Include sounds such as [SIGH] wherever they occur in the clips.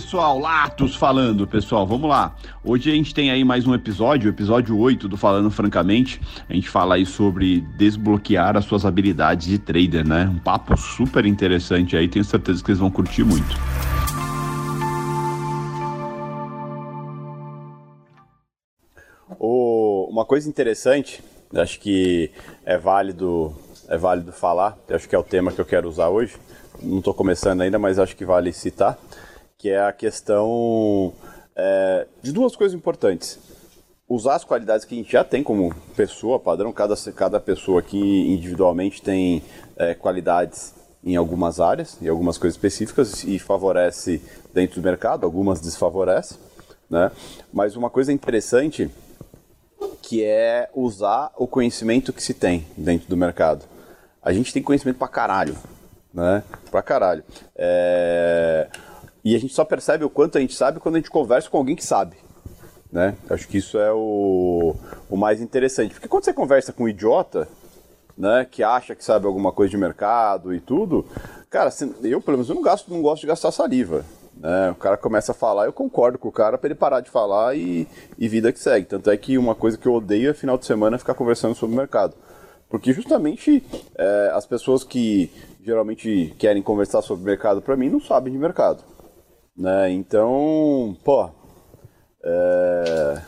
pessoal, Latos falando, pessoal, vamos lá. Hoje a gente tem aí mais um episódio, episódio 8 do Falando Francamente. A gente fala aí sobre desbloquear as suas habilidades de trader, né? Um papo super interessante aí, tenho certeza que eles vão curtir muito. O, uma coisa interessante, acho que é válido, é válido falar, acho que é o tema que eu quero usar hoje. Não estou começando ainda, mas acho que vale citar que é a questão é, de duas coisas importantes. Usar as qualidades que a gente já tem como pessoa padrão, cada, cada pessoa aqui individualmente tem é, qualidades em algumas áreas, em algumas coisas específicas e favorece dentro do mercado, algumas desfavorece, né? Mas uma coisa interessante que é usar o conhecimento que se tem dentro do mercado. A gente tem conhecimento pra caralho, né? Pra caralho. É... E a gente só percebe o quanto a gente sabe quando a gente conversa com alguém que sabe. Né? Acho que isso é o, o mais interessante. Porque quando você conversa com um idiota, né, que acha que sabe alguma coisa de mercado e tudo, cara, eu pelo menos eu não, gasto, não gosto de gastar saliva. Né? O cara começa a falar, eu concordo com o cara para ele parar de falar e, e vida que segue. Tanto é que uma coisa que eu odeio é final de semana ficar conversando sobre o mercado. Porque justamente é, as pessoas que geralmente querem conversar sobre mercado para mim não sabem de mercado. Né? Então, pô, é,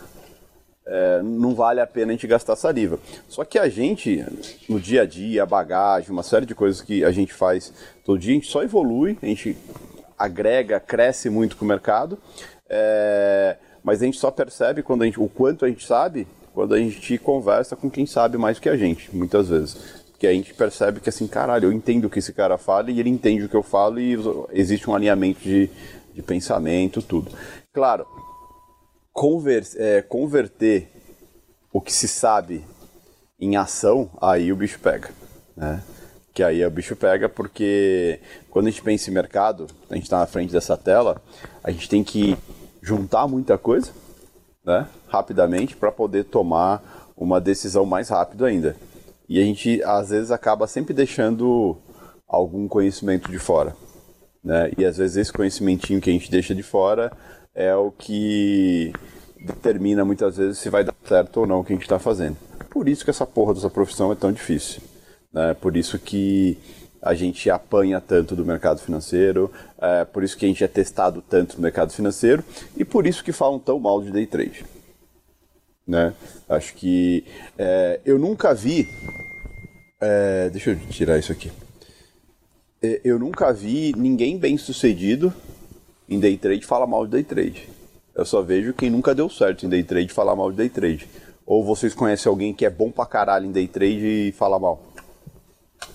é, não vale a pena a gente gastar saliva. Só que a gente, no dia a dia, a bagagem, uma série de coisas que a gente faz todo dia, a gente só evolui, a gente agrega, cresce muito com o mercado, é, mas a gente só percebe quando a gente, o quanto a gente sabe quando a gente conversa com quem sabe mais que a gente, muitas vezes. Porque a gente percebe que assim, caralho, eu entendo o que esse cara fala e ele entende o que eu falo e existe um alinhamento de, de pensamento, tudo. Claro, conver, é, converter o que se sabe em ação, aí o bicho pega, né? Que aí o bicho pega porque quando a gente pensa em mercado, a gente está na frente dessa tela, a gente tem que juntar muita coisa, né? Rapidamente para poder tomar uma decisão mais rápido ainda. E a gente às vezes acaba sempre deixando algum conhecimento de fora. Né? E às vezes esse conhecimentinho que a gente deixa de fora é o que determina muitas vezes se vai dar certo ou não o que a gente está fazendo. Por isso que essa porra dessa profissão é tão difícil. Né? Por isso que a gente apanha tanto do mercado financeiro, é, por isso que a gente é testado tanto no mercado financeiro e por isso que falam tão mal de day trade. Né? Acho que é, eu nunca vi. É, deixa eu tirar isso aqui. É, eu nunca vi ninguém bem sucedido em day trade falar mal de day trade. Eu só vejo quem nunca deu certo em day trade falar mal de day trade. Ou vocês conhecem alguém que é bom pra caralho em day trade e fala mal.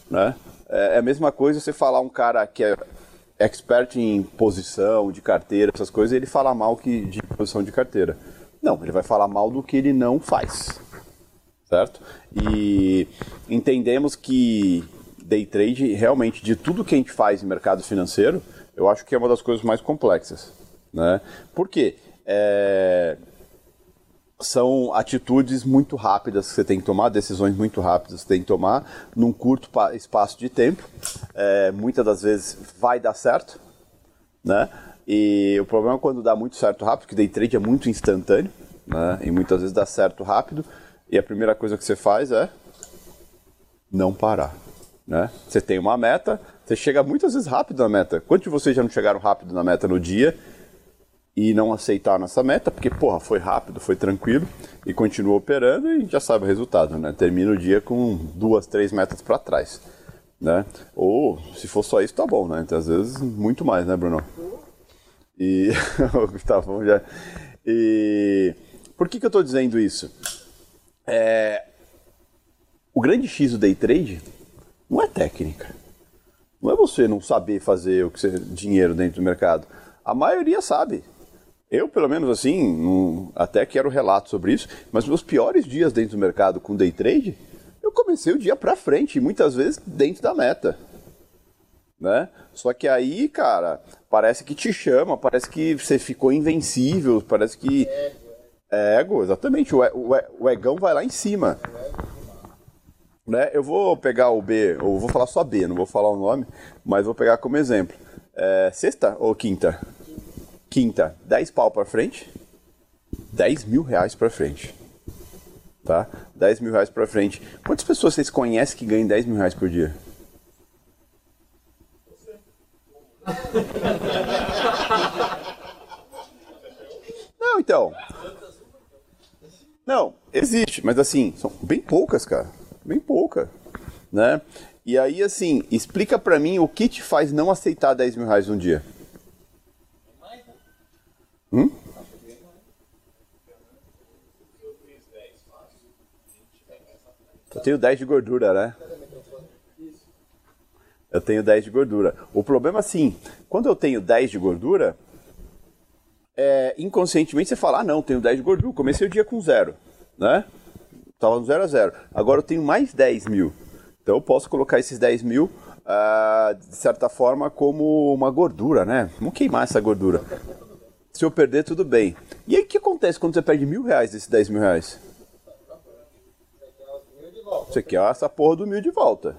Né? É, é a mesma coisa você falar um cara que é expert em posição de carteira, essas coisas, ele fala mal que, de posição de carteira. Não, ele vai falar mal do que ele não faz. Certo? E entendemos que day trade, realmente, de tudo que a gente faz em mercado financeiro, eu acho que é uma das coisas mais complexas. Né? Por quê? É... São atitudes muito rápidas que você tem que tomar, decisões muito rápidas que você tem que tomar, num curto espaço de tempo. É, muitas das vezes vai dar certo, né? E o problema é quando dá muito certo rápido, porque day trade é muito instantâneo, né? E muitas vezes dá certo rápido, e a primeira coisa que você faz é não parar. Né? Você tem uma meta, você chega muitas vezes rápido na meta. Quantos de vocês já não chegaram rápido na meta no dia e não aceitaram essa meta? Porque, porra, foi rápido, foi tranquilo e continua operando e já sabe o resultado, né? Termina o dia com duas, três metas para trás, né? Ou, se for só isso, tá bom, né? Então, às vezes, muito mais, né, Bruno? E [LAUGHS] o Gustavão já... E por que que eu estou dizendo isso? É... O grande X do day trade não é técnica. Não é você não saber fazer o que você, dinheiro dentro do mercado. A maioria sabe. Eu, pelo menos assim, até quero relato sobre isso, mas meus piores dias dentro do mercado com day trade, eu comecei o dia para frente, muitas vezes dentro da meta. Né? Só que aí, cara, parece que te chama, parece que você ficou invencível, parece que. Ego, exatamente. O, o, o egão vai lá em cima. Né? Eu vou pegar o B, ou vou falar só B, não vou falar o nome, mas vou pegar como exemplo. É, sexta ou quinta? Quinta. quinta, 10 pau para frente, 10 mil reais para frente. Tá? 10 mil reais para frente. Quantas pessoas vocês conhecem que ganham 10 mil reais por dia? [LAUGHS] Não, então. Não, existe, mas assim, são bem poucas, cara. Bem pouca, né? E aí, assim, explica pra mim o que te faz não aceitar 10 mil reais um dia. Hum? Eu tenho 10 de gordura, né? Eu tenho 10 de gordura. O problema, assim, quando eu tenho 10 de gordura, é, inconscientemente você fala, ah não, tenho 10 de gordura, comecei o dia com zero, né? Tava no zero a zero. Agora eu tenho mais 10 mil. Então eu posso colocar esses 10 mil, uh, de certa forma, como uma gordura, né? Vamos queimar essa gordura. Se eu perder, tudo bem. E aí o que acontece quando você perde mil reais desses 10 mil reais? Você quer essa porra do mil de volta.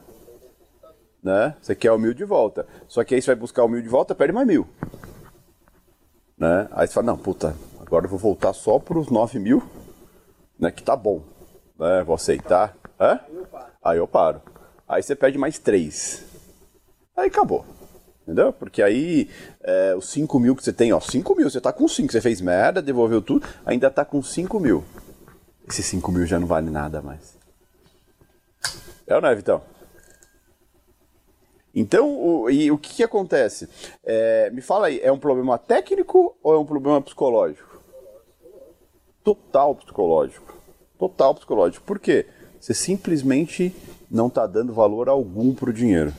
Né? Você quer o mil de volta. Só que aí você vai buscar o mil de volta, perde mais mil. Né? Aí você fala, não, puta, agora eu vou voltar só para os 9 mil, né, que tá bom. Né? Vou aceitar. Hã? Aí eu paro. Aí você perde mais 3. Aí acabou. Entendeu? Porque aí é, os 5 mil que você tem, ó, 5 mil, você tá com 5, você fez merda, devolveu tudo, ainda tá com 5 mil. Esses 5 mil já não vale nada mais. É ou não é, Vitão? Então, o, e o que, que acontece? É, me fala aí, é um problema técnico ou é um problema psicológico? Total psicológico. Total psicológico. Por quê? Você simplesmente não está dando valor algum para o dinheiro.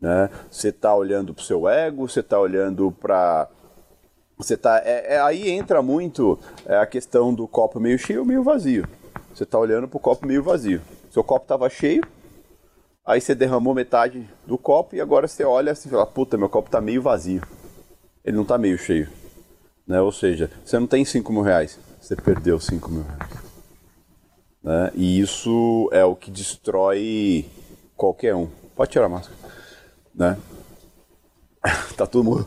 Né? Você está olhando para o seu ego, você está olhando para. Você tá, é, é, aí entra muito é, a questão do copo meio cheio ou meio vazio. Você está olhando para o copo meio vazio. Seu copo estava cheio, Aí você derramou metade do copo e agora você olha assim e fala, puta, meu copo tá meio vazio. Ele não tá meio cheio. Né? Ou seja, você não tem 5 mil reais, você perdeu 5 mil reais. Né? E isso é o que destrói qualquer um. Pode tirar a máscara. Né? [LAUGHS] tá todo mundo.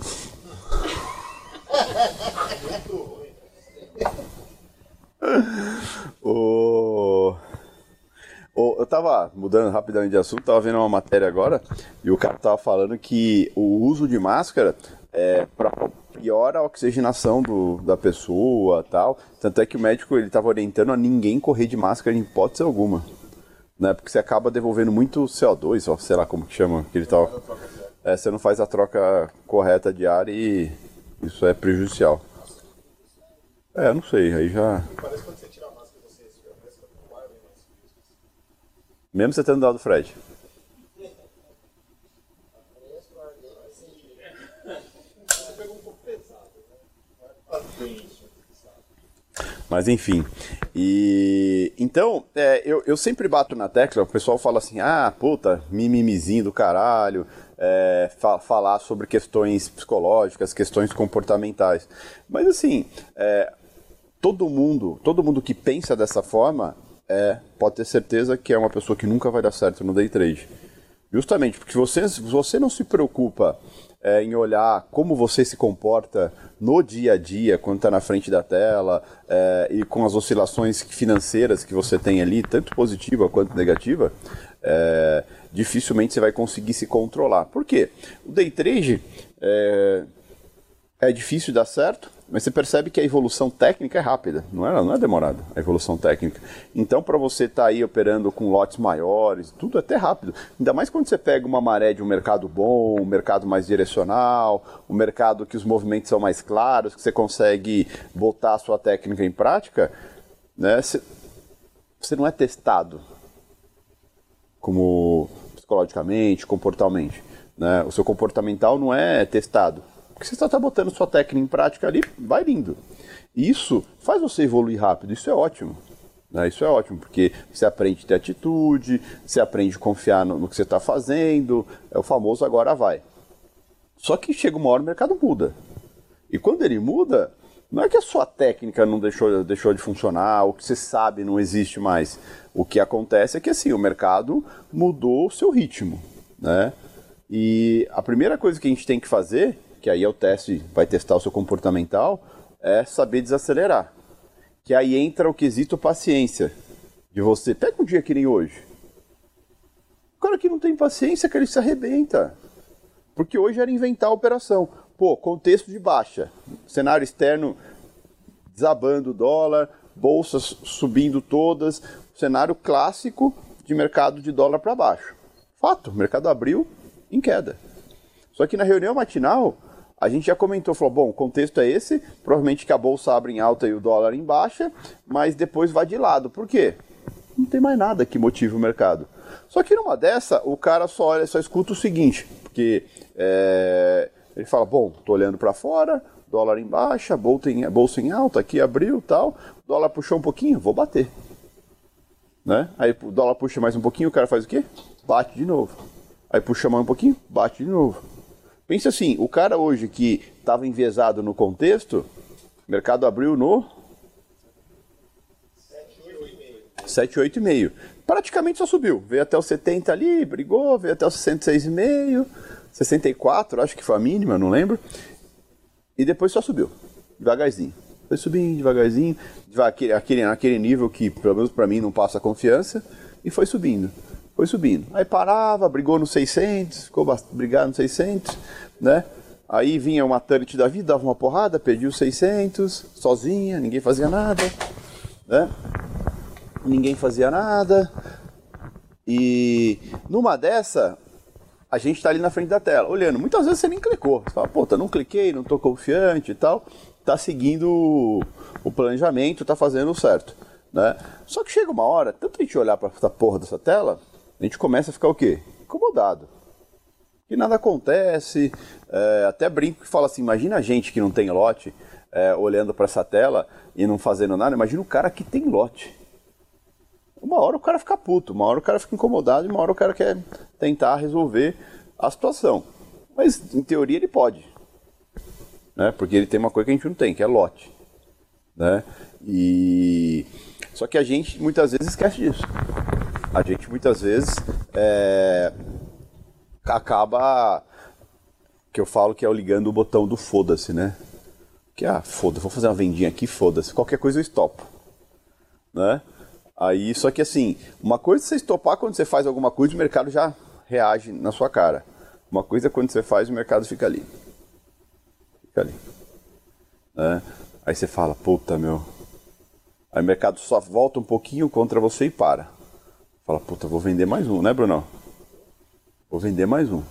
o eu tava mudando rapidamente de assunto, tava vendo uma matéria agora e o cara tava falando que o uso de máscara é para piora a oxigenação do, da pessoa tal. Tanto é que o médico ele tava orientando a ninguém correr de máscara em hipótese alguma. Né? Porque você acaba devolvendo muito CO2, ou sei lá como que chama, que ele tava. É, você não faz a troca correta de ar e isso é prejudicial. É, não sei, aí já. Mesmo você tendo dado Fred. Mas enfim. E então, é, eu, eu sempre bato na tecla, o pessoal fala assim, ah, puta, mimimizinho do caralho, é, fa falar sobre questões psicológicas, questões comportamentais. Mas assim, é, todo mundo, todo mundo que pensa dessa forma é, pode ter certeza que é uma pessoa que nunca vai dar certo no day trade. Justamente porque você, você não se preocupa é, em olhar como você se comporta no dia a dia, quando está na frente da tela, é, e com as oscilações financeiras que você tem ali, tanto positiva quanto negativa, é, dificilmente você vai conseguir se controlar. Por quê? O day trade é, é difícil dar certo, mas você percebe que a evolução técnica é rápida, não é, não é demorada a evolução técnica. Então, para você estar tá aí operando com lotes maiores, tudo é até rápido. Ainda mais quando você pega uma maré de um mercado bom, um mercado mais direcional, um mercado que os movimentos são mais claros, que você consegue botar a sua técnica em prática, né? Você, você não é testado como psicologicamente, comportalmente. Né? O seu comportamental não é testado porque você está botando sua técnica em prática ali, vai lindo. Isso faz você evoluir rápido, isso é ótimo. Né? Isso é ótimo, porque você aprende a ter atitude, você aprende a confiar no, no que você está fazendo, é o famoso agora vai. Só que chega uma hora o mercado muda. E quando ele muda, não é que a sua técnica não deixou, deixou de funcionar, o que você sabe não existe mais. O que acontece é que assim, o mercado mudou o seu ritmo. Né? E a primeira coisa que a gente tem que fazer que aí é o teste, vai testar o seu comportamental, é saber desacelerar. Que aí entra o quesito paciência. De você, pega um dia que nem hoje. O cara que não tem paciência, que ele se arrebenta. Porque hoje era inventar a operação. Pô, contexto de baixa, cenário externo desabando o dólar, bolsas subindo todas, cenário clássico de mercado de dólar para baixo. Fato, o mercado abriu em queda. Só que na reunião matinal, a gente já comentou, falou, bom, o contexto é esse, provavelmente que a bolsa abre em alta e o dólar em baixa, mas depois vai de lado. Por quê? Não tem mais nada que motive o mercado. Só que numa dessa, o cara só olha, só escuta o seguinte, porque é, ele fala, bom, tô olhando para fora, dólar em baixa, bolsa em, bolsa em alta, aqui abriu tal, dólar puxou um pouquinho, vou bater. Né? Aí o dólar puxa mais um pouquinho, o cara faz o quê? Bate de novo. Aí puxa mais um pouquinho, bate de novo. Pensa assim, o cara hoje que estava enviesado no contexto, o mercado abriu no 7,8,5. Praticamente só subiu. Veio até os 70 ali, brigou, veio até os 66,5, 64, acho que foi a mínima, não lembro. E depois só subiu, devagarzinho. Foi subindo devagarzinho, aquele, aquele, aquele nível que, pelo menos para mim, não passa confiança, e foi subindo. Foi subindo. Aí parava, brigou no 600, ficou brigado no 600, né? Aí vinha uma turret da vida, dava uma porrada, perdia os 600, sozinha, ninguém fazia nada, né? Ninguém fazia nada. E numa dessa, a gente está ali na frente da tela, olhando. Muitas vezes você nem clicou. Você fala, puta, não cliquei, não estou confiante e tal. Tá seguindo o planejamento, tá fazendo certo. Né? Só que chega uma hora, tanto a gente olhar para essa porra dessa tela, a gente começa a ficar o quê? Incomodado. Que nada acontece. É, até brinco que fala assim: imagina a gente que não tem lote é, olhando para essa tela e não fazendo nada. Imagina o cara que tem lote. Uma hora o cara fica puto, uma hora o cara fica incomodado e uma hora o cara quer tentar resolver a situação. Mas em teoria ele pode. Né? Porque ele tem uma coisa que a gente não tem, que é lote. Né? E só que a gente muitas vezes esquece disso. A gente muitas vezes é... acaba que eu falo que é o ligando o botão do foda-se, né? Que ah, foda, vou fazer uma vendinha aqui, foda-se. Qualquer coisa eu estopo. Né? Aí, só que assim, uma coisa é você estopar quando você faz alguma coisa, o mercado já reage na sua cara. Uma coisa é quando você faz, o mercado fica ali. Fica ali. Né? Aí você fala, puta meu. Aí o mercado só volta um pouquinho contra você e para. Fala, puta, vou vender mais um, né, Brunão? Vou vender mais um.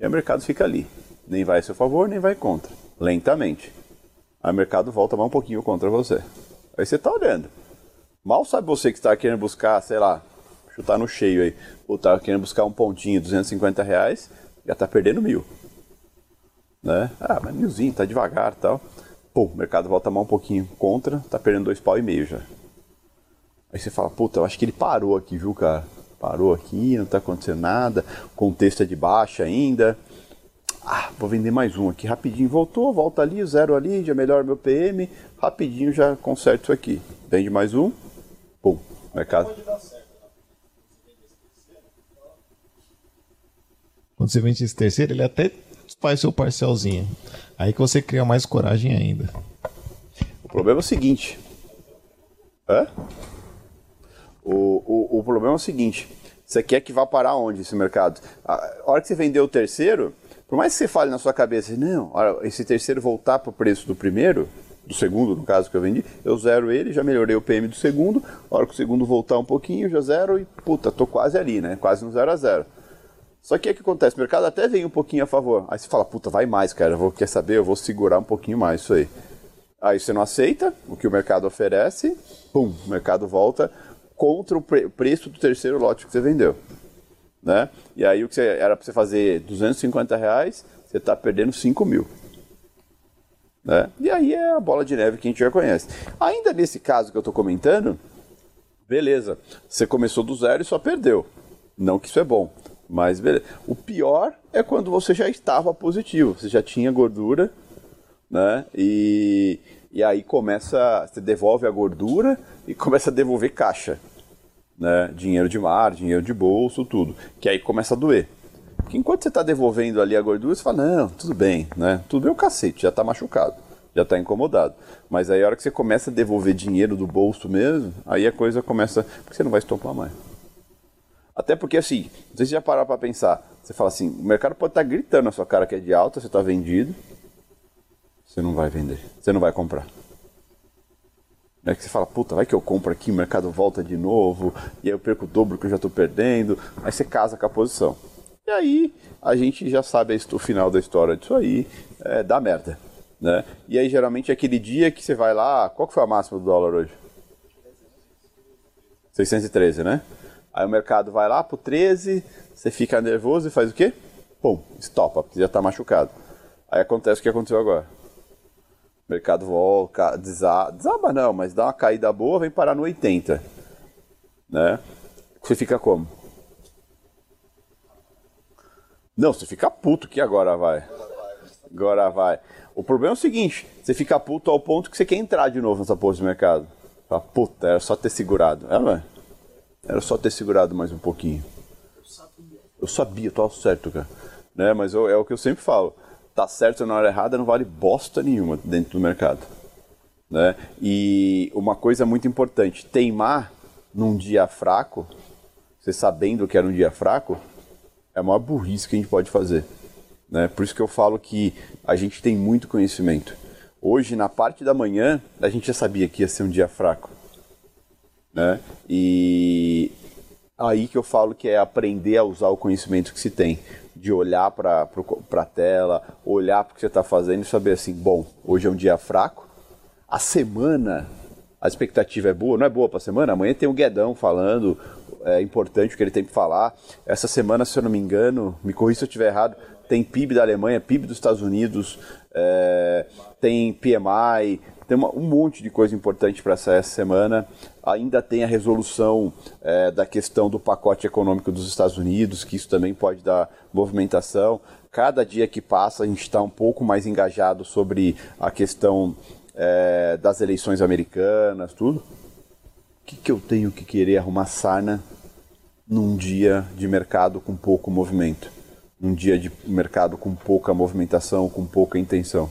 E o mercado fica ali. Nem vai a seu favor, nem vai contra. Lentamente. Aí o mercado volta mais um pouquinho contra você. Aí você tá olhando. Mal sabe você que está querendo buscar, sei lá, chutar no cheio aí, ou tá querendo buscar um pontinho, 250 reais, já está perdendo mil. Né? Ah, mas milzinho, tá devagar tal. Pô, o mercado volta mal um pouquinho contra, tá perdendo dois pau e meio já. Aí você fala, puta, eu acho que ele parou aqui, viu, cara? Parou aqui, não tá acontecendo nada, o contexto é de baixa ainda. Ah, vou vender mais um aqui rapidinho. Voltou, volta ali, zero ali, já melhora meu PM, rapidinho já conserto isso aqui. Vende mais um, Pum, mercado. Quando você vende esse terceiro, ele até faz seu parcelzinho. Aí que você cria mais coragem ainda. O problema é o seguinte. Hã? O, o, o problema é o seguinte. Você quer que vá parar onde esse mercado? A hora que você vender o terceiro, por mais que você fale na sua cabeça, não, esse terceiro voltar para o preço do primeiro, do segundo, no caso que eu vendi, eu zero ele, já melhorei o PM do segundo, a hora que o segundo voltar um pouquinho, já zero e, puta, tô quase ali, né? Quase no zero a zero. Só que o que acontece? O mercado até vem um pouquinho a favor. Aí você fala, puta, vai mais, cara, vou, quer saber? Eu vou segurar um pouquinho mais isso aí. Aí você não aceita o que o mercado oferece, pum, o mercado volta contra o pre preço do terceiro lote que você vendeu. Né? E aí o que você, era para você fazer 250 reais, você está perdendo 5 mil. Né? E aí é a bola de neve que a gente já conhece. Ainda nesse caso que eu estou comentando, beleza, você começou do zero e só perdeu. Não que isso é bom, mas beleza. O pior é quando você já estava positivo, você já tinha gordura, né? E, e aí começa, você devolve a gordura e começa a devolver caixa, né? Dinheiro de mar, dinheiro de bolso, tudo. Que aí começa a doer. Porque enquanto você está devolvendo ali a gordura, você fala, não, tudo bem, né? Tudo bem o cacete, já está machucado, já está incomodado. Mas aí a hora que você começa a devolver dinheiro do bolso mesmo, aí a coisa começa. Porque você não vai estopar mais. Até porque assim, se já parar para pensar. Você fala assim, o mercado pode estar tá gritando na sua cara que é de alta, você está vendido. Você não vai vender, você não vai comprar. É que você fala, puta, vai que eu compro aqui, o mercado volta de novo, e aí eu perco o dobro que eu já estou perdendo. Aí você casa com a posição. E aí a gente já sabe o final da história disso aí, é, dá merda. Né? E aí geralmente é aquele dia que você vai lá, qual que foi a máxima do dólar hoje? 613, né? Aí o mercado vai lá pro 13, você fica nervoso e faz o quê? Pum, estopa, porque já está machucado. Aí acontece o que aconteceu agora. O mercado volta, desaba, desaba não, mas dá uma caída boa, vem parar no 80. Né? Você fica como? Não, você fica puto que agora vai. Agora vai. O problema é o seguinte: você fica puto ao ponto que você quer entrar de novo nessa porra de mercado. Fala, puta, era só ter segurado. É, não é? Era só ter segurado mais um pouquinho. Eu sabia, tô certo, cara. Né? Mas eu, é o que eu sempre falo. Tá certo na hora errada não vale bosta nenhuma dentro do mercado. Né? E uma coisa muito importante: teimar num dia fraco, você sabendo que era um dia fraco, é a maior burrice que a gente pode fazer. Né? Por isso que eu falo que a gente tem muito conhecimento. Hoje, na parte da manhã, a gente já sabia que ia ser um dia fraco. Né? E aí que eu falo que é aprender a usar o conhecimento que se tem. De olhar para a tela, olhar para o que você está fazendo e saber assim: bom, hoje é um dia fraco, a semana, a expectativa é boa, não é boa para a semana? Amanhã tem o Guedão falando, é importante o que ele tem para falar. Essa semana, se eu não me engano, me corrija se eu estiver errado, tem PIB da Alemanha, PIB dos Estados Unidos, é, tem PMI, tem uma, um monte de coisa importante para essa, semana. Ainda tem a resolução é, da questão do pacote econômico dos Estados Unidos, que isso também pode dar movimentação. Cada dia que passa, a gente está um pouco mais engajado sobre a questão é, das eleições americanas, tudo. O que, que eu tenho que querer arrumar sarna num dia de mercado com pouco movimento? Num dia de mercado com pouca movimentação, com pouca intenção?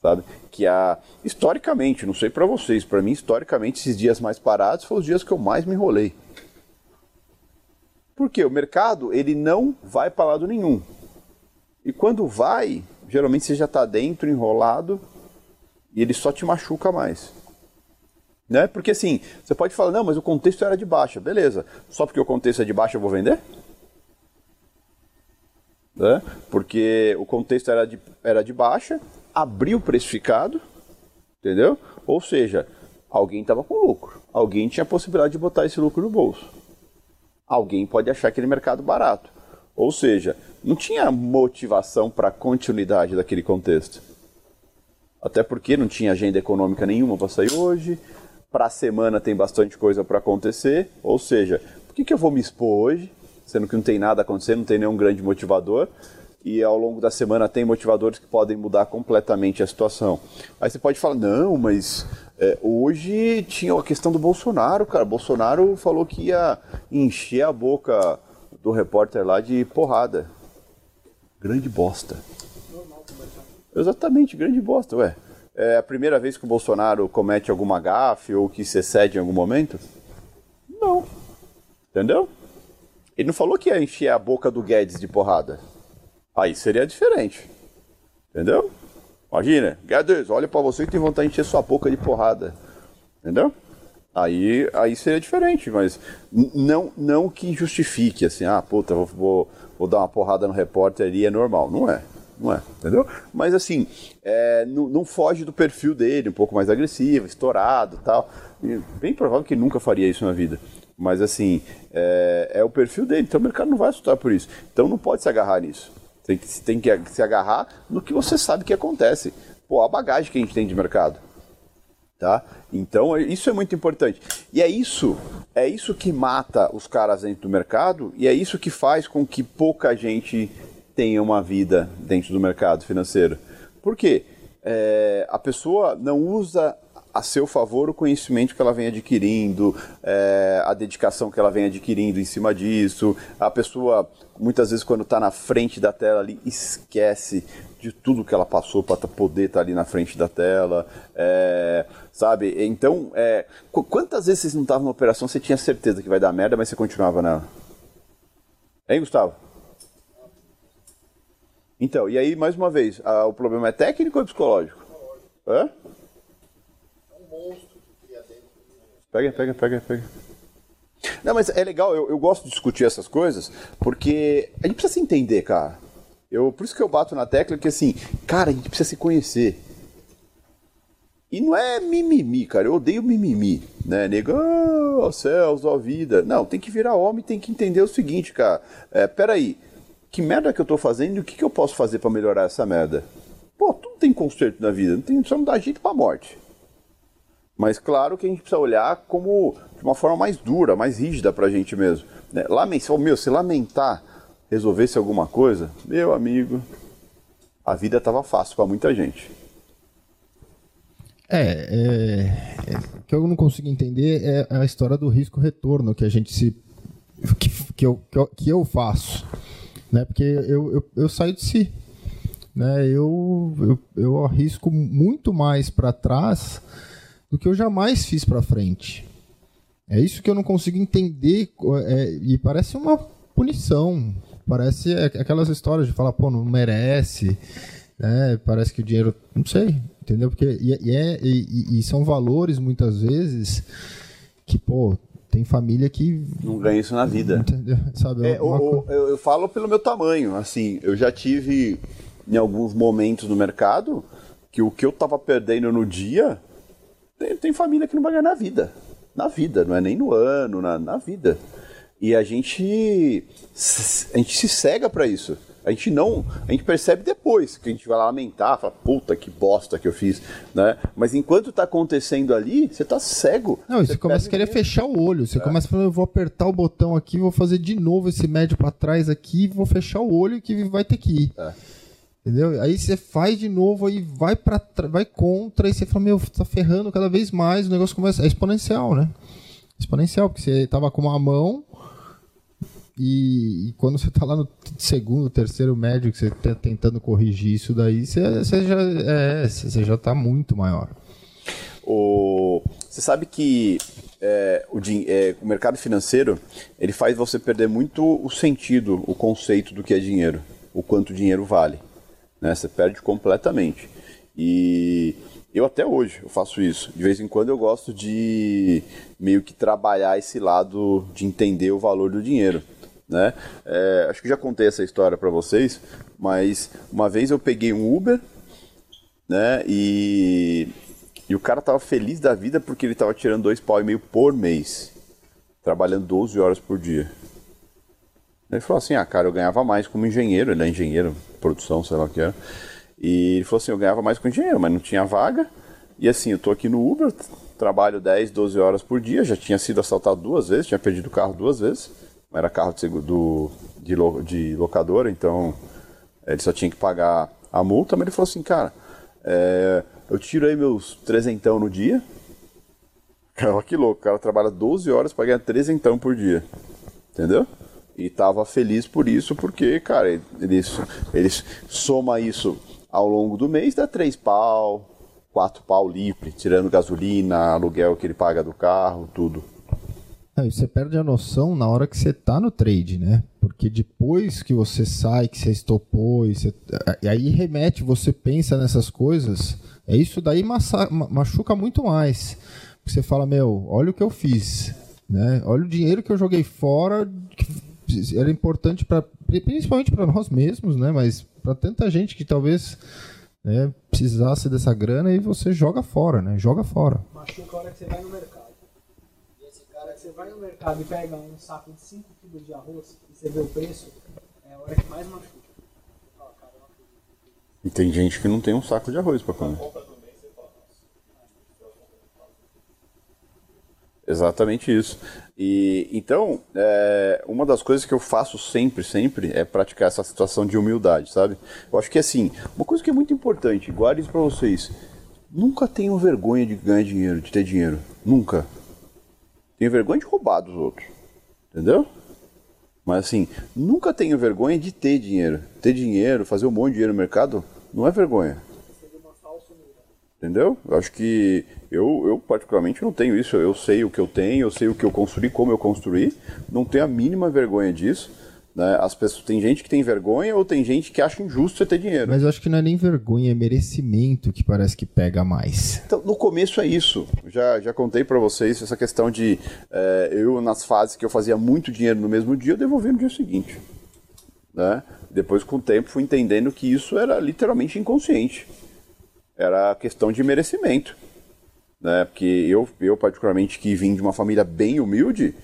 Sabe? Que a historicamente, não sei para vocês, para mim historicamente esses dias mais parados foram os dias que eu mais me enrolei. Porque o mercado, ele não vai para lado nenhum. E quando vai, geralmente você já está dentro, enrolado, e ele só te machuca mais. Né? Porque assim, você pode falar, não, mas o contexto era de baixa. Beleza. Só porque o contexto é de baixa eu vou vender? Né? Porque o contexto era de, era de baixa, abriu precificado, entendeu? Ou seja, alguém estava com lucro. Alguém tinha a possibilidade de botar esse lucro no bolso. Alguém pode achar aquele mercado barato. Ou seja, não tinha motivação para a continuidade daquele contexto. Até porque não tinha agenda econômica nenhuma para sair hoje, para a semana tem bastante coisa para acontecer, ou seja, por que, que eu vou me expor hoje, sendo que não tem nada acontecendo, não tem nenhum grande motivador, e ao longo da semana tem motivadores que podem mudar completamente a situação. Aí você pode falar, não, mas é, hoje tinha a questão do Bolsonaro, cara. Bolsonaro falou que ia encher a boca do repórter lá de porrada. Grande bosta. Exatamente, grande bosta, ué. É a primeira vez que o Bolsonaro comete alguma gafe ou que se excede em algum momento? Não. Entendeu? Ele não falou que ia encher a boca do Guedes de porrada. Aí seria diferente. Entendeu? Imagina, Guedes, olha para você e tem vontade de encher sua boca de porrada. Entendeu? Aí, aí seria diferente, mas não, não que justifique assim, ah, puta, vou, vou, vou dar uma porrada no repórter ali, é normal. Não é não é, entendeu? Mas assim, é, não, não, foge do perfil dele, um pouco mais agressivo, estourado tal. E bem provável que nunca faria isso na vida. Mas assim, é, é, o perfil dele, então o mercado não vai assustar por isso. Então não pode se agarrar nisso. Tem que, tem que se agarrar no que você sabe que acontece. Pô, a bagagem que a gente tem de mercado. Tá? Então isso é muito importante. E é isso, é isso que mata os caras dentro do mercado e é isso que faz com que pouca gente tenha uma vida dentro do mercado financeiro. Por quê? É, a pessoa não usa a seu favor o conhecimento que ela vem adquirindo, é, a dedicação que ela vem adquirindo em cima disso. A pessoa, muitas vezes, quando está na frente da tela ali, esquece de tudo que ela passou para poder estar tá ali na frente da tela, é, sabe? Então, é, quantas vezes vocês não estavam na operação, você tinha certeza que vai dar merda, mas você continuava nela? Hein, Gustavo? Então, e aí, mais uma vez, a, o problema é técnico ou psicológico? Hã? É um monstro que cria dentro. Pega, pega, pega, pega. Não, mas é legal, eu, eu gosto de discutir essas coisas, porque a gente precisa se entender, cara. Eu, por isso que eu bato na tecla que assim, cara, a gente precisa se conhecer. E não é mimimi, cara. Eu odeio mimimi, né? Nego, oh, céus, ó vida. Não, tem que virar homem, tem que entender o seguinte, cara. É, peraí, que merda que eu tô fazendo e o que, que eu posso fazer para melhorar essa merda? Pô, tudo tem conserto na vida, não tem, só não dá jeito pra morte. Mas claro que a gente precisa olhar como de uma forma mais dura, mais rígida pra gente mesmo. Né? Lamentar, meu, se lamentar resolvesse alguma coisa, meu amigo, a vida tava fácil para muita gente. É, é, é, o que eu não consigo entender é a história do risco-retorno que a gente se. Que, que, eu, que, eu, que eu faço. Né? Porque eu, eu, eu saio de si. Né? Eu, eu, eu arrisco muito mais para trás do que eu jamais fiz para frente. É isso que eu não consigo entender. É, e parece uma punição. Parece aquelas histórias de falar, pô, não merece. Né? Parece que o dinheiro. Não sei Entendeu? Porque, e, e, é, e, e são valores, muitas vezes, que, pô, tem família que. Não ganha isso na vida. Entendeu? [LAUGHS] Sabe, é, uma... eu, eu, falo pelo meu tamanho. Assim, eu já tive em alguns momentos no mercado que o que eu tava perdendo no dia tem, tem família que não vai ganhar na vida. Na vida, não é nem no ano, na, na vida. E a gente, a gente se cega para isso. A gente não, a gente percebe depois que a gente vai lá lamentar, fala, puta que bosta que eu fiz, né? Mas enquanto tá acontecendo ali, você tá cego. Não, você, você começa a querer fechar o olho, você é. começa a falar, eu vou apertar o botão aqui, vou fazer de novo esse médio para trás aqui, vou fechar o olho que vai ter que ir. É. Entendeu? Aí você faz de novo, aí vai para vai contra, e você fala, meu, tá ferrando cada vez mais, o negócio começa. É exponencial, né? Exponencial, porque você tava com uma mão, e, e, quando você está lá no segundo, terceiro médio, que você está tentando corrigir isso daí, você, você já é, você já está muito maior. O, você sabe que é, o, é, o mercado financeiro ele faz você perder muito o sentido, o conceito do que é dinheiro, o quanto dinheiro vale. Né? Você perde completamente. E eu até hoje eu faço isso. De vez em quando eu gosto de meio que trabalhar esse lado de entender o valor do dinheiro né? É, acho que já contei essa história para vocês, mas uma vez eu peguei um Uber, né? E, e o cara tava feliz da vida porque ele tava tirando dois pau e meio por mês, trabalhando 12 horas por dia. Ele falou assim, ah, cara, eu ganhava mais como engenheiro, ele é engenheiro, produção, sei lá o que era. E ele falou assim, eu ganhava mais como engenheiro, mas não tinha vaga. E assim, eu tô aqui no Uber, trabalho 10, 12 horas por dia, já tinha sido assaltado duas vezes, tinha perdido o carro duas vezes era carro de, do, de, de locadora, então ele só tinha que pagar a multa, mas ele falou assim, cara, é, eu tiro aí meus trezentão no dia. Cara, que louco, o cara trabalha 12 horas para ganhar trezentão por dia. Entendeu? E tava feliz por isso, porque, cara, ele, ele soma isso ao longo do mês, dá três pau, quatro pau livre, tirando gasolina, aluguel que ele paga do carro, tudo. Você perde a noção na hora que você tá no trade, né? Porque depois que você sai, que você estopou, e, você... e aí remete, você pensa nessas coisas, é isso daí machuca muito mais. Você fala, meu, olha o que eu fiz, né? Olha o dinheiro que eu joguei fora, era importante para principalmente para nós mesmos, né? Mas para tanta gente que talvez né, precisasse dessa grana e você joga fora, né? Joga fora. Machuca a hora que você vai no mercado você vai no mercado e pega um saco de 5 kg de arroz e você vê o preço, é a hora que mais machuca. E tem gente que não tem um saco de arroz para comer. Exatamente isso. E então, é, uma das coisas que eu faço sempre, sempre é praticar essa situação de humildade, sabe? Eu acho que assim, uma coisa que é muito importante, guarde isso vocês. nunca tenho vergonha de ganhar dinheiro, de ter dinheiro. Nunca. Tenho vergonha de roubar dos outros. Entendeu? Mas assim, nunca tenho vergonha de ter dinheiro. Ter dinheiro, fazer um monte de dinheiro no mercado, não é vergonha. Entendeu? Eu acho que eu, eu particularmente não tenho isso. Eu sei o que eu tenho, eu sei o que eu construí, como eu construí. Não tenho a mínima vergonha disso. Né? As pessoas, tem gente que tem vergonha ou tem gente que acha injusto você ter dinheiro. Mas eu acho que não é nem vergonha, é merecimento que parece que pega mais. Então, no começo é isso. Já, já contei para vocês essa questão de é, eu, nas fases que eu fazia muito dinheiro no mesmo dia, eu devolvia no dia seguinte. Né? Depois, com o tempo, fui entendendo que isso era literalmente inconsciente. Era questão de merecimento. Né? Porque eu, eu, particularmente, que vim de uma família bem humilde,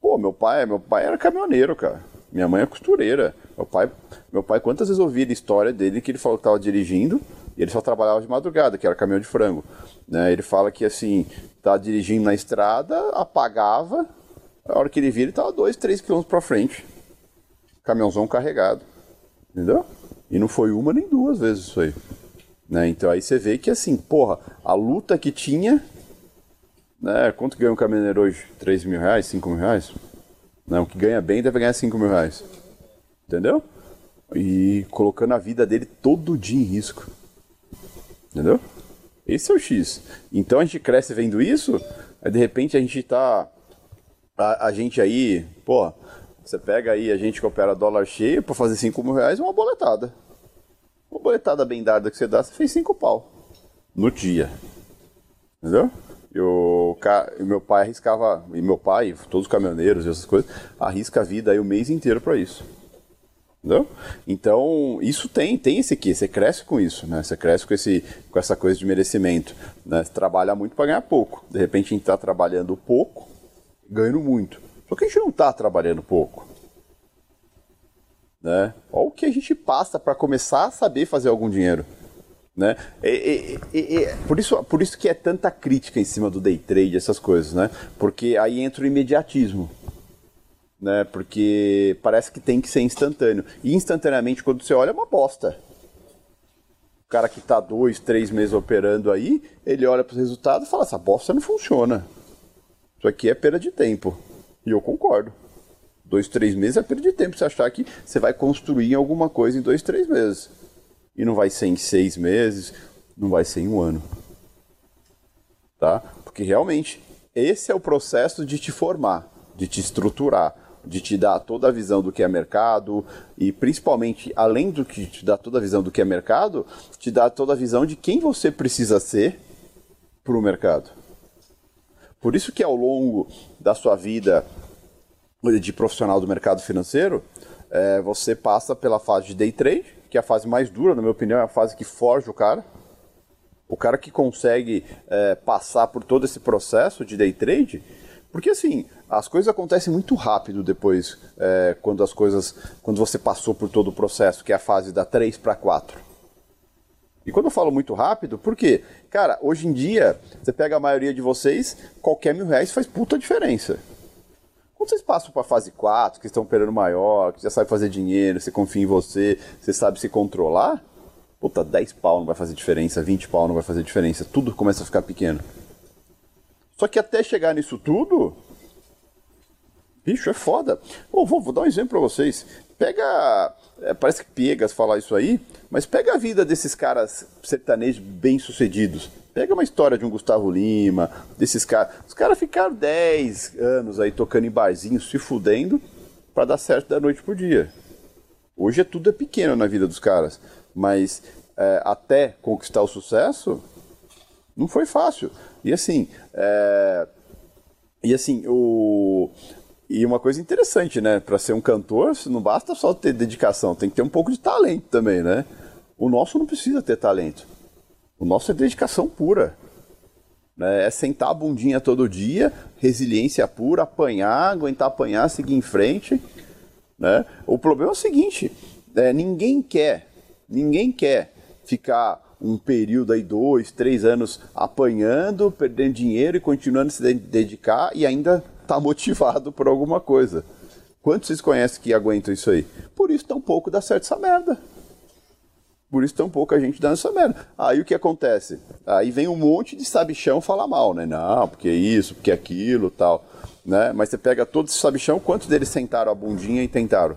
pô, meu pai, meu pai era caminhoneiro, cara. Minha mãe é costureira. Meu pai, meu pai quantas vezes ouvi a história dele que ele falou que estava dirigindo e ele só trabalhava de madrugada, que era caminhão de frango. Né? Ele fala que assim, tá dirigindo na estrada, apagava, a hora que ele via ele estava 2, 3 quilômetros para frente. Caminhãozão carregado. Entendeu? E não foi uma nem duas vezes isso aí. Né? Então aí você vê que assim, porra, a luta que tinha. Né? Quanto ganha um caminhoneiro hoje? 3 mil reais, 5 mil reais? Não, que ganha bem deve ganhar 5 mil reais. Entendeu? E colocando a vida dele todo dia em risco. Entendeu? Esse é o X. Então a gente cresce vendo isso, aí de repente a gente tá. A, a gente aí, pô, você pega aí a gente que opera dólar cheio para fazer 5 mil reais uma boletada. Uma boletada bem dada que você dá, você fez 5 pau. No dia. Entendeu? E meu pai arriscava, e meu pai, todos os caminhoneiros e essas coisas, arrisca a vida aí o mês inteiro para isso. Entendeu? Então, isso tem, tem esse aqui, você cresce com isso, né? Você cresce com, esse, com essa coisa de merecimento. Né? Você trabalha muito para ganhar pouco. De repente a gente está trabalhando pouco, ganhando muito. Só que a gente não está trabalhando pouco. Né? Olha o que a gente passa para começar a saber fazer algum dinheiro. Né? E, e, e, por, isso, por isso que é tanta crítica em cima do day trade, essas coisas, né? Porque aí entra o imediatismo. Né? Porque parece que tem que ser instantâneo. E instantaneamente, quando você olha, é uma bosta. O cara que está dois, três meses operando aí, ele olha para os resultados e fala: essa bosta não funciona. Isso aqui é perda de tempo. E eu concordo. Dois, três meses é perda de tempo. Você achar que você vai construir alguma coisa em dois, três meses. E não vai ser em seis meses, não vai ser em um ano. Tá? Porque realmente, esse é o processo de te formar, de te estruturar, de te dar toda a visão do que é mercado e principalmente, além do que te dar toda a visão do que é mercado, te dá toda a visão de quem você precisa ser para o mercado. Por isso que ao longo da sua vida de profissional do mercado financeiro, é, você passa pela fase de day trade, que é a fase mais dura, na minha opinião, é a fase que forja o cara. O cara que consegue é, passar por todo esse processo de day trade, porque assim, as coisas acontecem muito rápido depois, é, quando as coisas. Quando você passou por todo o processo, que é a fase da 3 para 4. E quando eu falo muito rápido, por quê? Cara, hoje em dia, você pega a maioria de vocês, qualquer mil reais faz puta diferença. Quando vocês passam para fase 4, que estão operando maior, que já sabe fazer dinheiro, você confia em você, você sabe se controlar, puta, 10 pau não vai fazer diferença, 20 pau não vai fazer diferença, tudo começa a ficar pequeno. Só que até chegar nisso tudo, bicho, é foda. Oh, vou, vou dar um exemplo para vocês. Pega, é, parece que piegas falar isso aí, mas pega a vida desses caras sertanejos bem-sucedidos. Pega uma história de um Gustavo Lima, desses caras. Os caras ficaram 10 anos aí tocando em barzinhos, se fudendo, para dar certo da noite pro dia. Hoje é tudo é pequeno na vida dos caras, mas é, até conquistar o sucesso, não foi fácil. E assim, é, e assim, o, e uma coisa interessante, né? Para ser um cantor, não basta só ter dedicação, tem que ter um pouco de talento também, né? O nosso não precisa ter talento. O nosso é dedicação pura. Né? É sentar a bundinha todo dia, resiliência pura, apanhar, aguentar apanhar, seguir em frente. Né? O problema é o seguinte: é, ninguém quer, ninguém quer ficar um período aí, dois, três anos apanhando, perdendo dinheiro e continuando a se dedicar e ainda tá [LAUGHS] motivado por alguma coisa. Quantos vocês conhecem que aguentam isso aí? Por isso tão pouco dá certo essa merda. Por isso tão pouca gente dando essa merda. Aí o que acontece? Aí vem um monte de sabichão falar mal, né? Não, porque isso, porque aquilo tal. Né? Mas você pega todos esses sabichão, quantos deles sentaram a bundinha e tentaram?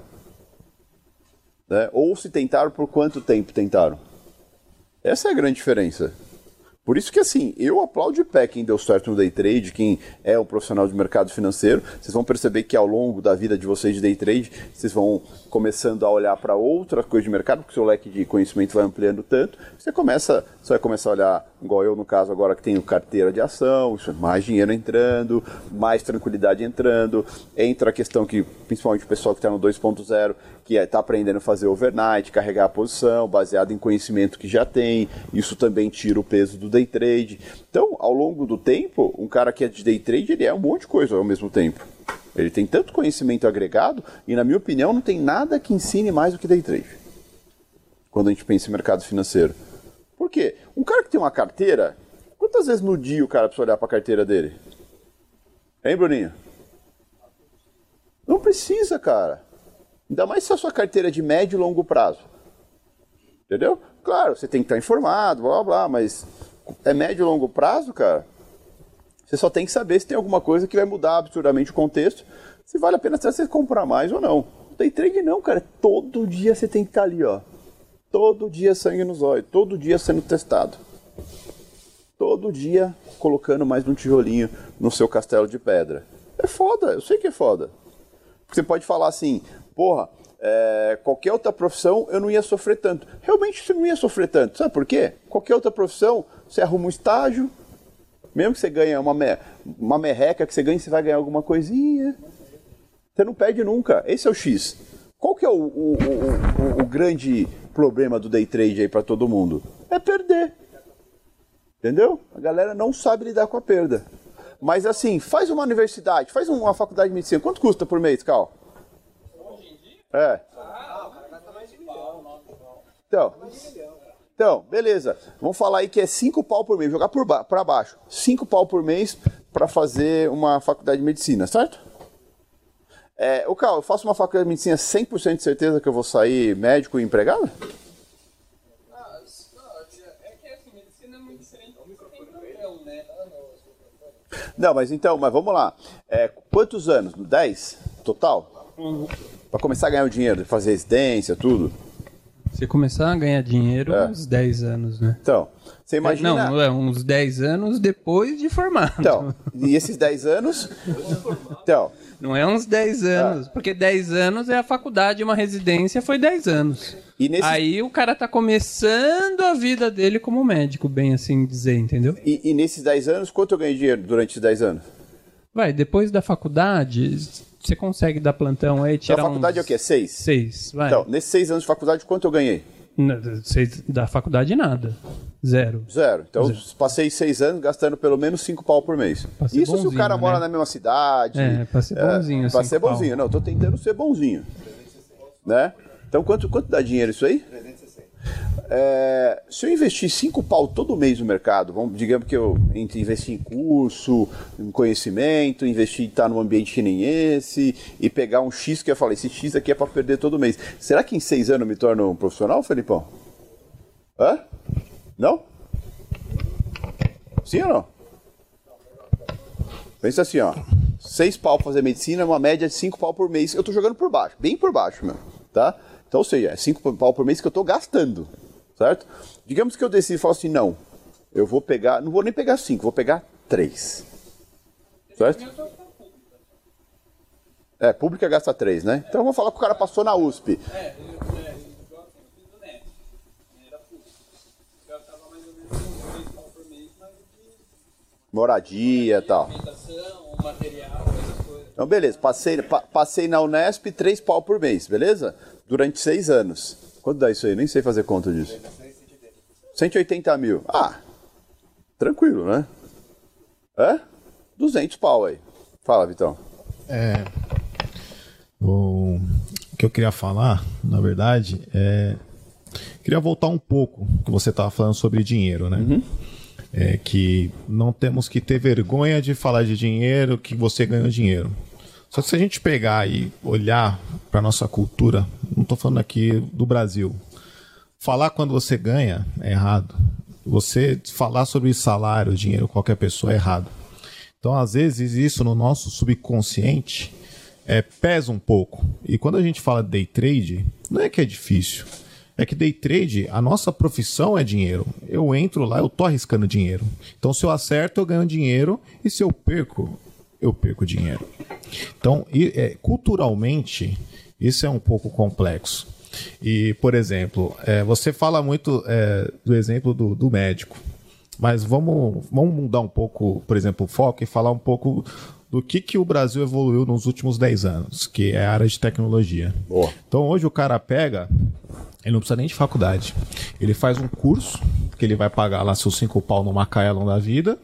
Né? Ou se tentaram, por quanto tempo tentaram? Essa é a grande diferença. Por isso que assim, eu aplaudo de pé quem deu certo no day trade, quem é um profissional de mercado financeiro. Vocês vão perceber que ao longo da vida de vocês de day trade, vocês vão começando a olhar para outra coisa de mercado, porque o seu leque de conhecimento vai ampliando tanto. Você começa, você vai começar a olhar, igual eu no caso agora que tenho carteira de ação, mais dinheiro entrando, mais tranquilidade entrando. Entra a questão que, principalmente o pessoal que está no 2.0, que está é, aprendendo a fazer overnight, carregar a posição, baseado em conhecimento que já tem. Isso também tira o peso do day trade. Então, ao longo do tempo, um cara que é de day trade, ele é um monte de coisa ao mesmo tempo. Ele tem tanto conhecimento agregado e, na minha opinião, não tem nada que ensine mais do que day trade. Quando a gente pensa em mercado financeiro. Por quê? Um cara que tem uma carteira, quantas vezes no dia o cara precisa olhar para a carteira dele? Hein, Bruninho? Não precisa, cara. Ainda mais se a sua carteira é de médio e longo prazo. Entendeu? Claro, você tem que estar informado, blá blá blá, mas é médio e longo prazo, cara. Você só tem que saber se tem alguma coisa que vai mudar absurdamente o contexto, se vale a pena você comprar mais ou não. Não tem trade não, cara. Todo dia você tem que estar ali, ó. Todo dia sangue nos olhos, todo dia sendo testado. Todo dia colocando mais um tijolinho no seu castelo de pedra. É foda, eu sei que é foda. Porque você pode falar assim, porra, é, qualquer outra profissão eu não ia sofrer tanto. Realmente você não ia sofrer tanto. Sabe por quê? Qualquer outra profissão, você arruma um estágio, mesmo que você ganhe uma, uma merreca que você ganhe, você vai ganhar alguma coisinha. Você não perde nunca. Esse é o X. Qual que é o, o, o, o grande problema do day trade aí para todo mundo? É perder. Entendeu? A galera não sabe lidar com a perda. Mas assim, faz uma universidade, faz uma faculdade de medicina. Quanto custa por mês, Cal? É. Então, então, beleza. Vamos falar aí que é 5 pau por mês, jogar por ba para baixo. 5 pau por mês para fazer uma faculdade de medicina, certo? É, o Cal, eu faço uma faculdade de medicina 100% de certeza que eu vou sair médico e empregado? Não, mas então, mas vamos lá. É, quantos anos? 10 total? Uhum. Para começar a ganhar o dinheiro, fazer residência, tudo? Você começar a ganhar dinheiro é. uns 10 anos, né? Então, você imagina... Não, é uns 10 anos depois de formado. Então, e esses 10 anos... Então... Não é uns 10 anos, ah. porque 10 anos é a faculdade, uma residência foi 10 anos. Nesse... Aí o cara tá começando a vida dele como médico, bem assim dizer, entendeu? E, e nesses 10 anos, quanto eu ganhei dinheiro durante esses 10 anos? Vai, depois da faculdade, você consegue dar plantão aí, tirar Da faculdade uns... é o quê? Seis? Seis, vai. Então, nesses seis anos de faculdade, quanto eu ganhei? Seis, da faculdade, nada. Zero. Zero. Então, Zero. passei seis anos gastando pelo menos cinco pau por mês. Isso se o cara né? mora na mesma cidade. É, pra ser bonzinho. É, pra ser bonzinho. Pau. Não, tô tentando ser bonzinho. Né? Então, quanto, quanto dá dinheiro isso aí? 360. É, se eu investir 5 pau todo mês no mercado, vamos, digamos que eu investir em curso, em conhecimento, investir em estar num ambiente que nem esse, e pegar um X que eu falei, esse X aqui é para perder todo mês. Será que em 6 anos eu me torno um profissional, Felipão? Hã? Não? Sim ou não? Pensa assim, ó. 6 pau pra fazer medicina, uma média de 5 pau por mês. Eu tô jogando por baixo, bem por baixo, meu. Tá? Então, ou seja, é 5 pau por mês que eu estou gastando, certo? Digamos que eu decido e falo assim, não, eu vou pegar, não vou nem pegar 5, vou pegar 3. Certo? É, pública gasta 3, né? Então vamos falar que o cara passou na USP. É, Moradia e tal. Então, beleza, passei, pa, passei na Unesp, 3 pau por mês, beleza? Durante seis anos. Quanto dá isso aí? Nem sei fazer conta disso. 180 mil. Ah, tranquilo, né? É? 200 pau aí. Fala, Vitão. É. O que eu queria falar, na verdade, é. Queria voltar um pouco que você estava falando sobre dinheiro, né? Uhum. É que não temos que ter vergonha de falar de dinheiro, que você ganhou dinheiro. Só que se a gente pegar e olhar para nossa cultura, não estou falando aqui do Brasil, falar quando você ganha é errado. Você falar sobre salário, dinheiro, qualquer pessoa é errado. Então, às vezes, isso no nosso subconsciente é, pesa um pouco. E quando a gente fala de day trade, não é que é difícil. É que day trade, a nossa profissão é dinheiro. Eu entro lá, eu tô arriscando dinheiro. Então, se eu acerto, eu ganho dinheiro. E se eu perco, eu perco dinheiro. Então, e, é, culturalmente, isso é um pouco complexo. E, por exemplo, é, você fala muito é, do exemplo do, do, médico, mas vamos, vamos mudar um pouco, por exemplo, o foco e falar um pouco do que, que o Brasil evoluiu nos últimos 10 anos, que é a área de tecnologia. Boa. Então, hoje o cara pega, ele não precisa nem de faculdade. Ele faz um curso, que ele vai pagar lá seus cinco pau no Macaelon da vida,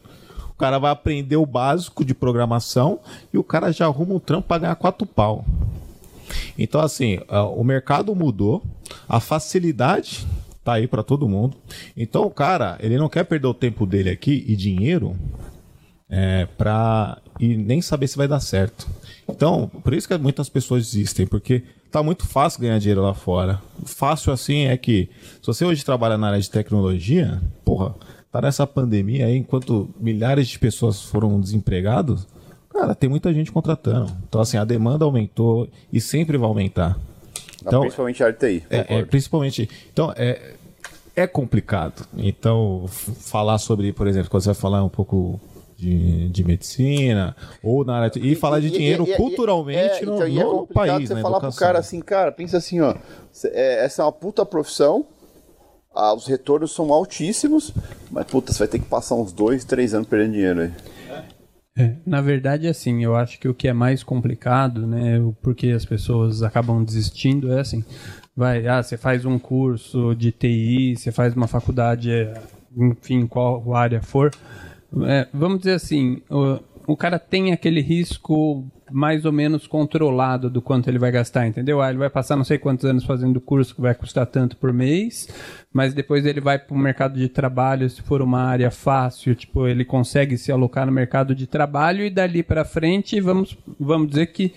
cara vai aprender o básico de programação e o cara já arruma um trampo para ganhar quatro pau. Então, assim, o mercado mudou, a facilidade tá aí para todo mundo. Então, o cara, ele não quer perder o tempo dele aqui e dinheiro é, para e nem saber se vai dar certo. Então, por isso que muitas pessoas desistem, porque tá muito fácil ganhar dinheiro lá fora. Fácil assim é que, se você hoje trabalha na área de tecnologia, porra, tá nessa pandemia aí, enquanto milhares de pessoas foram desempregados, Cara, tem muita gente contratando. Então, assim, a demanda aumentou e sempre vai aumentar. Então, principalmente a RTI. É, é, principalmente. Então, é, é complicado. Então, falar sobre, por exemplo, quando você vai falar um pouco de, de medicina ou na área e, e falar de e, dinheiro e, culturalmente no, é, então, no é país, você né, falar educação. pro cara assim, cara, pensa assim, ó, é, essa é uma puta profissão, ah, os retornos são altíssimos, mas puta, você vai ter que passar uns dois, três anos perdendo dinheiro aí. É, na verdade, assim, eu acho que o que é mais complicado, né, porque as pessoas acabam desistindo, é assim, vai, ah, você faz um curso de TI, você faz uma faculdade, enfim, qual área for, é, vamos dizer assim, o, cara tem aquele risco mais ou menos controlado do quanto ele vai gastar, entendeu? Ah, ele vai passar não sei quantos anos fazendo curso que vai custar tanto por mês, mas depois ele vai para o mercado de trabalho, se for uma área fácil, tipo, ele consegue se alocar no mercado de trabalho e dali para frente, vamos, vamos dizer que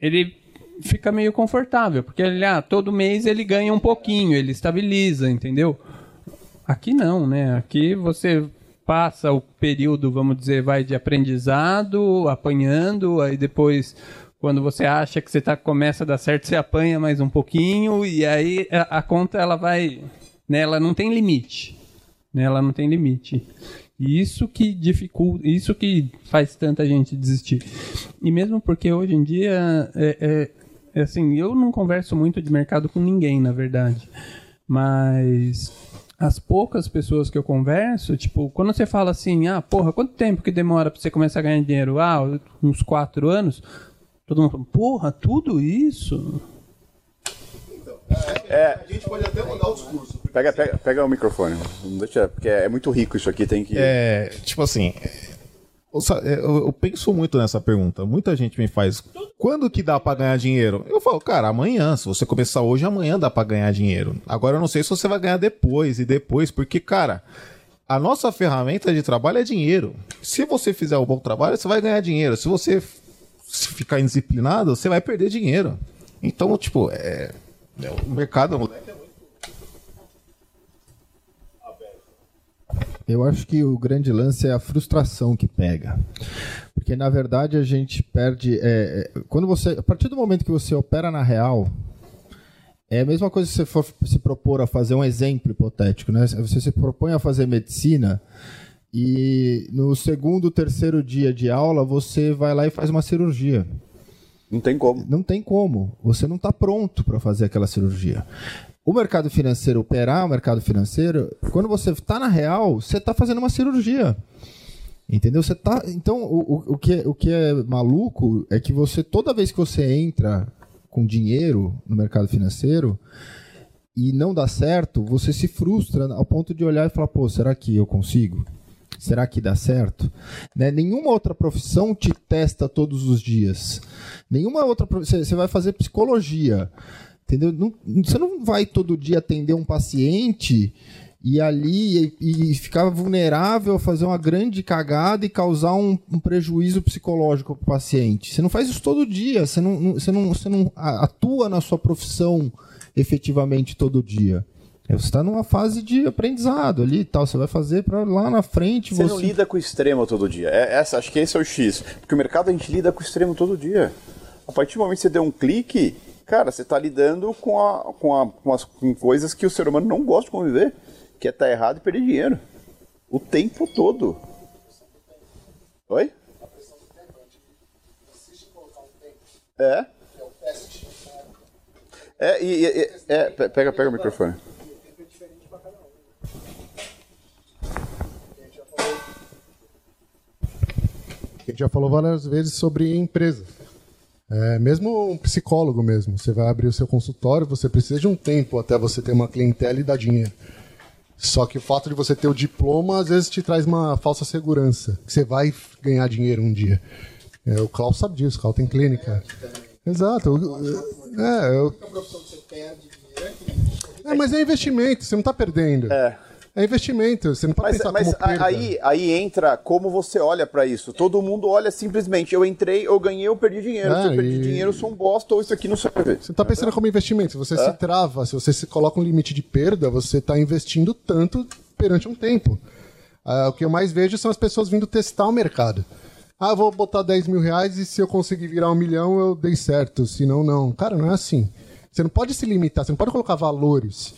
ele fica meio confortável, porque ele, ah, todo mês ele ganha um pouquinho, ele estabiliza, entendeu? Aqui não, né? Aqui você passa o período, vamos dizer, vai de aprendizado, apanhando, aí depois quando você acha que você tá, começa a dar certo, você apanha mais um pouquinho e aí a, a conta ela vai, né, ela não tem limite, né, ela não tem limite. Isso que dificulta, isso que faz tanta gente desistir. E mesmo porque hoje em dia, é, é, é assim, eu não converso muito de mercado com ninguém, na verdade. Mas as poucas pessoas que eu converso, tipo, quando você fala assim, ah, porra, quanto tempo que demora pra você começar a ganhar dinheiro? Ah, uns quatro anos. Todo mundo fala, porra, tudo isso? É, a gente pode até mudar o discurso. Pega, pega, pega o microfone. Não deixa, porque é muito rico isso aqui, tem que. É, tipo assim, é, eu, eu, penso muito nessa pergunta. Muita gente me faz: quando que dá para ganhar dinheiro? Eu falo, cara, amanhã. Se você começar hoje, amanhã dá para ganhar dinheiro. Agora eu não sei se você vai ganhar depois e depois, porque, cara, a nossa ferramenta de trabalho é dinheiro. Se você fizer um bom trabalho, você vai ganhar dinheiro. Se você ficar indisciplinado, você vai perder dinheiro. Então, tipo, é, é o mercado Eu acho que o grande lance é a frustração que pega. Porque, na verdade, a gente perde. É, é, quando você, a partir do momento que você opera na real, é a mesma coisa se você for se propor a fazer um exemplo hipotético. Né? Você se propõe a fazer medicina e no segundo, terceiro dia de aula você vai lá e faz uma cirurgia. Não tem como. Não tem como. Você não está pronto para fazer aquela cirurgia o mercado financeiro operar o mercado financeiro, quando você está na real, você está fazendo uma cirurgia. Entendeu? Você tá. Então, o, o, que, é, o que é maluco é que você, toda vez que você entra com dinheiro no mercado financeiro e não dá certo, você se frustra ao ponto de olhar e falar, pô, será que eu consigo? Será que dá certo? Né? Nenhuma outra profissão te testa todos os dias. Nenhuma outra. Você vai fazer psicologia. Entendeu? Não, você não vai todo dia atender um paciente e ali e, e ficar vulnerável a fazer uma grande cagada e causar um, um prejuízo psicológico para o paciente. Você não faz isso todo dia, você não, você, não, você não atua na sua profissão efetivamente todo dia. É, Você está numa fase de aprendizado ali e tal. Você vai fazer para lá na frente. Você Você, não lida com o extremo todo dia. É, essa, acho que esse é o X. Porque o mercado a gente lida com o extremo todo dia. A partir do momento que você der um clique, cara, você está lidando com, a, com, a, com, as, com coisas que o ser humano não gosta de conviver, que é estar errado e perder dinheiro. O tempo todo. Oi? É. É, e, e- é, pe- pega, pega o microfone. A gente já falou várias vezes sobre empresa. É, mesmo um psicólogo mesmo, você vai abrir o seu consultório, você precisa de um tempo até você ter uma clientela e dar dinheiro. Só que o fato de você ter o diploma às vezes te traz uma falsa segurança, que você vai ganhar dinheiro um dia. É, o Klaus sabe disso, o Klaus tem clínica. Exato. É, eu... é, mas é investimento, você não está perdendo. É. É investimento, você não pode Mas, pensar mas como perda. aí, aí entra como você olha pra isso. Todo mundo olha simplesmente, eu entrei, eu ganhei, eu perdi dinheiro. É, se eu perdi e- dinheiro, eu sou um bosta, ou isso aqui não serve. Você está pensando como investimento. Se você se trava, se você se coloca um limite de perda, você está investindo tanto perante um tempo. Ah, o que eu mais vejo são as pessoas vindo testar o mercado. Ah, vou botar 10 mil reais e se eu conseguir virar um milhão, eu dei certo. Se não, não. Cara, não é assim. Você não pode se limitar, você não pode colocar valores.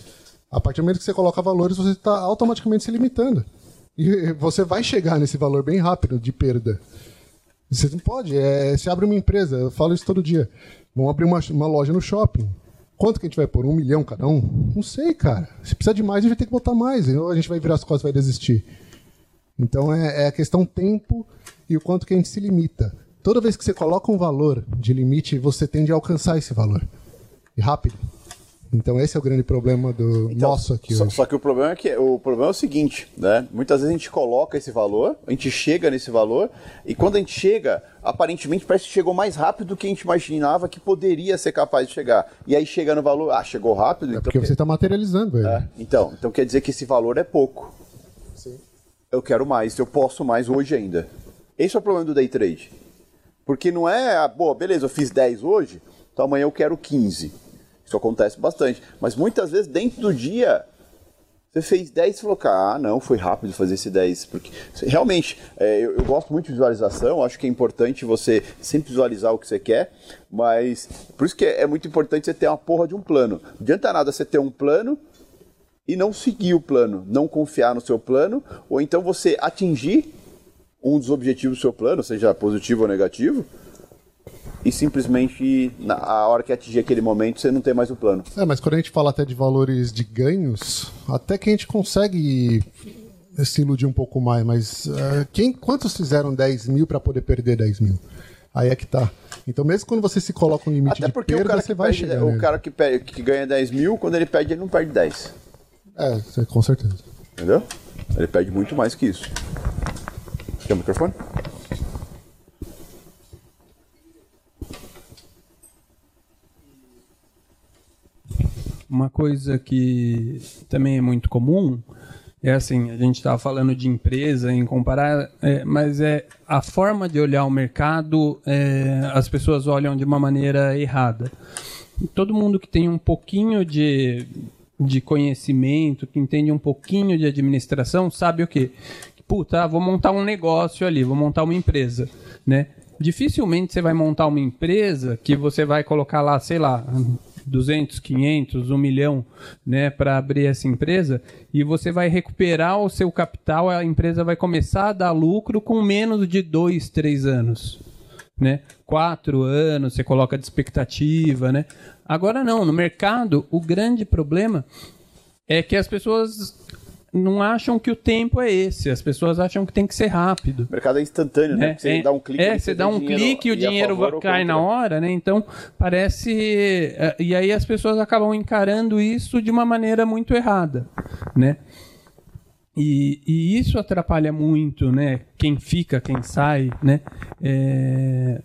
A partir do momento que você coloca valores, você está automaticamente se limitando. E você vai chegar nesse valor bem rápido de perda. Você não pode. É, você abre uma empresa, eu falo isso todo dia. Vamos abrir uma, uma loja no shopping. Quanto que a gente vai pôr? Um milhão cada um? Não sei, cara. Se precisar de mais, a gente vai ter que botar mais. Ou a gente vai virar as costas e vai desistir. Então é, é a questão tempo e o quanto que a gente se limita. Toda vez que você coloca um valor de limite, você tende a alcançar esse valor. E rápido. Então esse é o grande problema do Então, nosso aqui só, hoje. só que o problema é que o problema é o seguinte, né? Muitas vezes a gente coloca esse valor, a gente chega nesse valor, e quando a gente chega, aparentemente parece que chegou mais rápido do que a gente imaginava que poderia ser capaz de chegar. E aí chega no valor, ah, chegou rápido, É então. porque você está materializando ele. É, então, então quer dizer que esse valor é pouco. Eu quero mais, eu posso mais hoje ainda. Esse é o problema do day trade. Porque não é, ah, boa, beleza, eu fiz 10 hoje, então amanhã eu quero 15. Isso acontece bastante. Mas muitas vezes dentro do dia você fez 10 e falou, cara, ah, não, foi rápido fazer esse 10. Porque realmente, é, eu, eu gosto muito de visualização, acho que é importante você sempre visualizar o que você quer, mas por isso que é, é muito importante você ter uma porra de um plano. Não adianta nada você ter um plano e não seguir o plano, não confiar no seu plano, ou então você atingir um dos objetivos do seu plano, seja positivo ou negativo, e simplesmente na a hora que atingir aquele momento você não tem mais o plano. É, mas quando a gente fala até de valores de ganhos, até que a gente consegue se iludir um pouco mais, mas eh, quem, quantos fizeram 10 mil para poder perder 10 mil? Aí é que tá. Então, mesmo quando você se coloca um limite Até de porque o perda, cara, você que vai perde, chegar o cara que, perde- que ganha 10 mil, quando ele perde, ele não perde 10. É, com certeza. Entendeu? Ele perde muito mais que isso. Quer o microfone? Uma coisa que também é muito comum é assim, a gente estava falando de empresa em comparar, é, mas é a forma de olhar o mercado, é, as pessoas olham de uma maneira errada. Todo mundo que tem um pouquinho de, de conhecimento, que entende um pouquinho de administração, sabe o quê? Que, Puta, ah, vou montar um negócio ali, vou montar uma empresa, né? Dificilmente você vai montar uma empresa que você vai colocar lá, sei lá, 200, 500, 1 milhão, né, para abrir essa empresa e você vai recuperar o seu capital, a empresa vai começar a dar lucro com menos de 2, 3 anos, né? Quatro anos, você coloca de expectativa, né? Agora não, no mercado, o grande problema é que as pessoas não acham que o tempo é esse, as pessoas acham que tem que ser rápido. O mercado é instantâneo, né? É, Porque você é, dá um clique é, você dá um dinheiro clique e o dinheiro cai na hora, né? Então parece. é, E aí as pessoas acabam encarando isso de uma maneira muito errada, né? E, e isso atrapalha muito, né? Quem fica, quem sai, né? É,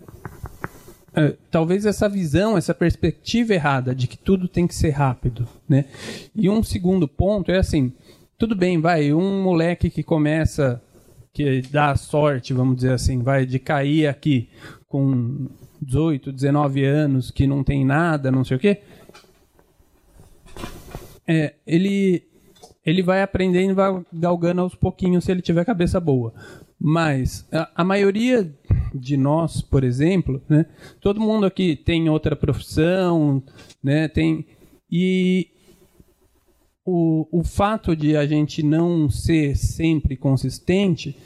é, talvez essa visão, essa perspectiva errada de que tudo tem que ser rápido, né? E um segundo ponto é assim, tudo bem, vai, um moleque que começa, que dá sorte, vamos dizer assim, vai, de cair aqui com 18, 19 anos, que não tem nada, não sei o quê. é, ele ele vai aprendendo, vai galgando aos pouquinhos se ele tiver cabeça boa. Mas a, a, maioria de nós, por exemplo, né, todo mundo aqui tem outra profissão, né, tem e o, o fato de a gente não ser sempre consistente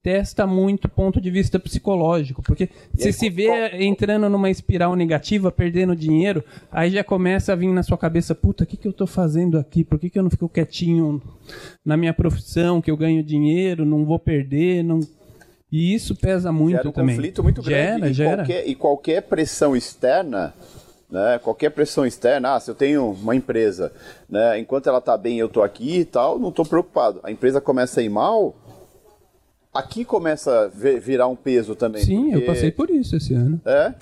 testa muito ponto de vista psicológico, porque você se vê entrando numa espiral negativa, perdendo dinheiro, aí já começa a vir na sua cabeça, puta, o que, que eu estou fazendo aqui? Por que, que eu não fico quietinho na minha profissão, que eu ganho dinheiro, não vou perder, não... E isso pesa muito gera um também. conflito muito grande. Gera, e, gera. Qualquer, e qualquer pressão externa né? Qualquer pressão externa, ah, se eu tenho uma empresa, né? enquanto ela está bem, eu estou aqui e tal, não estou preocupado. A empresa começa a ir mal, aqui começa a virar um peso também. Sim, porque... eu passei por isso esse ano. É,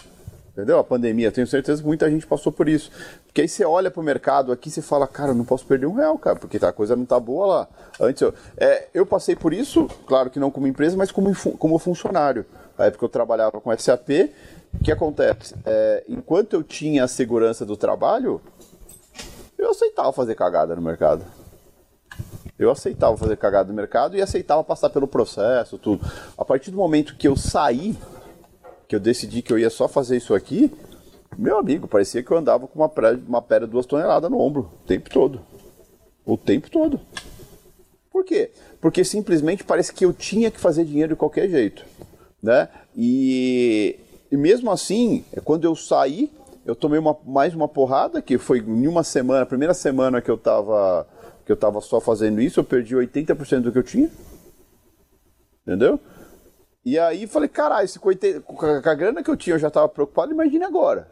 entendeu? A pandemia, tenho certeza que muita gente passou por isso. Porque aí você olha para o mercado aqui e fala, cara, eu não posso perder um real, cara, porque a coisa não tá boa lá. Antes eu, é, eu passei por isso, claro que não como empresa, mas como, como funcionário. Na época eu trabalhava com SAP, o que acontece? É, enquanto eu tinha a segurança do trabalho, eu aceitava fazer cagada no mercado. Eu aceitava fazer cagada no mercado e aceitava passar pelo processo, tudo. A partir do momento que eu saí, que eu decidi que eu ia só fazer isso aqui, meu amigo, parecia que eu andava com uma, pedra, uma pedra duas toneladas no ombro, o tempo todo. O tempo todo. Por quê? Porque simplesmente parece que eu tinha que fazer dinheiro de qualquer jeito. Né? E e mesmo assim, é quando eu saí, eu tomei uma, mais uma porrada, que foi em uma semana, a primeira semana que eu tava, que eu tava só fazendo isso, eu perdi 80% do que eu tinha. Entendeu? E aí falei, caralho, com, a grana que eu tinha eu já estava preocupado, imagine agora.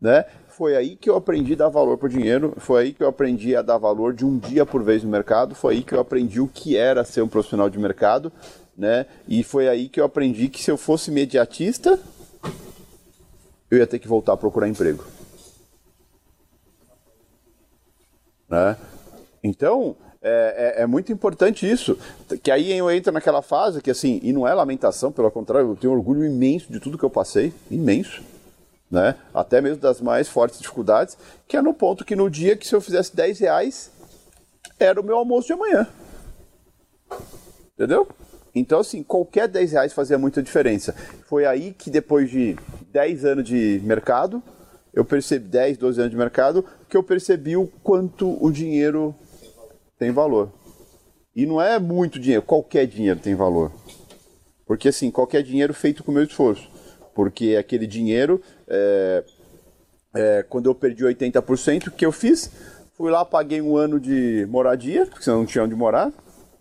Né? Foi aí que eu aprendi a dar valor o dinheiro, foi aí que eu aprendi a dar valor de um dia por vez no mercado, foi aí que eu aprendi o que era ser um profissional de mercado, né? E foi aí que eu aprendi que se eu fosse imediatista, eu ia ter que voltar a procurar emprego. Né? Então, é, é, é, muito importante isso. Que aí eu entro naquela fase que, assim, e não é lamentação, pelo contrário, eu tenho orgulho imenso de tudo que eu passei, imenso. Né? Até mesmo das mais fortes dificuldades, que é no ponto que no dia que se eu fizesse 10 reais, era o meu almoço de amanhã. Entendeu? Então, assim, qualquer 10 reais fazia muita diferença. Foi aí que depois de 10 anos de mercado, eu percebi 10, 12 anos de mercado, que eu percebi o quanto o dinheiro tem valor. E não é muito dinheiro, qualquer dinheiro tem valor. Porque assim, qualquer dinheiro feito com meu esforço. Porque aquele dinheiro, é, é, quando eu perdi 80%, o que eu fiz? Fui lá, paguei um ano de moradia, porque senão não tinha onde morar,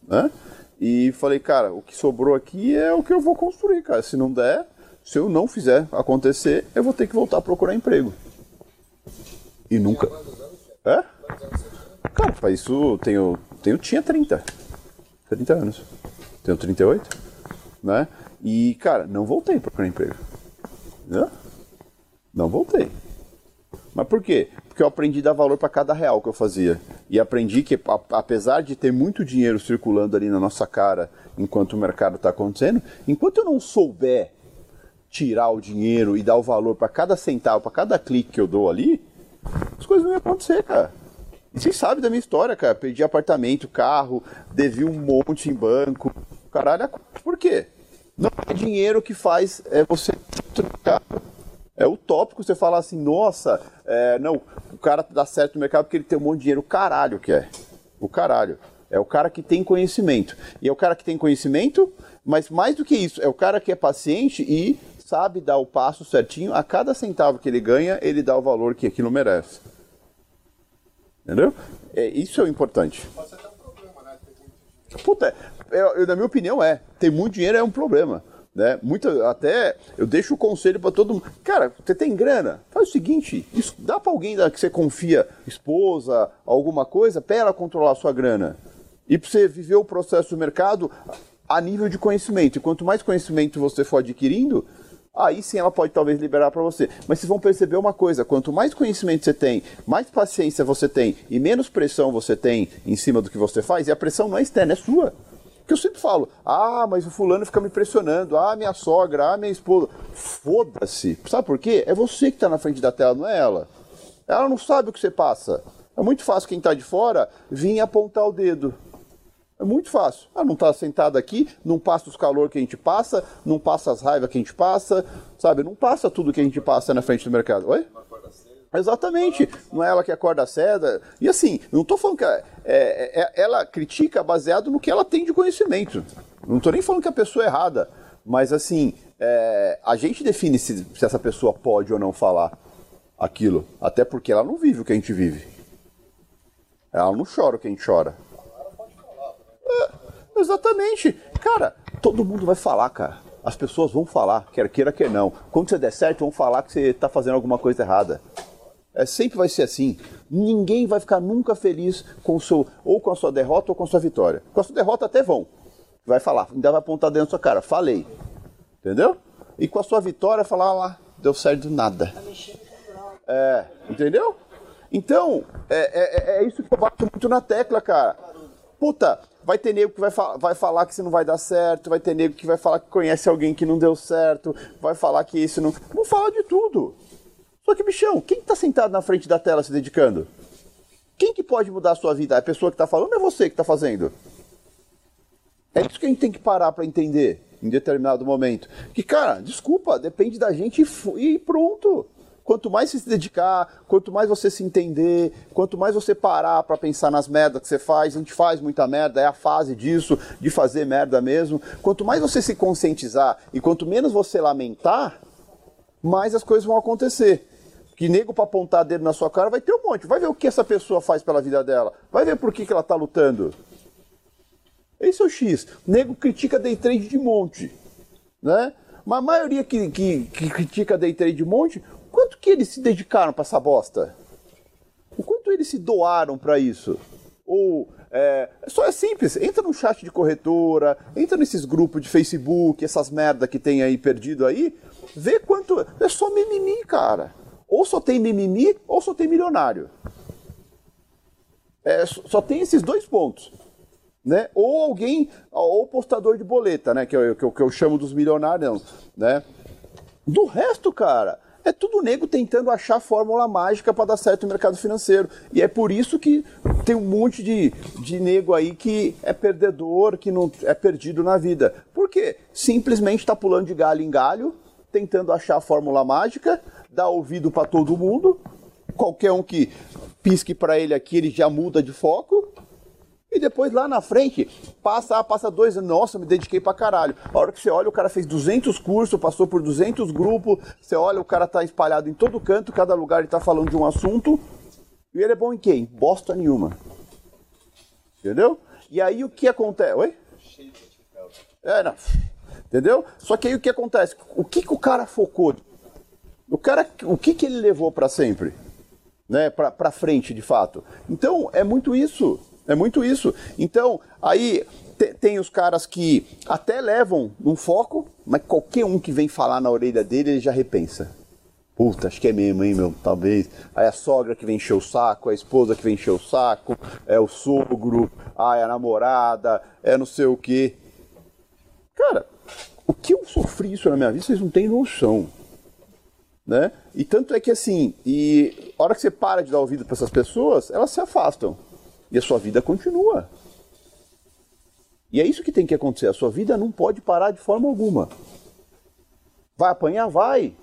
né? E falei, cara, o que sobrou aqui é o que eu vou construir, cara. Se não der, se eu não fizer acontecer, eu vou ter que voltar a procurar emprego. E nunca. É? Cara, para isso tenho, tenho. Tinha 30. 30 anos. Tenho 38. Né? E, cara, não voltei a procurar emprego. Não voltei. Mas por quê? Porque eu aprendi a dar valor para cada real que eu fazia. E aprendi que, apesar de ter muito dinheiro circulando ali na nossa cara enquanto o mercado está acontecendo, enquanto eu não souber tirar o dinheiro e dar o valor para cada centavo, para cada clique que eu dou ali, as coisas não iam acontecer, cara. E vocês sabem da minha história, cara. Perdi apartamento, carro, devi um monte em banco. Caralho, por quê? Não é dinheiro que faz é você trocar. É utópico você falar assim, nossa, é, não, o cara dá certo no mercado porque ele tem um monte de dinheiro. O caralho que é. O caralho. É o cara que tem conhecimento. E é o cara que tem conhecimento, mas mais do que isso, é o cara que é paciente e sabe dar o passo certinho, a cada centavo que ele ganha, ele dá o valor que aquilo merece. Entendeu? É, isso é o importante. Pode ser até um problema, né? Puta, eu, eu, na minha opinião é. Ter muito dinheiro é um problema. Né? Muito, até eu deixo o conselho para todo mundo. Cara, você tem grana? Faz o seguinte: isso, dá para alguém que você confia, esposa, alguma coisa, para ela controlar a sua grana. E para você viver o processo do mercado a nível de conhecimento. E quanto mais conhecimento você for adquirindo, aí sim ela pode talvez liberar para você. Mas vocês vão perceber uma coisa: quanto mais conhecimento você tem, mais paciência você tem e menos pressão você tem em cima do que você faz, e a pressão não é externa, é sua. Que eu sempre falo, ah, mas o fulano fica me pressionando, ah, minha sogra, ah, minha esposa. Foda-se. Sabe por quê? É você que está na frente da tela, não é ela. Ela não sabe o que você passa. É muito fácil quem está de fora vir apontar o dedo. É muito fácil. Ah, não está sentado aqui, não passa os calor que a gente passa, não passa as raivas que a gente passa, sabe? Não passa tudo que a gente passa na frente do mercado. Oi? Exatamente, não é ela que acorda cedo. E assim, não estou falando que é, é, é, ela critica baseado no que ela tem de conhecimento. Não estou nem falando que a pessoa é errada, mas assim, é, a gente define se, se essa pessoa pode ou não falar aquilo, até porque ela não vive o que a gente vive. Ela não chora o que a gente chora. É, exatamente. Cara, todo mundo vai falar, cara. As pessoas vão falar, quer queira, quer não. Quando você der certo, vão falar que você está fazendo alguma coisa errada. É, sempre vai ser assim. Ninguém vai ficar nunca feliz com o seu, ou com a sua derrota ou com a sua vitória. Com a sua derrota até vão. Vai falar, ainda vai apontar dentro da sua cara. Falei. Entendeu? E com a sua vitória, falar ah lá, deu certo nada. É, entendeu? Então, é, é, é isso que eu bato muito na tecla, cara. Puta, vai ter nego que vai, fa vai falar que isso não vai dar certo, vai ter nego que vai falar que conhece alguém que não deu certo, vai falar que isso não. Vamos falar de tudo. Só que, bichão, quem está sentado na frente da tela se dedicando? Quem que pode mudar a sua vida? A pessoa que está falando é você que está fazendo. É isso que a gente tem que parar para entender em determinado momento. Que, cara, desculpa, depende da gente e pronto. Quanto mais você se dedicar, quanto mais você se entender, quanto mais você parar para pensar nas merdas que você faz, a gente faz muita merda, é a fase disso, de fazer merda mesmo. Quanto mais você se conscientizar e quanto menos você lamentar, mais as coisas vão acontecer que nego para apontar dedo na sua cara vai ter um monte. Vai ver o que essa pessoa faz pela vida dela. Vai ver por que, que ela tá lutando. Esse é o X. nego critica day trade de monte. Né? Mas a maioria que, que, que critica day trade de monte, quanto que eles se dedicaram para essa bosta? O quanto eles se doaram para isso? Ou é, só é simples, entra no chat de corretora, entra nesses grupos de Facebook, essas merda que tem aí perdido aí, vê quanto. É só mimimi, cara. Ou só tem mimimi, ou só tem milionário. É, só tem esses dois pontos. Né? Ou alguém, ou postador de boleta, né? Que eu, que eu, que eu chamo dos milionários, né? Do resto, cara, é tudo nego tentando achar a fórmula mágica para dar certo no mercado financeiro. E é por isso que tem um monte de, de nego aí que é perdedor, que não é perdido na vida. Por quê? Simplesmente está pulando de galho em galho, tentando achar a fórmula mágica, dá ouvido para todo mundo. Qualquer um que pisque para ele aqui, ele já muda de foco. E depois lá na frente, passa, passa dois nossa, me dediquei pra caralho. A hora que você olha, o cara fez 200 cursos, passou por 200 grupos, você olha, o cara tá espalhado em todo canto, cada lugar ele tá falando de um assunto. E ele é bom em quem? Bosta nenhuma. Entendeu? E aí o que acontece? Oi? É, não. Entendeu? Só que aí o que acontece? O que, que o cara focou? O cara, o que, que ele levou para sempre? Né, para frente, de fato. Então, é muito isso. É muito isso. Então, aí te, tem os caras que até levam um foco, mas qualquer um que vem falar na orelha dele, ele já repensa. Puta, acho que é mesmo, hein, meu? Talvez. Aí a sogra que vem encher o saco, a esposa que vem encher o saco, é o sogro, ah, é a namorada, é não sei o quê. Cara, o que eu sofri isso na minha vida, vocês não têm noção. Né? E tanto é que assim, e a hora que você para de dar ouvido para essas pessoas, elas se afastam. E a sua vida continua. E é isso que tem que acontecer. A sua vida não pode parar de forma alguma. Vai apanhar? Vai.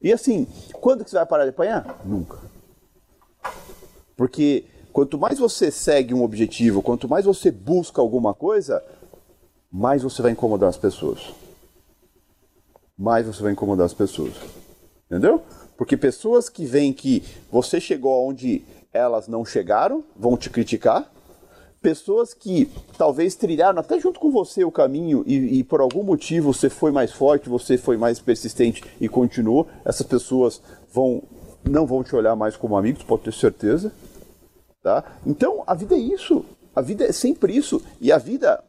E assim, quando que você vai parar de apanhar? Nunca. Porque quanto mais você segue um objetivo, quanto mais você busca alguma coisa, mais você vai incomodar as pessoas. Mais você vai incomodar as pessoas. Entendeu? Porque pessoas que veem que você chegou aonde elas não chegaram vão te criticar. Pessoas que talvez trilharam até junto com você o caminho e, e por algum motivo você foi mais forte, você foi mais persistente e continuou, essas pessoas vão não vão te olhar mais como amigos, pode ter certeza. Tá? Então a vida é isso. A vida é sempre isso. E a vida,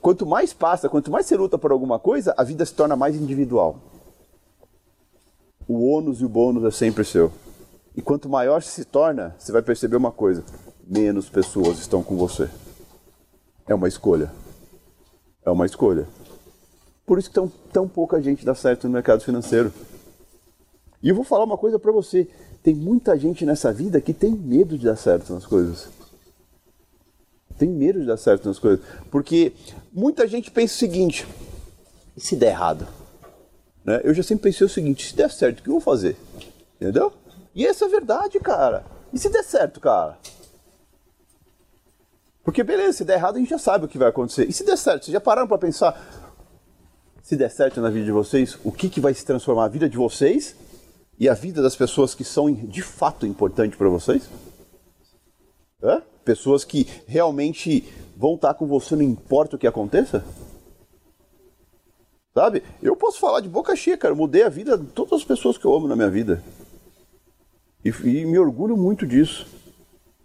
quanto mais passa, quanto mais você luta por alguma coisa, a vida se torna mais individual o ônus e o bônus é sempre seu. E quanto maior se torna, você vai perceber uma coisa: menos pessoas estão com você. É uma escolha. É uma escolha. Por isso que tão, tão pouca gente dá certo no mercado financeiro. E eu vou falar uma coisa para você: tem muita gente nessa vida que tem medo de dar certo nas coisas. Tem medo de dar certo nas coisas. Porque muita gente pensa o seguinte: e se der errado? Né? Eu já sempre pensei o seguinte: se der certo, o que eu vou fazer? Entendeu? E essa é a verdade, cara. E se der certo, cara? Porque beleza, se der errado a gente já sabe o que vai acontecer. E se der certo, vocês já pararam para pensar? Se der certo na vida de vocês, o que, que vai se transformar a vida de vocês e a vida das pessoas que são de fato importantes para vocês? Hã? Pessoas que realmente vão estar com você, não importa o que aconteça? Sabe? Eu posso falar de boca cheia, cara. Eu mudei a vida de todas as pessoas que eu amo na minha vida. E, e me orgulho muito disso.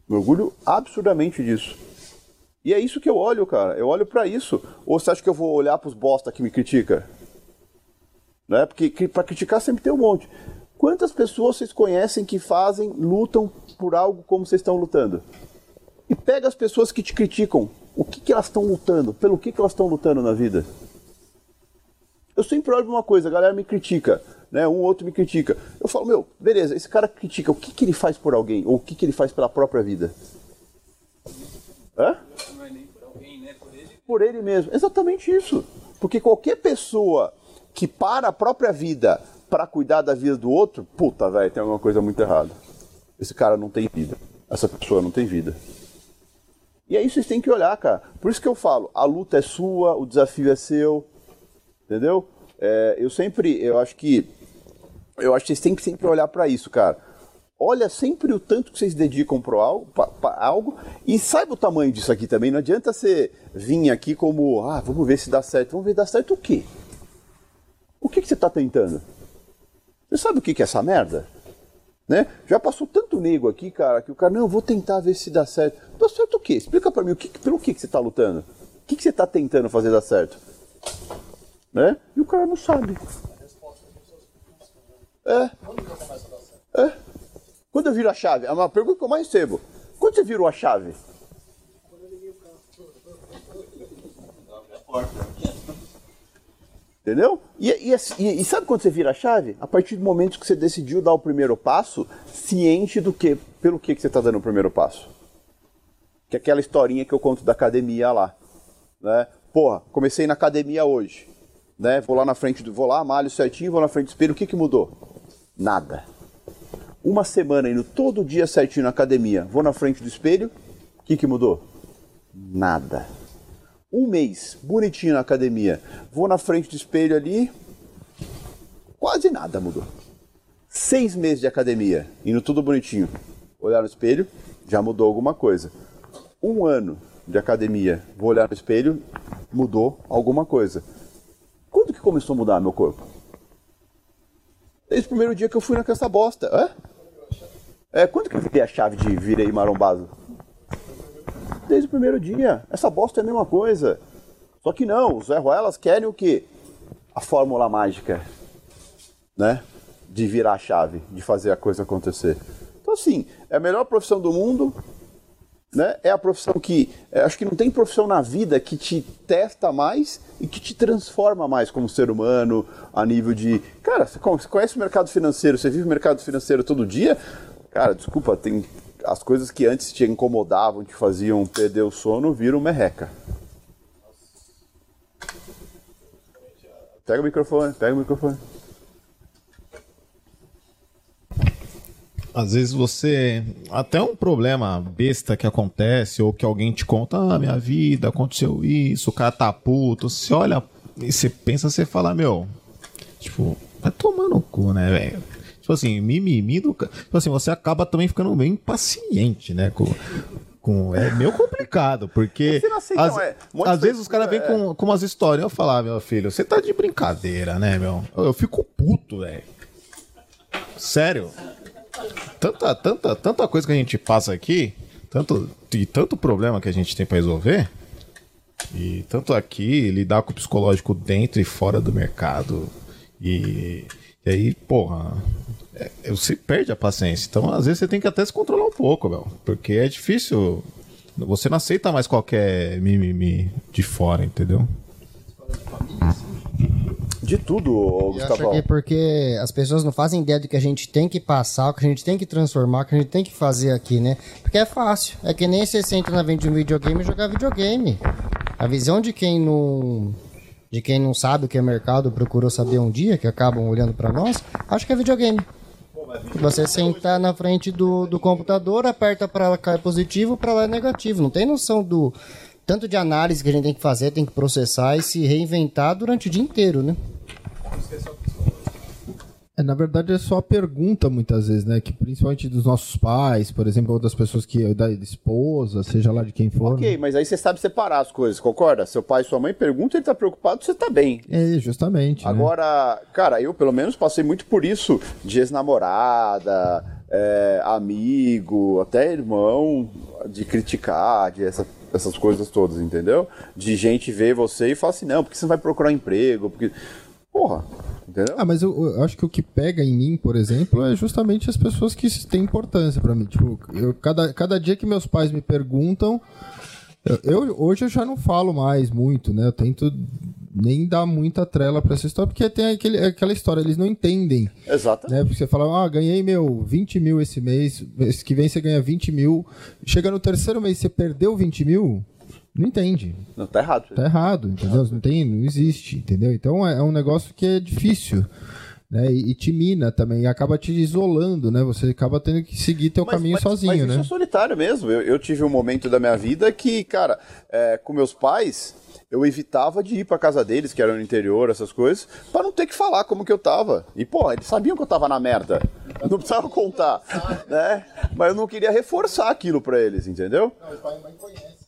Me orgulho absurdamente disso. E é isso que eu olho, cara. Eu olho para isso. Ou você acha que eu vou olhar pros bosta que me critica? Né? Porque para criticar sempre tem um monte. Quantas pessoas vocês conhecem que fazem, lutam por algo como vocês estão lutando? E pega as pessoas que te criticam. O que, que elas estão lutando? Pelo que, que elas estão lutando na vida? Eu sempre olho uma coisa, a galera me critica, né? Um outro me critica. Eu falo, meu, beleza, esse cara critica, o que, que ele faz por alguém? Ou o que, que ele faz pela própria vida? Hã? É por ele. Por ele mesmo. Exatamente isso. Porque qualquer pessoa que para a própria vida para cuidar da vida do outro, puta, velho, tem alguma coisa muito errada. Esse cara não tem vida. Essa pessoa não tem vida. E aí vocês têm que olhar, cara. Por isso que eu falo, a luta é sua, o desafio é seu, entendeu? É, eu sempre, eu acho que, eu acho que vocês têm que sempre olhar para isso, cara. Olha sempre o tanto que vocês dedicam para algo, algo e saiba o tamanho disso aqui também. Não adianta você vir aqui como, ah, vamos ver se dá certo. Vamos ver se dá certo o quê? O que, que você está tentando? Você sabe o que, que é essa merda? Né? Já passou tanto nego aqui, cara, que o cara, não, eu vou tentar ver se dá certo. Dá certo o quê? Explica para mim, o que, pelo que, que você está lutando? O que, que você está tentando fazer dar certo? Né? E o cara não sabe. É. É. Quando eu viro a chave? É uma pergunta que eu mais recebo. Quando você virou a chave? Entendeu? E, e, e, e, sabe quando você vira a chave? A partir do momento que você decidiu dar o primeiro passo, ciente do que, pelo que, que você está dando o primeiro passo. Que é aquela historinha que eu conto da academia lá. Né? Porra, comecei na academia hoje. Né? Vou lá na frente do. Vou lá, malho certinho, vou na frente do espelho. O que, que mudou? Nada. Uma semana indo todo dia certinho na academia, vou na frente do espelho. O que, que mudou? Nada um mês, bonitinho na academia. Vou na frente do espelho ali, quase nada mudou. Seis meses de academia, indo tudo bonitinho. Olhar no espelho, já mudou alguma coisa. Um ano de academia, vou olhar no espelho, mudou alguma coisa. Quando que começou a mudar meu corpo? Desde o primeiro dia que eu fui naquela bosta. Hã? É, quando que eu virei a chave de virei marombado? desde o primeiro dia. Essa bosta é a mesma coisa. Só que não, os Zé Ruelas querem o quê? A fórmula mágica, né? De virar a chave, de fazer a coisa acontecer. Então, assim, é a melhor profissão do mundo, né? É a profissão que. É, acho que não tem profissão na vida que te testa mais e que te transforma mais como ser humano, a nível de. Cara, você conhece o mercado financeiro, você vive o mercado financeiro todo dia? Cara, desculpa, tem as coisas que antes te incomodavam, te faziam perder o sono, viram merreca. Pega o microfone, pega o microfone. Às vezes você. Até um problema besta que acontece, ou que alguém te conta, ah, minha vida, aconteceu isso, o cara tá puto. Você olha e você pensa, você fala, meu. Tipo, vai tomar no cu, né, velho? Tipo assim, mimimi do. Tipo assim, você acaba também ficando bem impaciente, né? Com, com, é meio complicado, porque às, é. às vezes os caras vêm é. com, com umas histórias. Eu falar, ah, meu filho, você tá de brincadeira, né, meu? Eu, eu fico puto, velho. Sério. Tanta, tanta, tanta coisa que a gente passa aqui, tanto, e tanto problema que a gente tem para resolver. E tanto aqui, lidar com o psicológico dentro e fora do mercado. E e aí, porra, é, você perde a paciência. Então, às vezes, você tem que até se controlar um pouco, meu. Porque é difícil. Você não aceita mais qualquer mimimi de fora, entendeu? De tudo, ô, Eu acho que é porque as pessoas não fazem ideia do que a gente tem que passar, o que a gente tem que transformar, o que a gente tem que fazer aqui, né? Porque é fácil. É que nem você senta na frente de um videogame e jogar videogame. A visão de quem não. De quem não sabe o que é mercado, procurou saber um dia, que acabam olhando pra nós, acho que é videogame. Você sentar na frente do, do computador, aperta pra cá é positivo, pra lá é negativo. Não tem noção do tanto de análise que a gente tem que fazer, tem que processar e se reinventar durante o dia inteiro, né? É, na verdade é só a pergunta muitas vezes, né? Que principalmente dos nossos pais, por exemplo, ou das pessoas que da esposa, seja lá de quem for. Ok, né? mas aí você sabe separar as coisas, concorda? Seu pai e sua mãe perguntam, ele tá preocupado, você tá bem. É, justamente. né? Agora, cara, eu pelo menos passei muito por isso de ex-namorada, é, amigo, até irmão, de criticar, de essa- essas coisas todas, entendeu? De gente ver você e falar assim, não, porque você não vai procurar emprego? Porque. Porra, entendeu? Ah, mas eu, eu acho que o que pega em mim, por exemplo, é justamente as pessoas que têm importância pra mim. Tipo, eu, cada, cada dia que meus pais me perguntam, eu, eu- hoje eu já não falo mais muito, né? Eu tento nem dar muita trela pra essa história, porque tem aquele, aquela história, eles não entendem. Exato. Né? Porque você fala, ah, ganhei meu 20 mil esse mês, mês que vem você ganha 20 mil. Chega no terceiro mês você perdeu 20 mil, não entende. Não, tá errado. Tá errado, entendeu? Não tem, não existe, entendeu? Então é, é um negócio que é difícil. Né? E, e te mina também, e acaba te isolando, né? Você acaba tendo que seguir teu caminho sozinho, mas né? Isso é solitário mesmo. Eu, eu tive um momento da minha vida que, cara, é, com meus pais, eu evitava de ir pra casa deles, que era no interior, essas coisas, pra não ter que falar como que eu tava. E, pô, eles sabiam que eu tava na merda. [LAUGHS] Não precisava contar, né? Mas eu não queria reforçar aquilo pra eles, entendeu?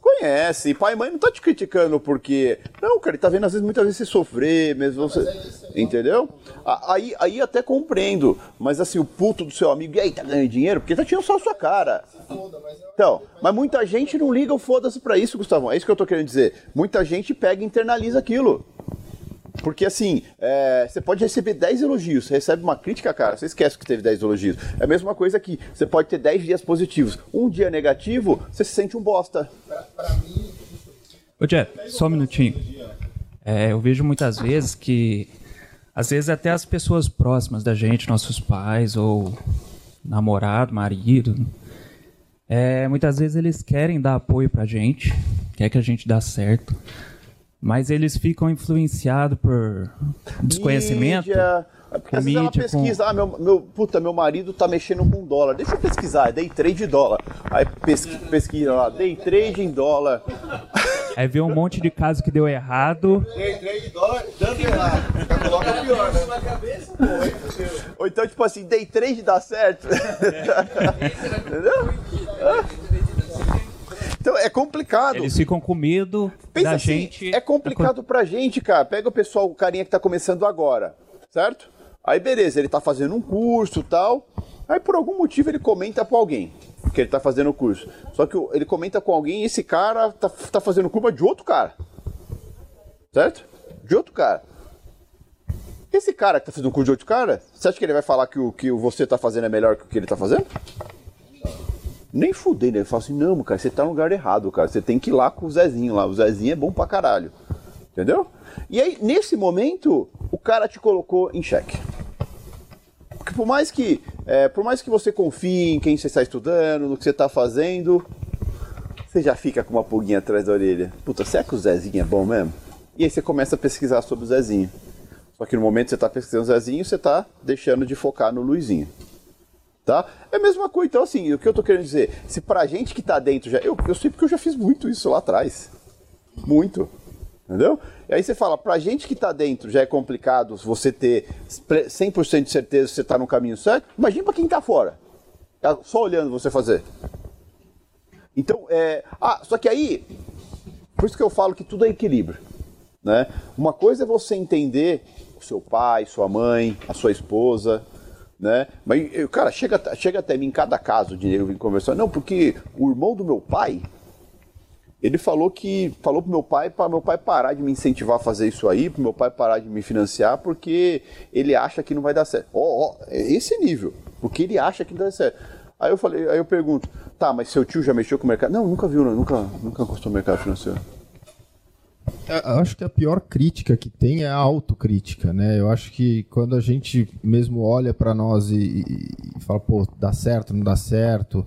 Conhece. E pai e mãe não tá te criticando porque. Não, cara, ele tá vendo às vezes muitas vezes você sofrer, mesmo você. Entendeu? A- Aí, aí até compreendo. Mas assim, o puto do seu amigo, e aí, tá ganhando dinheiro? Porque tá tirando só a sua cara. Então, mas muita gente não liga o foda-se pra isso, Gustavão. É isso que eu tô querendo dizer. Muita gente pega e internaliza aquilo. Porque assim, é, você pode receber 10 elogios, você recebe uma crítica, cara, você esquece que teve 10 elogios. É a mesma coisa aqui, você pode ter 10 dias positivos. Um dia negativo, você se sente um bosta. Ô Jeff, só um minutinho. É, eu vejo muitas vezes que, às vezes até as pessoas próximas da gente, nossos pais ou namorado, marido, é, muitas vezes eles querem dar apoio pra gente, quer que a gente dá certo, mas eles ficam influenciados por desconhecimento. Mídia, é porque às vezes ela com- pesquisa, ah, meu, meu, puta, meu marido tá mexendo com dólar. Deixa eu pesquisar, é day trade de dólar. Aí pesqui- pesquisa lá, day trade em dólar. Aí vê um monte de caso que deu errado. Ou então, tipo assim, day trade dá certo. [LAUGHS] Entendeu? Então é complicado. Eles ficam com medo Pensa da assim, gente. é complicado pra gente, cara. Pega o pessoal, o carinha que tá começando agora, certo? Aí beleza, ele tá fazendo um curso tal. Aí por algum motivo ele comenta com alguém que ele tá fazendo o curso. Só que o- ele comenta com alguém e esse cara tá, tá fazendo curva de outro cara. Certo? De outro cara. Esse cara que tá fazendo um curso de outro cara, você acha que ele vai falar que o que o você tá fazendo é melhor que o que ele tá fazendo? Nem fudendo, ele fala assim, não, cara, você tá no lugar errado, cara. Você tem que ir lá com o Zezinho lá. O Zezinho é bom pra caralho. Entendeu? E aí, nesse momento, o cara te colocou em xeque. Porque por mais que, é, por mais que você confie em quem você está estudando, no que você está fazendo, você já fica com uma pulguinha atrás da orelha. Puta, será que o Zezinho é bom mesmo? E aí você começa a pesquisar sobre o Zezinho. Só que no momento que você está pesquisando o Zezinho, você está deixando de focar no Luizinho. Tá? É a mesma coisa, então assim, o que eu tô querendo dizer, se pra gente que tá dentro já. Eu, eu sei porque eu já fiz muito isso lá atrás. Muito. Entendeu? E aí você fala, pra gente que tá dentro já é complicado você ter pre- 100% de certeza que você tá no caminho certo. Imagina pra quem tá fora. Tá só olhando você fazer. Então, é. Ah, só que aí. Por isso que eu falo que tudo é equilíbrio. Né? Uma coisa é você entender o seu pai, sua mãe, a sua esposa, né? Mas, eu- cara, chega, chega até mim em cada caso de eu vir conversar. Não, porque o irmão do meu pai, ele falou que falou pro meu pai para meu pai parar de me incentivar a fazer isso aí, pro meu pai parar de me financiar, porque ele acha que não vai dar certo. Ó, ó, é esse nível, porque ele acha que não vai dar certo. Aí eu falei, aí eu pergunto, tá, mas seu tio já mexeu com o mercado? Não, nunca viu, nunca, nunca encostou no mercado financeiro. Eu acho que a pior crítica que tem é a autocrítica, né? Eu acho que quando a gente mesmo olha para nós e, e, fala, pô, dá certo, não dá certo.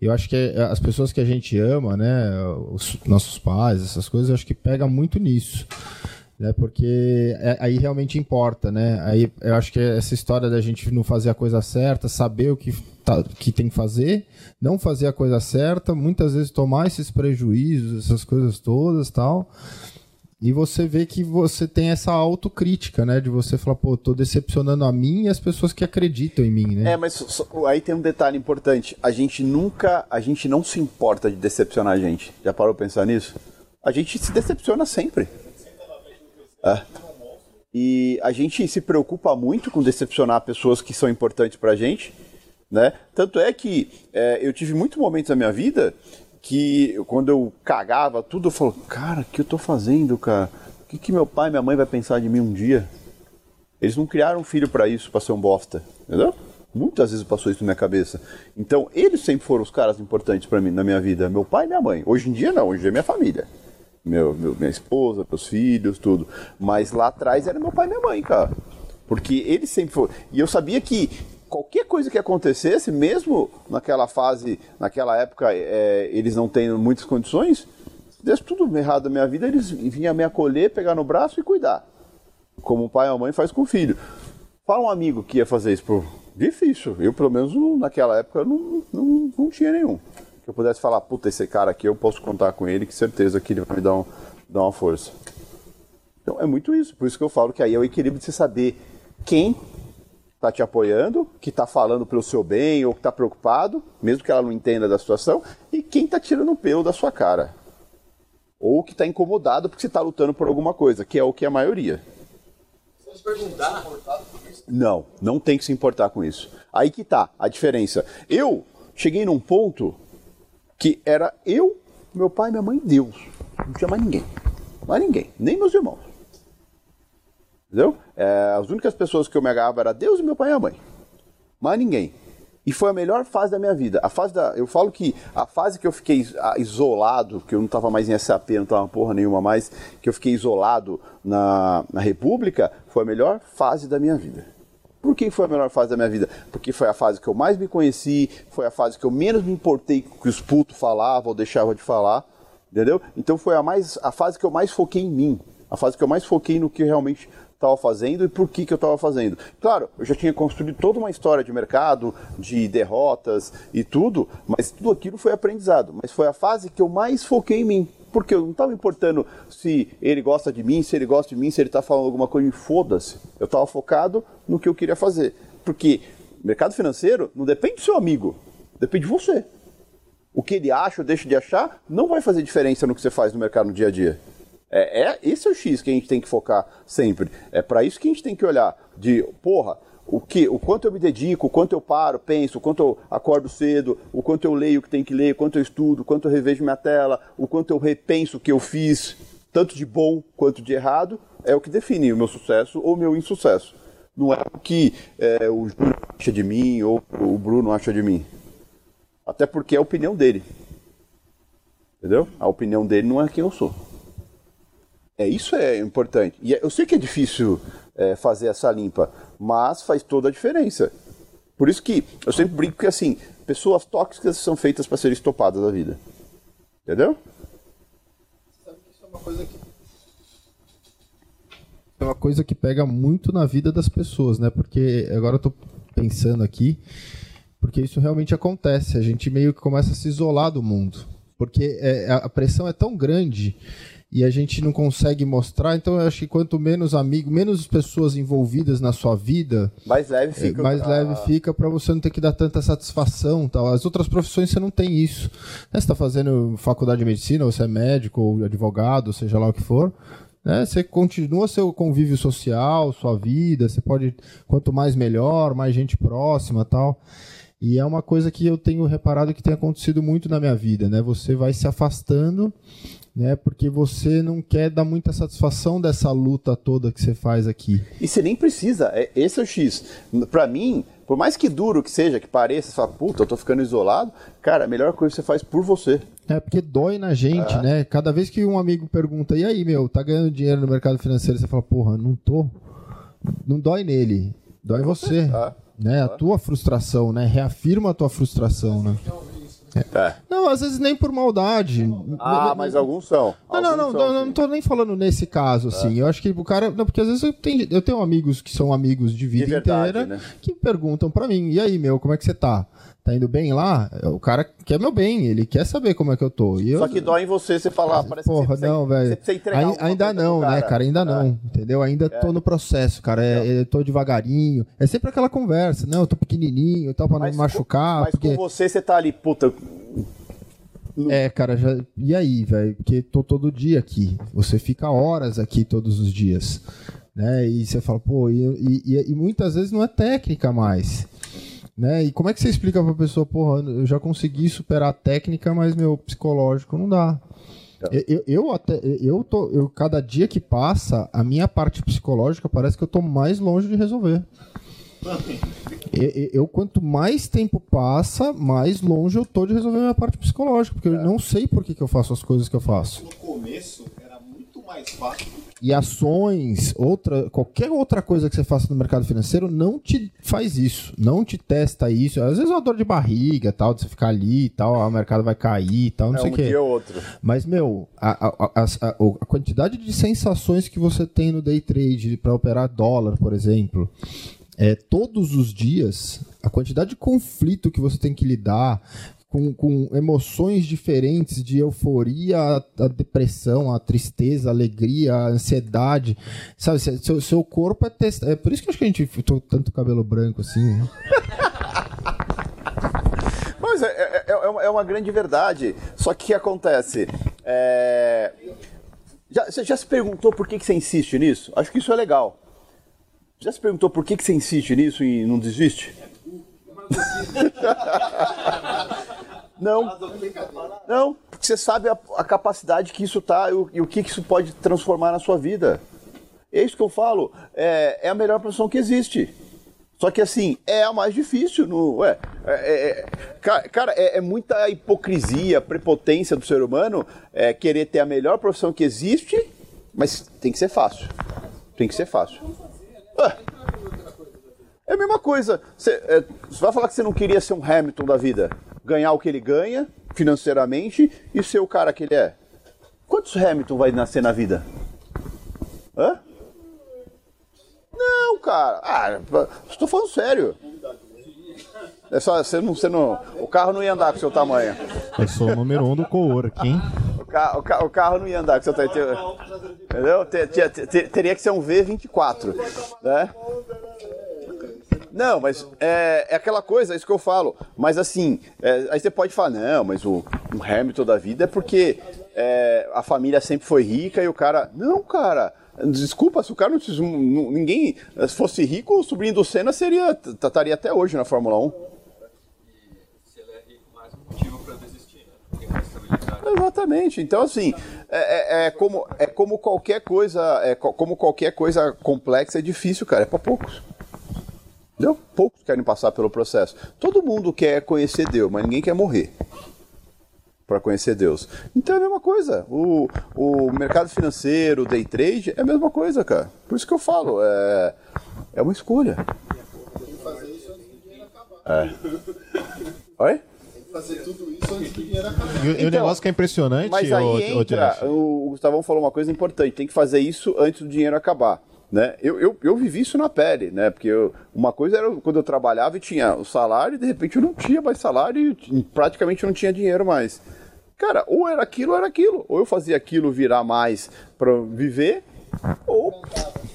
Eu acho que as pessoas que a gente ama, né, os nossos pais, essas coisas, eu acho que pega muito nisso. Né, porque é, aí realmente importa, né? Aí eu acho que essa história da gente não fazer a coisa certa, saber o que, tá, que tem que fazer, não fazer a coisa certa, muitas vezes tomar esses prejuízos, essas coisas todas tal. E você vê que você tem essa autocrítica, né? De você falar, pô, tô decepcionando a mim e as pessoas que acreditam em mim, né? É, mas só, aí tem um detalhe importante. A gente nunca, a gente não se importa de decepcionar a gente. Já parou pra pensar nisso? A gente se decepciona sempre. É. E a gente se preocupa muito com decepcionar pessoas que são importantes pra gente, né? Tanto é que é, eu tive muitos momentos na minha vida que quando eu cagava tudo, eu falo, cara, o que eu tô fazendo, cara? O que, que meu pai e minha mãe vai pensar de mim um dia? Eles não criaram um filho para isso, para ser um bosta, entendeu? Muitas vezes passou isso na minha cabeça. Então, eles sempre foram os caras importantes para mim na minha vida, meu pai e minha mãe. Hoje em dia não, hoje em dia é minha família. Meu, meu, minha esposa, meus filhos, tudo. Mas lá atrás era meu pai e minha mãe, cara. Porque eles sempre foram. E eu sabia que qualquer coisa que acontecesse, mesmo naquela fase, naquela época, é, eles não tendo muitas condições, se desse tudo errado na minha vida, eles vinham me acolher, pegar no braço e cuidar. Como o pai ou a mãe faz com o filho. Fala um amigo que ia fazer isso por. Difícil. Eu, pelo menos, naquela época, não, não, não tinha nenhum. Que eu pudesse falar, puta, esse cara aqui eu posso contar com ele, que certeza que ele vai me dar, um, dar uma força. Então é muito isso. Por isso que eu falo que aí é o equilíbrio de você saber quem está te apoiando, que está falando pelo seu bem ou que está preocupado, mesmo que ela não entenda da situação, e quem está tirando o pelo da sua cara. Ou que está incomodado porque você está lutando por alguma coisa, que é o que é a maioria. Você perguntar? Não, não tem que se importar com isso. Aí que tá a diferença. Eu cheguei num ponto que era eu, meu pai, minha mãe e Deus. Não tinha mais ninguém. Mais ninguém. Nem meus irmãos. Entendeu? É, as únicas pessoas que eu me agarrava era Deus e meu pai e a mãe. Mais ninguém. E foi a melhor fase da minha vida. A fase da, eu falo que a fase que eu fiquei isolado, que eu não estava mais em SAP, não estava porra nenhuma mais, que eu fiquei isolado na, na República, foi a melhor fase da minha vida. Por que foi a melhor fase da minha vida? Porque foi a fase que eu mais me conheci, foi a fase que eu menos me importei com o que os putos falavam ou deixavam de falar, entendeu? Então foi a, mais, a fase que eu mais foquei em mim, a fase que eu mais foquei no que realmente estava fazendo e por que, que eu estava fazendo. Claro, eu já tinha construído toda uma história de mercado, de derrotas e tudo, mas tudo aquilo foi aprendizado. Mas foi a fase que eu mais foquei em mim. Porque eu não estava importando se ele gosta de mim, se ele gosta de mim, se ele está falando alguma coisa, foda-se. Eu estava focado no que eu queria fazer. Porque mercado financeiro não depende do seu amigo, depende de você. O que ele acha ou deixa de achar não vai fazer diferença no que você faz no mercado no dia a dia. É, é, esse é o X que a gente tem que focar sempre. É para isso que a gente tem que olhar. De, porra, o que, o quanto eu me dedico, o quanto eu paro, penso, o quanto eu acordo cedo, o quanto eu leio o que tem que ler, o quanto eu estudo, o quanto eu revejo minha tela, o quanto eu repenso o que eu fiz, tanto de bom quanto de errado, é o que define o meu sucesso ou o meu insucesso. Não é o que é, o Júnior acha de mim ou o Bruno acha de mim. Até porque é a opinião dele. Entendeu? A opinião dele não é quem eu sou. É, isso é importante. E eu sei que é difícil é, fazer essa limpa, mas faz toda a diferença. Por isso que eu sempre brinco que assim, pessoas tóxicas são feitas para serem estopadas da vida. Entendeu? É uma coisa que é uma coisa que pega muito na vida das pessoas, né? Porque agora eu tô pensando aqui, porque isso realmente acontece. A gente meio que começa a se isolar do mundo. Porque é, a pressão é tão grande e a gente não consegue mostrar. Então eu acho que quanto menos amigo, menos pessoas envolvidas na sua vida, mais leve fica. Mais leve fica para você não ter que dar tanta satisfação, tal. As outras profissões você não tem isso. Né? Você está fazendo faculdade de medicina, ou você é médico ou advogado, seja lá o que for. Né? Você continua seu convívio social, sua vida. Você pode quanto mais melhor, mais gente próxima, tal. E é uma coisa que eu tenho reparado que tem acontecido muito na minha vida, né? Você vai se afastando né? Porque você não quer dar muita satisfação dessa luta toda que você faz aqui. E você nem precisa, é, esse é o X. Pra mim, por mais que duro que seja, que pareça, fala, puta, eu tô ficando isolado, cara, a melhor coisa que você faz por você. É porque dói na gente, É. né? Cada vez que um amigo pergunta, e aí, meu, tá ganhando dinheiro no mercado financeiro? Você fala, porra, não tô. Não dói nele, dói você. É. Né? A tua frustração, né? Reafirma a tua frustração, né? É. Não, às vezes nem por maldade. Ah, mas alguns são. Não, não, não, não, são, não, não tô nem falando nesse caso, assim. Eu acho que o cara. Não, porque às vezes eu tenho, eu tenho amigos que são amigos de vida De verdade, inteira né? que perguntam pra mim, e aí, meu, como é que você tá? Tá indo bem lá? O cara quer meu bem, ele quer saber como é que eu tô. E eu, Só que dói em você, você falar, parece Porra, que você não, velho. você precisa entregar Ai- alguma Ainda não, pro né, cara? Ainda não, entendeu? Ainda tô no processo, cara. É, eu tô devagarinho. É sempre aquela conversa, não, eu tô pequenininho e tal, pra não me machucar. Mas porque... com você, você tá ali, puta, É, cara, já... e aí, velho? Porque tô todo dia aqui. Você fica horas aqui todos os dias. Né? E você fala, pô, e, e- e- e muitas vezes não é técnica mais. Né? E como é que você explica pra pessoa, porra, eu já consegui superar a técnica, mas meu psicológico não dá. Eu, eu, eu até, eu tô, eu, cada dia que passa, a minha parte psicológica parece que eu tô mais longe de resolver. [LAUGHS] Eu, eu- quanto mais tempo passa, mais longe eu tô de resolver a minha parte psicológica, porque eu não sei por que, que eu faço as coisas que eu faço. No começo era muito mais fácil. E ações, outra, qualquer outra coisa que você faça no mercado financeiro não te faz isso, não te testa isso. Às vezes é uma dor de barriga, tal, de você ficar ali e tal, ah, o mercado vai cair e tal, não é sei um o quê. dia ou outro. Mas, meu, a, a- a- a- a quantidade de sensações que você tem no day trade para operar dólar, por exemplo, é, todos os dias, a quantidade de conflito que você tem que lidar com, com emoções diferentes, de euforia, a, depressão, a tristeza, a alegria, a ansiedade, sabe? Seu, seu- corpo é testado. É por isso que eu acho que a gente tô tanto cabelo branco assim. né? [LAUGHS] Mas é, é- é- é uma- é uma grande verdade. Só que o que acontece? É, Já, você já se perguntou por que, que você insiste nisso? Acho que isso é legal. Já se perguntou por que, que você insiste nisso e não desiste? [LAUGHS] não. Não, porque você sabe a, a capacidade que isso tá e o, e o que, que isso pode transformar na sua vida. É isso que eu falo. É, é a melhor profissão que existe. Só que assim, é a mais difícil. No, ué, é, é- é- ca- cara, é, é muita hipocrisia, prepotência do ser humano é, querer ter a melhor profissão que existe, mas tem que ser fácil. Tem que ser fácil. Ué, é a mesma coisa. Você, é, você vai falar que você não queria ser um Hamilton da vida? Ganhar o que ele ganha financeiramente e ser o cara que ele é. Quantos Hamilton vai nascer na vida? Hã? Não, cara. Ah, estou falando sério. É só, você não, você não, o carro não ia andar com o seu tamanho. Eu sou o número um do co-work, hein? O, ca, o, ca, o carro não ia andar com o seu tamanho. Entendeu? Te- te- te- teria que ser um V24. Né? Não, mas é, é aquela coisa, é isso que eu falo. Mas assim, é, aí você pode falar, não, mas o, o Hamilton da vida é porque é, a família sempre foi rica e o cara. Não, cara. Desculpa, se o cara não, ninguém se fosse rico, o sobrinho do Senna seria estaria até hoje na Fórmula 1. Se ele é rico, mais um motivo pra desistir, né? Exatamente. Então, assim, é, é- é como, é como qualquer coisa, é co- como qualquer coisa complexa é difícil, cara. É para poucos. Entendeu? Poucos querem passar pelo processo. Todo mundo quer conhecer Deus, mas ninguém quer morrer para conhecer Deus. Então é a mesma coisa. O, o mercado financeiro, o day trade, é a mesma coisa, cara. Por isso que eu falo, é, é uma escolha. É. Oi? Fazer tudo isso antes do dinheiro acabar. E, o- o Então, negócio que é impressionante, Mas aí ô- ô, entra, Jeff, o Gustavão falou uma coisa importante, tem que fazer isso antes do dinheiro acabar. Né? Eu, eu, eu vivi isso na pele, né? Porque eu- uma coisa era quando eu trabalhava e tinha o salário, e de repente eu não tinha mais salário e praticamente não tinha dinheiro mais. Cara, ou era aquilo ou era aquilo. Ou eu fazia aquilo virar mais pra viver, ou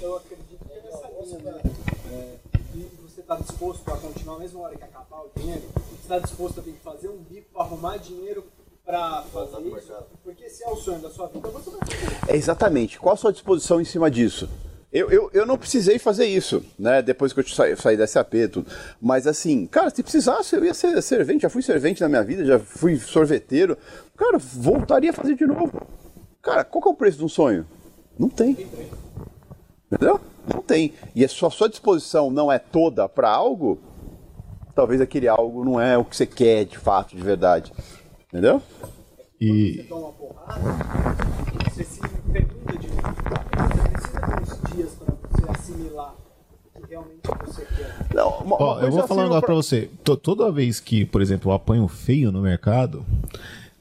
Eu acredito que é nessa linha, né? É, e você está disposto a continuar, mesmo na hora que acabar o dinheiro, você está disposto a ter que fazer um bico para arrumar dinheiro para fazer isso? Porque se é o sonho da sua vida, você vai fazer. É exatamente. Qual a sua disposição em cima disso? Eu, eu, eu não precisei fazer isso, né? Depois que eu saí, saí da SAP e tudo. Mas assim, cara, se precisasse, eu ia ser servente. Já fui servente na minha vida, já fui sorveteiro. Cara, voltaria a fazer de novo. Cara, qual que é o preço de um sonho? Não tem. Entendeu? Não tem. E a sua, sua disposição não é toda para algo, talvez aquele algo não é o que você quer de fato, de verdade. Entendeu? E Você toma uma porrada, você se pergunta de novo. Uns dias para você assimilar o que realmente você quer. Não, uma, Ó, uma eu vou falar um assim, negócio pra- pra você. To- Toda vez que, por exemplo, eu apanho feio no mercado,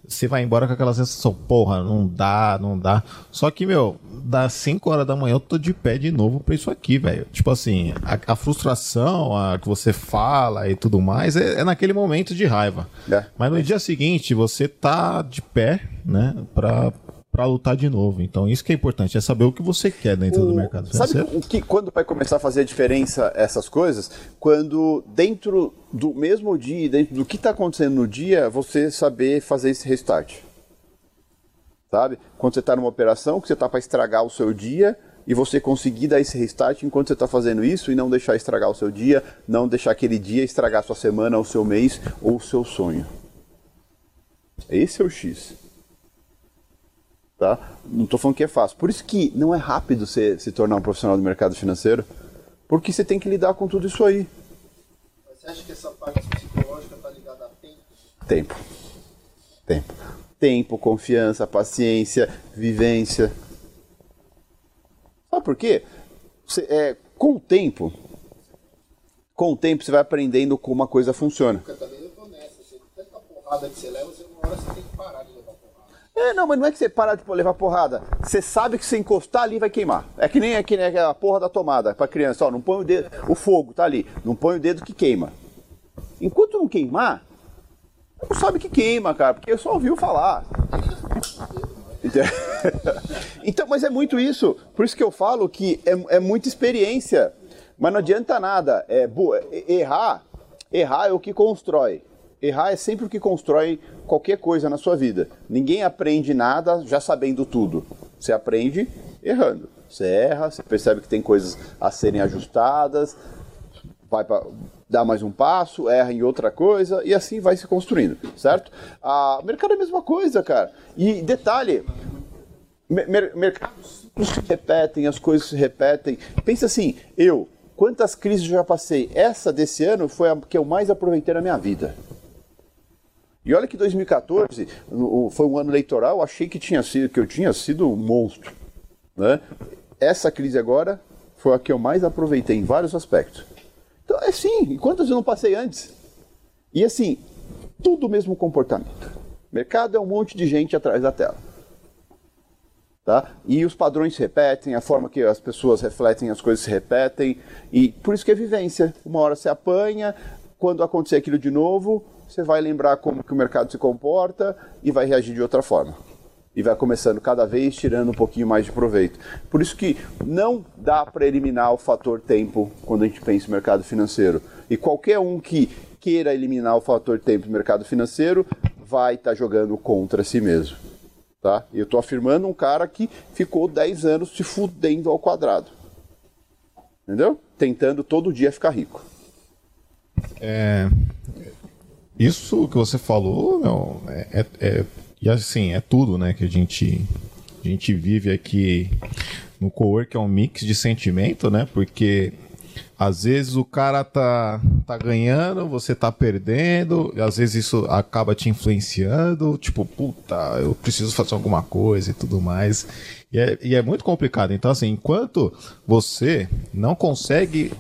você vai embora com aquela sensação, porra, não dá, não dá. Só que, meu, das 5 horas da manhã eu tô de pé de novo pra isso aqui, velho. Tipo assim, a, a frustração, a que você fala e tudo mais, é, é naquele momento de raiva. É. Mas no dia seguinte, você tá de pé, né, pra, pra lutar de novo. Então, isso que é importante, é saber o que você quer dentro do O- mercado Sabe financeiro. o que, quando vai começar a fazer a diferença essas coisas? Quando dentro do mesmo dia, dentro do que está acontecendo no dia, você saber fazer esse restart. Sabe? Quando você está numa operação que você está para estragar o seu dia e você conseguir dar esse restart enquanto você está fazendo isso e não deixar estragar o seu dia, não deixar aquele dia estragar a sua semana, o seu mês ou o seu sonho. Esse é o X. Tá? Não estou falando que é fácil. Por isso que não é rápido você se tornar um profissional do mercado financeiro, porque você tem que lidar com tudo isso aí. Você acha que essa parte psicológica tá ligada a tempo? Tempo. Tempo. Tempo, confiança, paciência, vivência. Sabe por quê? Você, é, com o tempo, com o tempo você vai aprendendo como a coisa funciona. Porque também eu tô nessa. Você, tanta porrada que você leva, você, uma hora você tem que parar de. É, não, mas não é que você para de levar porrada. Você sabe que se encostar ali vai queimar. É que nem, é que nem a porra da tomada pra criança. Ó, não põe o dedo. O fogo tá ali. Não põe o dedo que queima. Enquanto não queimar, não sabe que queima, cara, porque só ouviu falar. [LAUGHS] Então, mas é muito isso. Por isso que eu falo que é, é muita experiência. Mas não adianta nada. É, errar, errar é o que constrói. Errar é sempre o que constrói qualquer coisa na sua vida. Ninguém aprende nada já sabendo tudo. Você aprende errando. Você erra, você percebe que tem coisas a serem ajustadas, vai para dar mais um passo, erra em outra coisa e assim vai se construindo, certo? A mercado é a mesma coisa, cara. E detalhe, mer- mer- mercados se repetem, as coisas se repetem. Pensa assim, eu, quantas crises já passei? Essa desse ano foi a que eu mais aproveitei na minha vida. E olha que 2014 o- foi um ano eleitoral, achei que tinha sido que eu tinha sido um monstro, né? Essa crise agora foi a que eu mais aproveitei em vários aspectos. Então é sim, quantas eu não passei antes? E assim, tudo o mesmo comportamento. Mercado é um monte de gente atrás da tela. Tá? E os padrões se repetem, a forma que as pessoas refletem as coisas se repetem, e por isso que é vivência. Uma hora você apanha, quando acontecer aquilo de novo, você vai lembrar como que o mercado se comporta e vai reagir de outra forma. E vai começando cada vez tirando um pouquinho mais de proveito. Por isso que não dá para eliminar o fator tempo quando a gente pensa em mercado financeiro. E qualquer um que queira eliminar o fator tempo no mercado financeiro vai estar jogando contra si mesmo. Tá? Eu estou afirmando um cara que ficou 10 anos se fudendo ao quadrado. Entendeu? Tentando todo dia ficar rico. É, isso que você falou, meu, é, é- é- e assim, é tudo, né, que a gente, a gente vive aqui no cowork, é um mix de sentimento, né, porque às vezes o cara tá, tá ganhando, você tá perdendo, às vezes isso acaba te influenciando, tipo, puta, eu preciso fazer alguma coisa e tudo mais. E é, e é muito complicado. Então, assim, enquanto você não consegue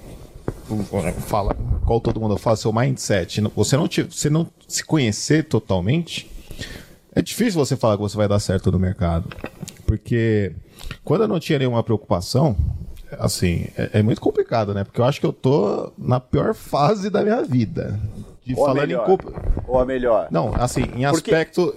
fala, qual todo mundo fala, seu mindset, você não, te, você não se conhecer totalmente, é difícil você falar que você vai dar certo no mercado. Porque quando eu não tinha nenhuma preocupação, assim, é, é muito complicado, né? Porque eu acho que eu tô na pior fase da minha vida. De Ou falando em melhor. culpa. Ou a melhor. Não, assim, em Porque- aspecto.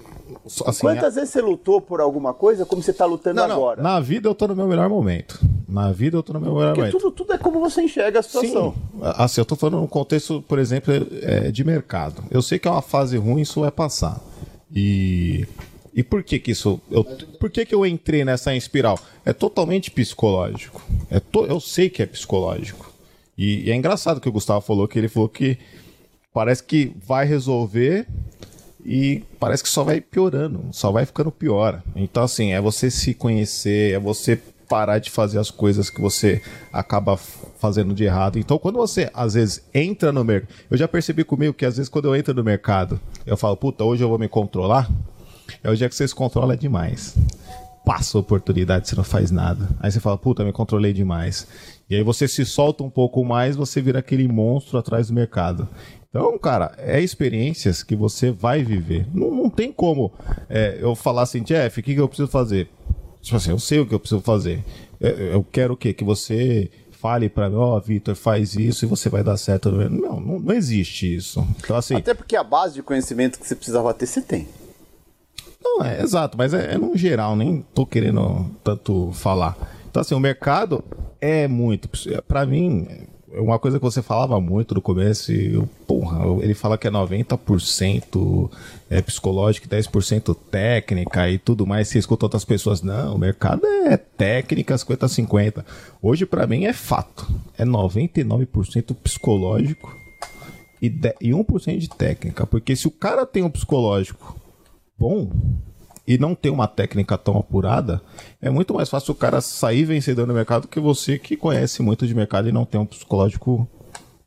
Assim, Quantas vezes você lutou por alguma coisa como você está lutando não, não, agora? na vida eu tô no meu melhor momento. Na vida eu tô no meu melhor Porque momento. tudo, tudo é como você enxerga a situação. Sim. Assim, eu tô falando num contexto, por exemplo, é, de mercado. Eu sei que é uma fase ruim, isso vai passar. E. E por que que isso. Eu, por que que eu entrei nessa espiral? É totalmente psicológico. É to, eu sei que é psicológico. E, e é engraçado que o Gustavo falou que ele falou que parece que vai resolver e parece que só vai piorando, só vai ficando pior. Então, assim, é você se conhecer, é você parar de fazer as coisas que você acaba fazendo de errado. Então, quando você às vezes entra no mercado, eu já percebi comigo que às vezes quando eu entro no mercado, eu falo, puta, hoje eu vou me controlar. É o dia que você se controla demais. Passa a oportunidade, você não faz nada. Aí você fala, puta, me controlei demais. E aí você se solta um pouco mais, você vira aquele monstro atrás do mercado. Então, cara, é experiências que você vai viver. Não, não tem como é, eu falar assim, Jeff, o que, que eu preciso fazer? Tipo assim, eu sei o que eu preciso fazer. Eu, eu quero o quê? Que você fale para mim, ó, oh, Vitor, faz isso e você vai dar certo. Não, não, não, existe isso. Então, assim, Até porque a base de conhecimento que você precisava ter, você tem. Não, é exato, mas é, é no geral, nem tô querendo tanto falar. Então, assim, o mercado é muito. para mim, uma coisa que você falava muito no começo, eu, porra, ele fala que é 90% é psicológico, 10% técnica e tudo mais. Você escuta outras pessoas, não, o mercado é técnica 50-50. Hoje, para mim, é fato. É 99% psicológico e, e 1% de técnica. Porque se o cara tem um psicológico bom, e não tem uma técnica tão apurada, é muito mais fácil o cara sair vencedor no mercado que você que conhece muito de mercado e não tem um psicológico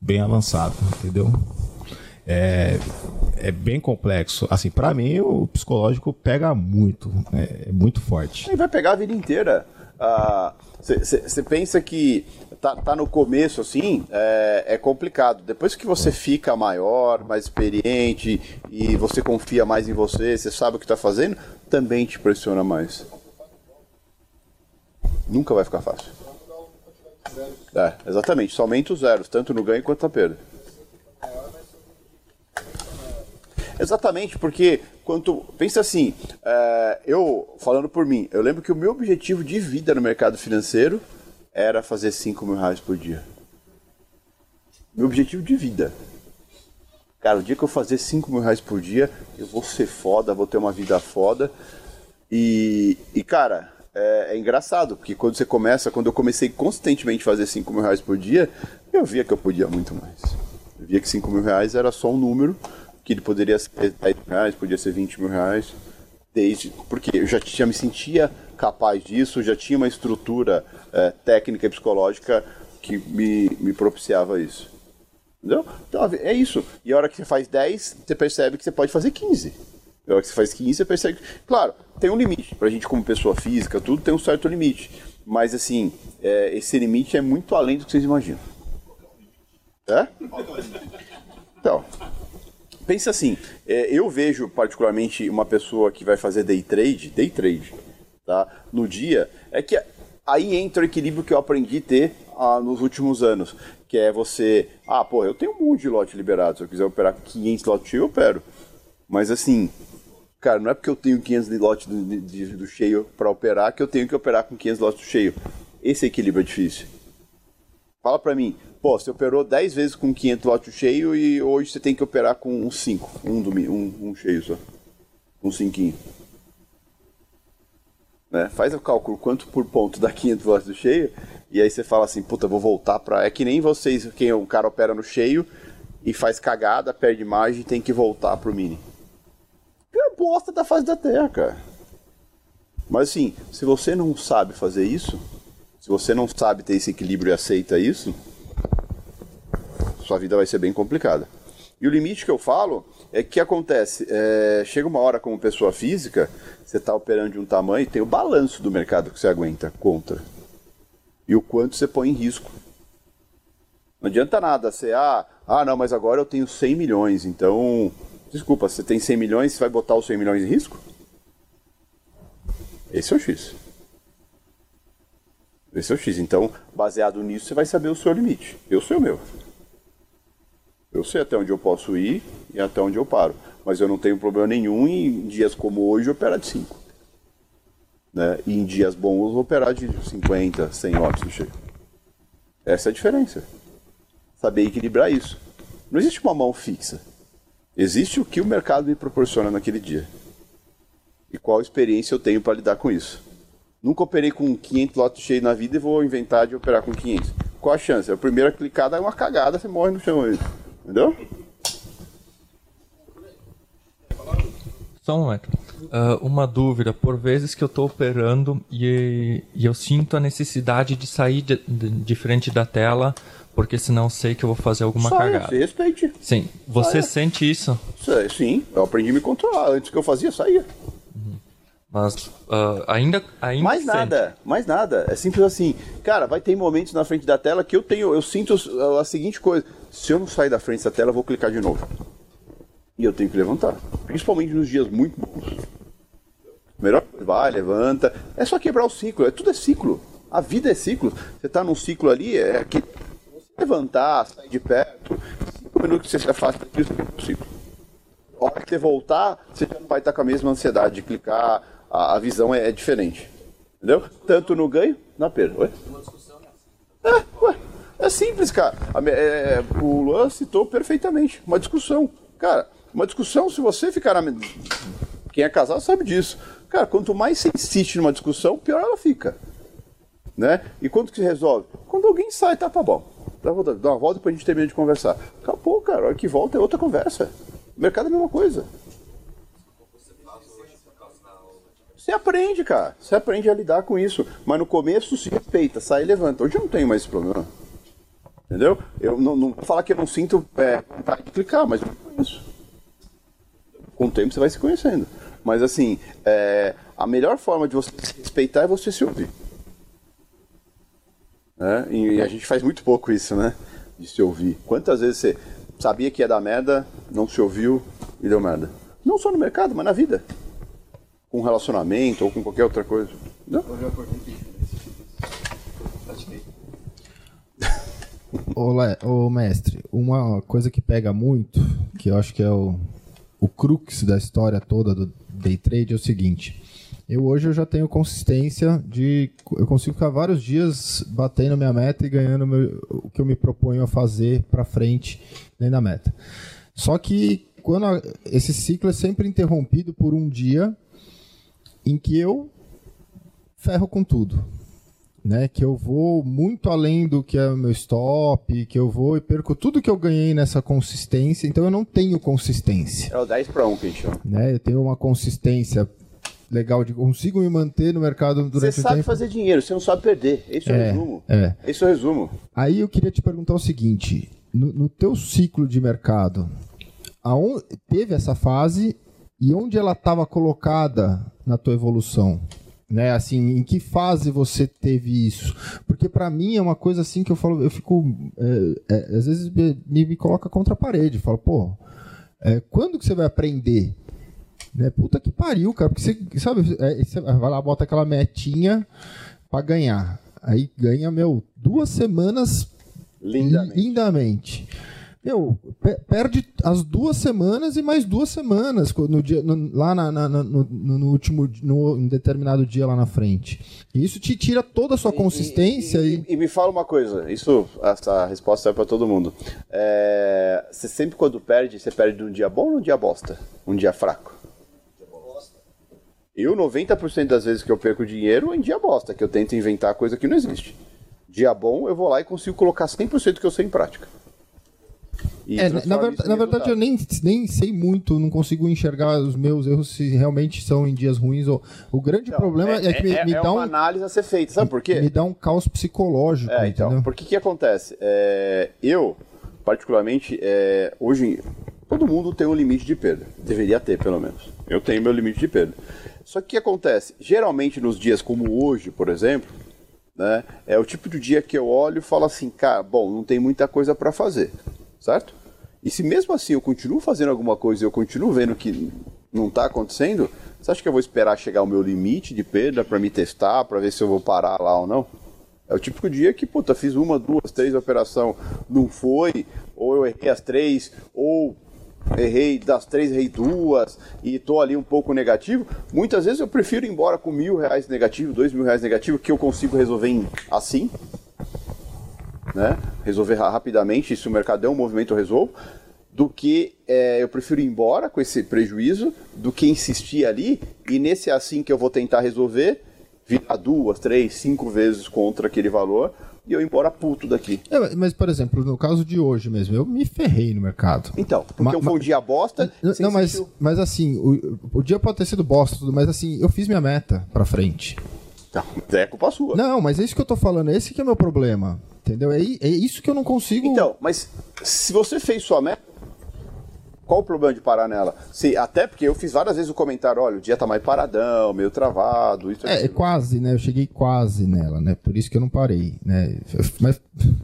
bem avançado, entendeu? É, é bem complexo. Assim, para mim, o psicológico pega muito, é, é muito forte. E vai pegar a vida inteira. Você uh, pensa que tá, tá no começo assim, é, é, complicado. Depois que você fica maior, mais experiente e você confia mais em você, você sabe o que está fazendo, também te pressiona mais. Nunca vai ficar fácil. É, exatamente. Somente os zeros, tanto no ganho quanto na perda. Exatamente, porque quanto. Pensa assim, é, eu, falando por mim, eu lembro que o meu objetivo de vida no mercado financeiro era fazer 5 mil reais por dia. Meu objetivo de vida. Cara, o dia que eu fazer 5 mil reais por dia, eu vou ser foda, vou ter uma vida foda. E, e cara, é, é, engraçado, porque quando você começa, quando eu comecei consistentemente a fazer 5 mil reais por dia, eu via que eu podia muito mais. Eu via que 5 mil reais era só um número, que ele poderia ser 10 mil reais, podia ser 20 mil reais. Desde, porque eu já, já me sentia capaz disso, já tinha uma estrutura é, técnica e psicológica que me, me propiciava isso. Entendeu? Então, é isso. E a hora que você faz 10, você percebe que você pode fazer 15. A hora que você faz 15, você percebe que... Claro, tem um limite. Pra gente como pessoa física, tudo tem um certo limite. Mas, assim, é, esse limite é muito além do que vocês imaginam. É? Então, pensa assim, é, eu vejo particularmente uma pessoa que vai fazer day trade, day trade, tá? No dia, é que aí entra o equilíbrio que eu aprendi a ter ah, nos últimos anos que é você, ah, pô, eu tenho um monte de lote liberado, se eu quiser operar 500 lotes cheio, eu opero. Mas assim, cara, não é porque eu tenho 500 de lote do, de, do cheio para operar que eu tenho que operar com 500 lotes do cheio. Esse equilíbrio é difícil. Fala para mim, pô, você operou 10 vezes com 500 lotes cheio e hoje você tem que operar com um 5, um, um, um cheio só, um 5. Né? Faz o cálculo quanto por ponto dá 500 lotes do cheio e aí você fala assim, puta, vou voltar pra. É que nem vocês, quem um cara opera no cheio e faz cagada, perde margem tem que voltar pro mini. É bosta da fase da terra, cara. Mas assim, se você não sabe fazer isso, se você não sabe ter esse equilíbrio e aceita isso, sua vida vai ser bem complicada. E o limite que eu falo é que acontece, é, chega uma hora como pessoa física, você está operando de um tamanho e tem o balanço do mercado que você aguenta contra e o quanto você põe em risco. Não adianta nada você, ah, ah, não, mas agora eu tenho 100 milhões, então, desculpa, você tem 100 milhões, você vai botar os 100 milhões em risco? Esse é o X. Esse é o X. Então, baseado nisso, você vai saber o seu limite. Eu sei o meu. Eu sei até onde eu posso ir e até onde eu paro. Mas eu não tenho problema nenhum em dias como hoje operar de 5. Né? E em dias bons operar de 50, 100 lotes do cheio. Essa é a diferença. Saber equilibrar isso. Não existe uma mão fixa. Existe o que o mercado me proporciona naquele dia. E qual experiência eu tenho para lidar com isso. Nunca operei com 500 lotes cheios na vida e vou inventar de operar com 500. Qual a chance? A primeira clicada é uma cagada, você morre no chão. Entendeu? Só um momento. Ah, uma dúvida. Por vezes que eu estou operando e, e eu sinto a necessidade de sair de, de, de frente da tela, porque senão sei que eu vou fazer alguma Saia, cagada. se respeite. Sim. Você Saia. sente isso? Sim, eu aprendi a me controlar. Antes que eu fazia, saía. Mas ah, ainda, ainda Mais sente. nada, mais nada. É simples assim. Cara, vai ter momentos na frente da tela que eu tenho, eu sinto a seguinte coisa: se eu não sair da frente da tela, eu vou clicar de novo. E eu tenho que levantar. Principalmente nos dias muito bons. Melhor vai, levanta. É só quebrar o ciclo. É, tudo é ciclo. A vida é ciclo. Você tá num ciclo ali, é que levantar, sair de perto. Cinco minutos que você se afasta daquilo, você quebra o ciclo. A hora que você voltar, você já não vai estar com a mesma ansiedade de clicar. A, a visão é, é diferente. Entendeu? Tanto no ganho, na perda. Oi? É, ué, é simples, cara. Me- é, o Luan citou perfeitamente. Uma discussão. Cara, uma discussão, se você ficar na. Quem é casado sabe disso. Cara, quanto mais você insiste numa discussão, pior ela fica. Né? E quando que se resolve? Quando alguém sai, tá, tá bom. Dá uma volta, dá uma volta depois a gente termina de conversar. Acabou, cara. A hora que volta é outra conversa. O mercado é a mesma coisa. Você aprende, cara. Você aprende a lidar com isso. Mas no começo se respeita, sai e levanta. Hoje eu não tenho mais esse problema. Entendeu? Eu não, não falar que eu não sinto é, vontade de clicar, mas eu conheço. Com o tempo você vai se conhecendo. Mas assim, é, a melhor forma de você se respeitar é você se ouvir. né? E a gente faz muito pouco isso, né? De se ouvir. Quantas vezes você sabia que ia dar merda, não se ouviu e deu merda? Não só no mercado, mas na vida. Com relacionamento ou com qualquer outra coisa. Não? Le- ô, mestre, uma coisa que pega muito, que eu acho que é o, o crux da história toda do day trade é o seguinte. Eu hoje eu já tenho consistência de. Eu consigo ficar vários dias batendo minha meta e ganhando meu- o que eu me proponho a fazer para frente dentro da meta. Só que quando a- esse ciclo é sempre interrompido por um dia em que eu ferro com tudo né? Que eu vou muito além do que é o meu stop, que eu vou e perco tudo que eu ganhei nessa consistência, então eu não tenho consistência, É o 10 para 1 que né? Eu tenho uma consistência legal de consigo me manter no mercado Você durante o sabe tempo. fazer dinheiro, você não sabe perder. Esse é, o É, resumo. é. Esse é o resumo. Aí eu queria te perguntar o seguinte: no, no teu ciclo de mercado, aonde teve essa fase e onde ela estava colocada na tua evolução? Né, assim, em que fase você teve isso? Porque pra mim é uma coisa assim que eu falo, eu fico, é, é, às vezes me, me coloca contra a parede, falo, pô, é, quando que você vai aprender? Né? Puta que pariu, cara, porque você, sabe, é, você vai lá, bota aquela metinha pra ganhar. Aí ganha, meu, duas semanas Lindamente. lindamente. Meu, pe- perde as duas semanas e mais duas semanas no dia, no- lá na- na- no, no- último, no, determinado dia lá na frente. E isso te tira toda a sua consistência e, E me fala uma coisa, isso, essa resposta é para todo mundo. É, você sempre quando perde, você perde num dia bom ou num dia bosta? Um dia fraco? Eu, 90% das vezes que eu perco dinheiro é em dia bosta, que eu tento inventar coisa que não existe. Dia bom, eu vou lá e consigo colocar 100% que eu sei em prática. É, na, transformo ver- isso em na verdade, eu nem, nem sei muito, não consigo enxergar os meus erros se realmente são em dias ruins. Ou, o grande problema é, que me, é, me é dá uma um, análise a ser feita, sabe por quê? me dá um caos psicológico. É, então, entendeu? porque que acontece? É, eu, particularmente, é, hoje todo mundo tem um limite de perda. Deveria ter, pelo menos. Eu tenho meu limite de perda. Só que o que acontece? Geralmente nos dias como hoje, por exemplo, né, é o tipo de dia que eu olho e falo assim, cara, bom, não tem muita coisa para fazer, certo? E se mesmo assim eu continuo fazendo alguma coisa e eu continuo vendo que não está acontecendo, você acha que eu vou esperar chegar ao meu limite de perda para me testar, para ver se eu vou parar lá ou não? É o típico dia que, puta, fiz uma, duas, três operação, não foi, ou eu errei as três, ou errei das três, errei duas, e tô ali um pouco negativo. Muitas vezes eu prefiro ir embora com mil reais negativo, dois mil reais negativo, que eu consigo resolver assim, né? Resolver ra- rapidamente, se o mercado der um movimento eu resolvo, do que é, eu prefiro ir embora com esse prejuízo, do que insistir ali, e nesse assim que eu vou tentar resolver, virar duas, três, cinco vezes contra aquele valor, e eu ir embora puto daqui. É, mas, por exemplo, no caso de hoje mesmo, eu me ferrei no mercado. Então, porque Ma- eu foi um dia bosta. Não, não, mas, mas assim, o, o dia pode ter sido bosta, tudo, mas assim, eu fiz minha meta pra frente. Tá, é culpa sua. Não, mas é isso que eu tô falando, esse que é o meu problema. Entendeu? É, é isso que eu não consigo. Então, mas se você fez sua meta, qual o problema de parar nela? Se, até porque eu fiz várias vezes o comentário, olha, o dia tá mais paradão, meio travado, isso É, é quase, né? Eu cheguei quase nela, né? Por isso que eu não parei, né? Mas. [LAUGHS]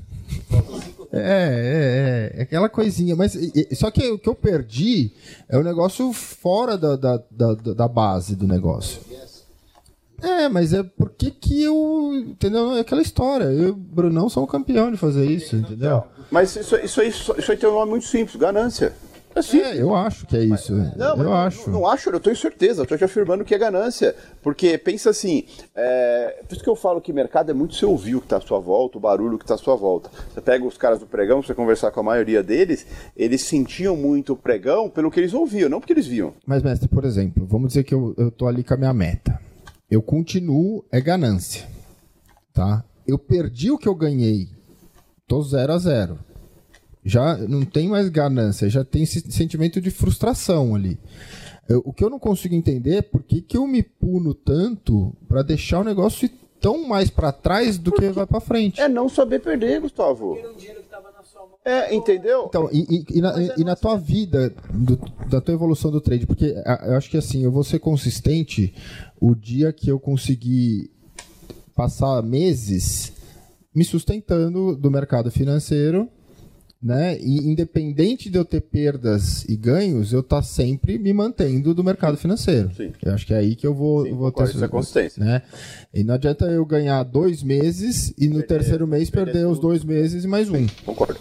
É, é, é, é aquela coisinha, mas e- só que o que eu perdi é o negócio fora da, da, da, da base do negócio. É, mas é porque que eu. Entendeu? É aquela história. Eu e o Brunão campeão de fazer isso, entendeu? Mas isso, isso, aí, isso aí tem um nome muito simples, ganância. É. É, eu acho que é isso. Não, mas eu não, acho. Não, não acho, eu tenho certeza, eu tô te afirmando que é ganância. Porque pensa assim, é, por isso que eu falo que mercado é muito você ouvir o que tá à sua volta, o barulho que tá à sua volta. Você pega os caras do pregão, você conversar com a maioria deles, eles sentiam muito o pregão pelo que eles ouviam, não porque eles viam. Mas, mestre, por exemplo, vamos dizer que eu, eu tô ali com a minha meta. Eu continuo, é ganância. Tá? Eu perdi o que eu ganhei. Tô zero a zero. Já não tem mais ganância, já tem esse sentimento de frustração ali. Eu- o que eu não consigo entender é por que, que eu me puno tanto pra deixar o negócio ir tão mais pra trás do que vai pra frente. É não saber perder, Gustavo. É, entendeu? Então, e, e- e na, e na tua vida, do- da tua evolução do trade, porque a- eu acho que assim, eu vou ser consistente o dia que eu conseguir passar meses me sustentando do mercado financeiro, né? E independente de eu ter perdas e ganhos, eu tá sempre me mantendo do mercado financeiro. Sim. Eu acho que é aí que eu vou, vou concordo, ter isso é consistência. né? E não adianta eu ganhar dois meses e no terceiro mês perder os dois meses e mais um. Concordo.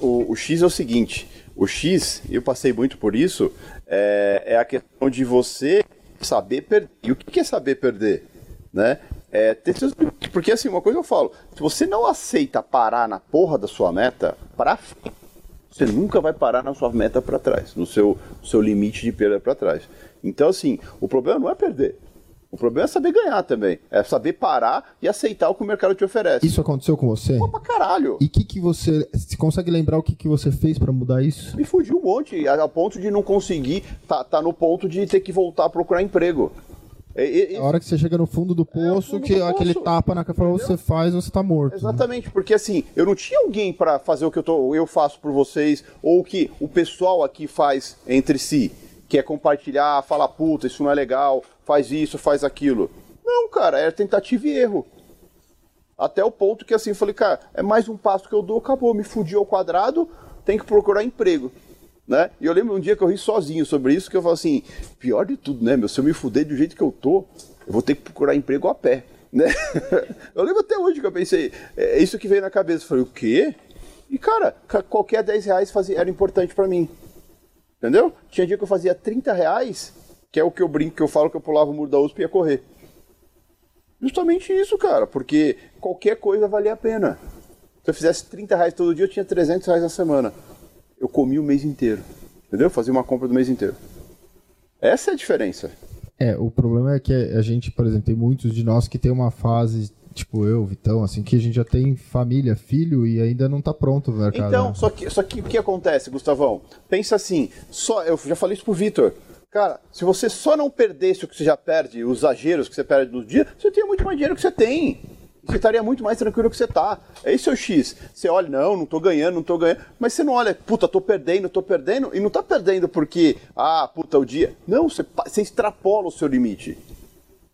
O, o X é o seguinte: o X, eu passei muito por isso, é, é a questão de você saber perder. E o que é saber perder? Né? É ter seus. Porque assim, uma coisa eu falo: se você não aceita parar na porra da sua meta, frente, você nunca vai parar na sua meta para trás, no seu, seu limite de perda para trás. Então, assim, o problema não é perder. O problema é saber ganhar também. É saber parar e aceitar o que o mercado te oferece. Isso aconteceu com você? Pra caralho. E o que, que você. Você consegue lembrar o que, que você fez pra mudar isso? Me fugiu um monte, a, a ponto de não conseguir, tá, tá no ponto de ter que voltar a procurar emprego. E- e- e- A hora que você chega no fundo do poço, fundo que do aquele poço. tapa na cara você faz, você tá morto. Exatamente, porque assim, eu não tinha alguém pra fazer o que eu, tô, eu faço por vocês, ou o que o pessoal aqui faz entre si, que é compartilhar, falar, puta, isso não é legal, faz isso, faz aquilo. Não, cara, era tentativa e erro. Até o ponto que assim, falei, cara, é mais um passo que eu dou, acabou, me fudi ao quadrado, tem que procurar emprego. Né? E eu lembro um dia que eu ri sozinho sobre isso, que eu falo assim, pior de tudo, né, meu? Se eu me fuder do jeito que eu tô, eu vou ter que procurar emprego a pé. [LAUGHS] Né? eu lembro até hoje que eu pensei, é isso que veio na cabeça. Eu falei, o quê? E cara, ca- qualquer 10 reais fazia, era importante pra mim. Entendeu? Tinha dia que eu fazia 30 reais, que é o que eu brinco, que eu falo que eu pulava o muro da USP e ia correr. Justamente isso, cara, porque qualquer coisa valia a pena. Se eu fizesse 30 reais todo dia, eu tinha 300 reais na semana. Eu comi o mês inteiro. Entendeu? Fazia uma compra do mês inteiro. Essa é a diferença. É, o problema é que a gente, por exemplo, tem muitos de nós que tem uma fase, tipo eu, Vitão, assim, que a gente já tem família, filho e ainda não tá pronto o mercado. Então, né? só que, só que o que acontece, Gustavão? Pensa assim, só eu já falei isso pro Vitor. Cara, se você só não perdesse o que você já perde, os exageros que você perde no dia, você teria muito mais dinheiro que você tem. Você estaria muito mais tranquilo que você tá. Esse é o X. Você olha, não, não tô ganhando, não tô ganhando. Mas você não olha, puta, tô perdendo, tô perdendo. E não tá perdendo porque, ah, puta, o dia. Não, você, você extrapola o seu limite.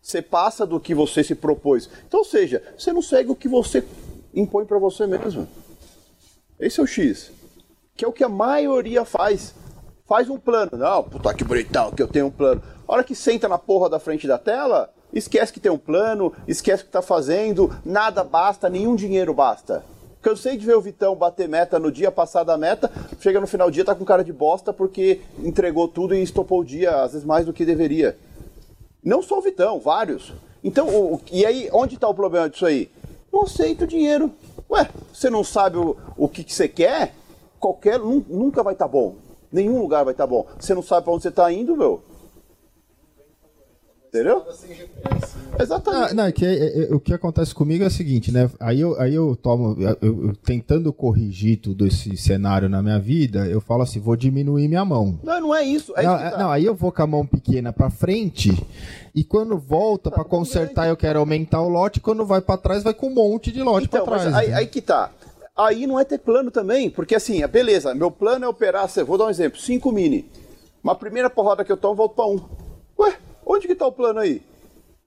Você passa do que você se propôs. Então, ou seja, você não segue o que você impõe pra você mesmo. Esse é o X. Que é o que a maioria faz. Faz um plano. Não, puta que bonitão que eu tenho um plano. A hora que senta na porra da frente da tela, esquece que tem um plano, esquece que tá fazendo, nada basta, nenhum dinheiro basta. Cansei de ver o Vitão bater meta no dia, passar da meta, chega no final do dia, tá com cara de bosta porque entregou tudo e estopou o dia, às vezes mais do que deveria. Não só o Vitão, vários. Então, o- e aí, onde está o problema disso aí? Não aceita o dinheiro. Ué, você não sabe o, o que, que você quer? Qualquer. nun- Nunca vai estar bom. Nenhum lugar vai estar bom. Você não sabe para onde você está indo, meu? Entendeu? Exatamente. Não, não, é que, é- é- o que acontece comigo é o seguinte, né? Aí eu, aí eu tomo, eu- eu- tentando corrigir tudo esse cenário na minha vida, eu falo assim, vou diminuir minha mão. Não, não é isso. É não, isso é- tá. não, aí eu vou com a mão pequena pra frente e quando volta pra consertar eu quero aumentar o lote, quando vai pra trás vai com um monte de lote Então, pra mas trás. aí, né? aí que tá. Aí não é ter plano também, porque assim, beleza, meu plano é operar, vou dar um exemplo, 5 mini. Uma primeira porrada que eu tomo, volto pra 1. Um. Ué, onde que tá o plano aí?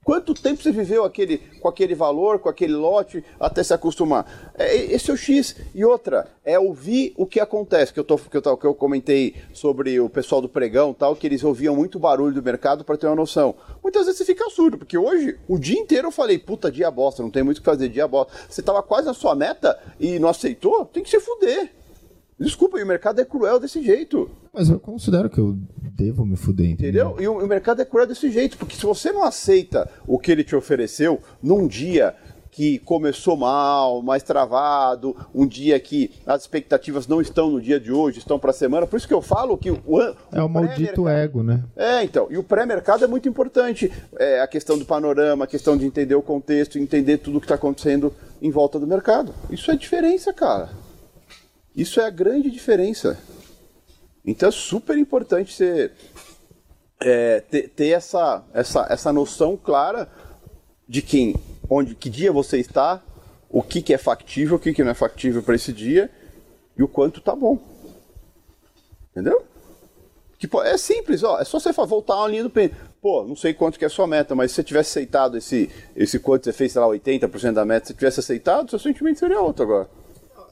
Quanto tempo você viveu aquele, com aquele valor, com aquele lote, até se acostumar? É, esse é o X. E outra, é ouvir o que acontece, que eu, tô, que eu, que eu comentei sobre o pessoal do pregão tal, que eles ouviam muito barulho do mercado para ter uma noção. Muitas vezes você fica surdo, porque hoje, o dia inteiro eu falei, puta, dia bosta, não tem muito o que fazer, dia bosta. Você tava quase na sua meta e não aceitou, tem que se fuder. Desculpa, e o mercado é cruel desse jeito. Mas eu considero que eu devo me fuder, entendeu? Entendeu? E o, o mercado é cruel desse jeito, porque se você não aceita o que ele te ofereceu num dia que começou mal, mais travado, um dia que as expectativas não estão no dia de hoje, estão para a semana, por isso que eu falo que o, an- É o maldito ego, né? é, então. E o pré-mercado é muito importante. É, a questão do panorama, a questão de entender o contexto, entender tudo o que está acontecendo em volta do mercado. Isso é diferença, cara. Isso é a grande diferença. Então é super importante você é, ter, ter essa, essa, essa noção clara de quem, onde, que dia você está, o que, que é factível, o que, que não é factível para esse dia e o quanto tá bom. Entendeu? Tipo, é simples, ó. É só você voltar uma linha do pen. Pô, não sei quanto que é a sua meta, mas se você tivesse aceitado esse, esse quanto você fez, sei lá, 80% da meta, se você tivesse aceitado, seu sentimento seria outro agora.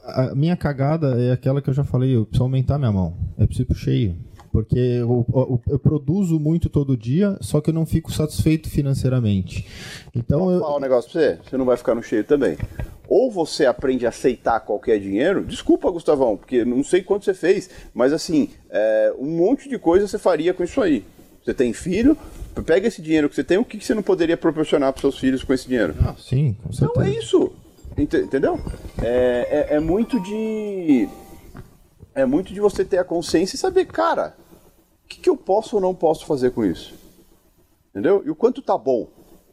A minha cagada é aquela que eu já falei, eu preciso aumentar minha mão. Eu preciso cheio. Porque eu, eu- eu produzo muito todo dia, só que eu não fico satisfeito financeiramente. Então eu. Vou falar um negócio pra você, você não vai ficar no cheio também. Ou você aprende a aceitar qualquer dinheiro, desculpa, Gustavão, porque não sei quanto você fez, mas assim, é, um monte de coisa você faria com isso aí. Você tem filho, pega esse dinheiro que você tem, o que que você não poderia proporcionar para seus filhos com esse dinheiro? Ah, sim, com certeza. Então é isso. Ente- Entendeu? É, é, é muito de. É muito de você ter a consciência e saber, cara, o que, que eu posso ou não posso fazer com isso? Entendeu? E o quanto tá bom.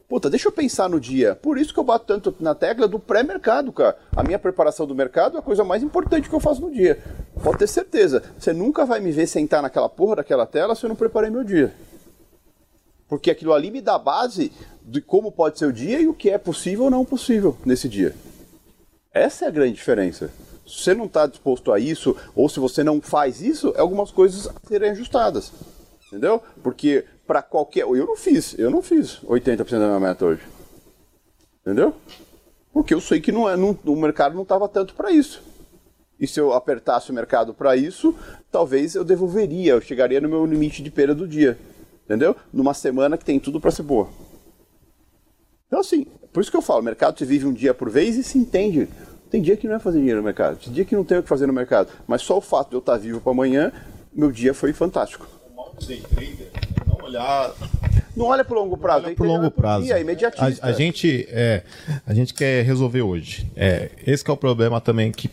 Puta, deixa eu pensar no dia. Por isso que eu bato tanto na tecla do pré-mercado, cara. A minha preparação do mercado é a coisa mais importante que eu faço no dia. Pode ter certeza. Você nunca vai me ver sentar naquela porra daquela tela se eu não preparei meu dia. Porque aquilo ali me dá base de como pode ser o dia e o que é possível ou não possível nesse dia. Essa é a grande diferença. Se você não está disposto a isso, ou se você não faz isso, algumas coisas serem ajustadas. Entendeu? Porque para qualquer. Eu não fiz, eu não fiz 80% da minha meta hoje. Entendeu? Porque eu sei que não é, não- o mercado não estava tanto para isso. E se eu apertasse o mercado para isso, talvez eu devolveria, eu chegaria no meu limite de perda do dia. Entendeu? Numa semana que tem tudo para ser boa. Então, assim, por isso que eu falo, o mercado se vive um dia por vez e se entende. Tem dia que não é fazer dinheiro no mercado, tem dia que não tem o que fazer no mercado. Mas só o fato de eu estar vivo para amanhã, meu dia foi fantástico. Day trader, não olhar Não olha pro longo prazo, pro longo prazo. Dia, imediatista. A, a gente é, a gente quer resolver hoje. É, esse que é o problema também que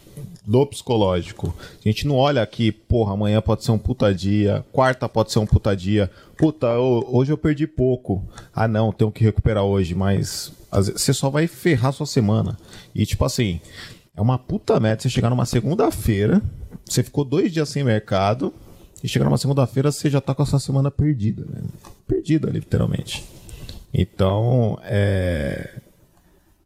do psicológico. A gente não olha aqui, porra, amanhã pode ser um puta dia, quarta pode ser um puta dia. Puta, ho- hoje eu perdi pouco. Ah, não, tenho que recuperar hoje, mas você só vai ferrar sua semana. E tipo assim, é uma puta meta você chegar numa segunda-feira, você ficou dois dias sem mercado, e chegar numa segunda-feira você já tá com a sua semana perdida, né? Perdida, literalmente. Então, é.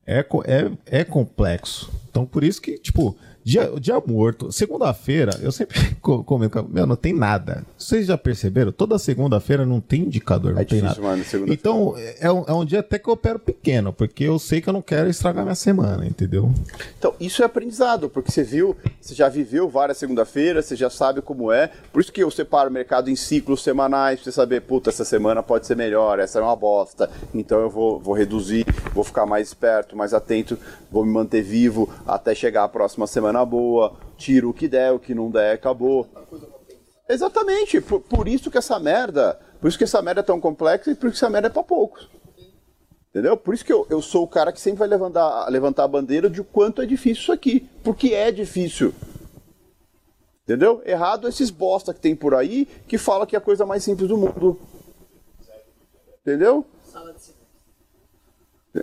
É, é, é complexo. Então, por isso que, tipo, dia, dia morto, segunda-feira, eu sempre [LAUGHS] co- comento, meu, não tem nada. Vocês já perceberam? Toda segunda-feira não tem indicador, não tem nada. mano, então, é um, é um dia até que eu opero pequeno, porque eu sei que eu não quero estragar minha semana, entendeu? Então, isso é aprendizado, porque você viu, você já viveu várias segunda-feiras, você já sabe como é. Por isso que eu separo o mercado em ciclos semanais, pra você saber, puta, essa semana pode ser melhor, essa é uma bosta. Então eu vou, vou reduzir, vou ficar mais esperto, mais atento, vou me manter vivo até chegar a próxima semana boa. Tiro o que der, o que não der, acabou. Exatamente, por, por isso que essa merda, por isso que essa merda é tão complexa e por isso que essa merda é pra poucos. Entendeu? Por isso que eu, eu sou o cara que sempre vai levantar, levantar a bandeira de o quanto é difícil isso aqui. Porque é difícil. Entendeu? Errado esses bosta que tem por aí que fala que é a coisa mais simples do mundo. Entendeu?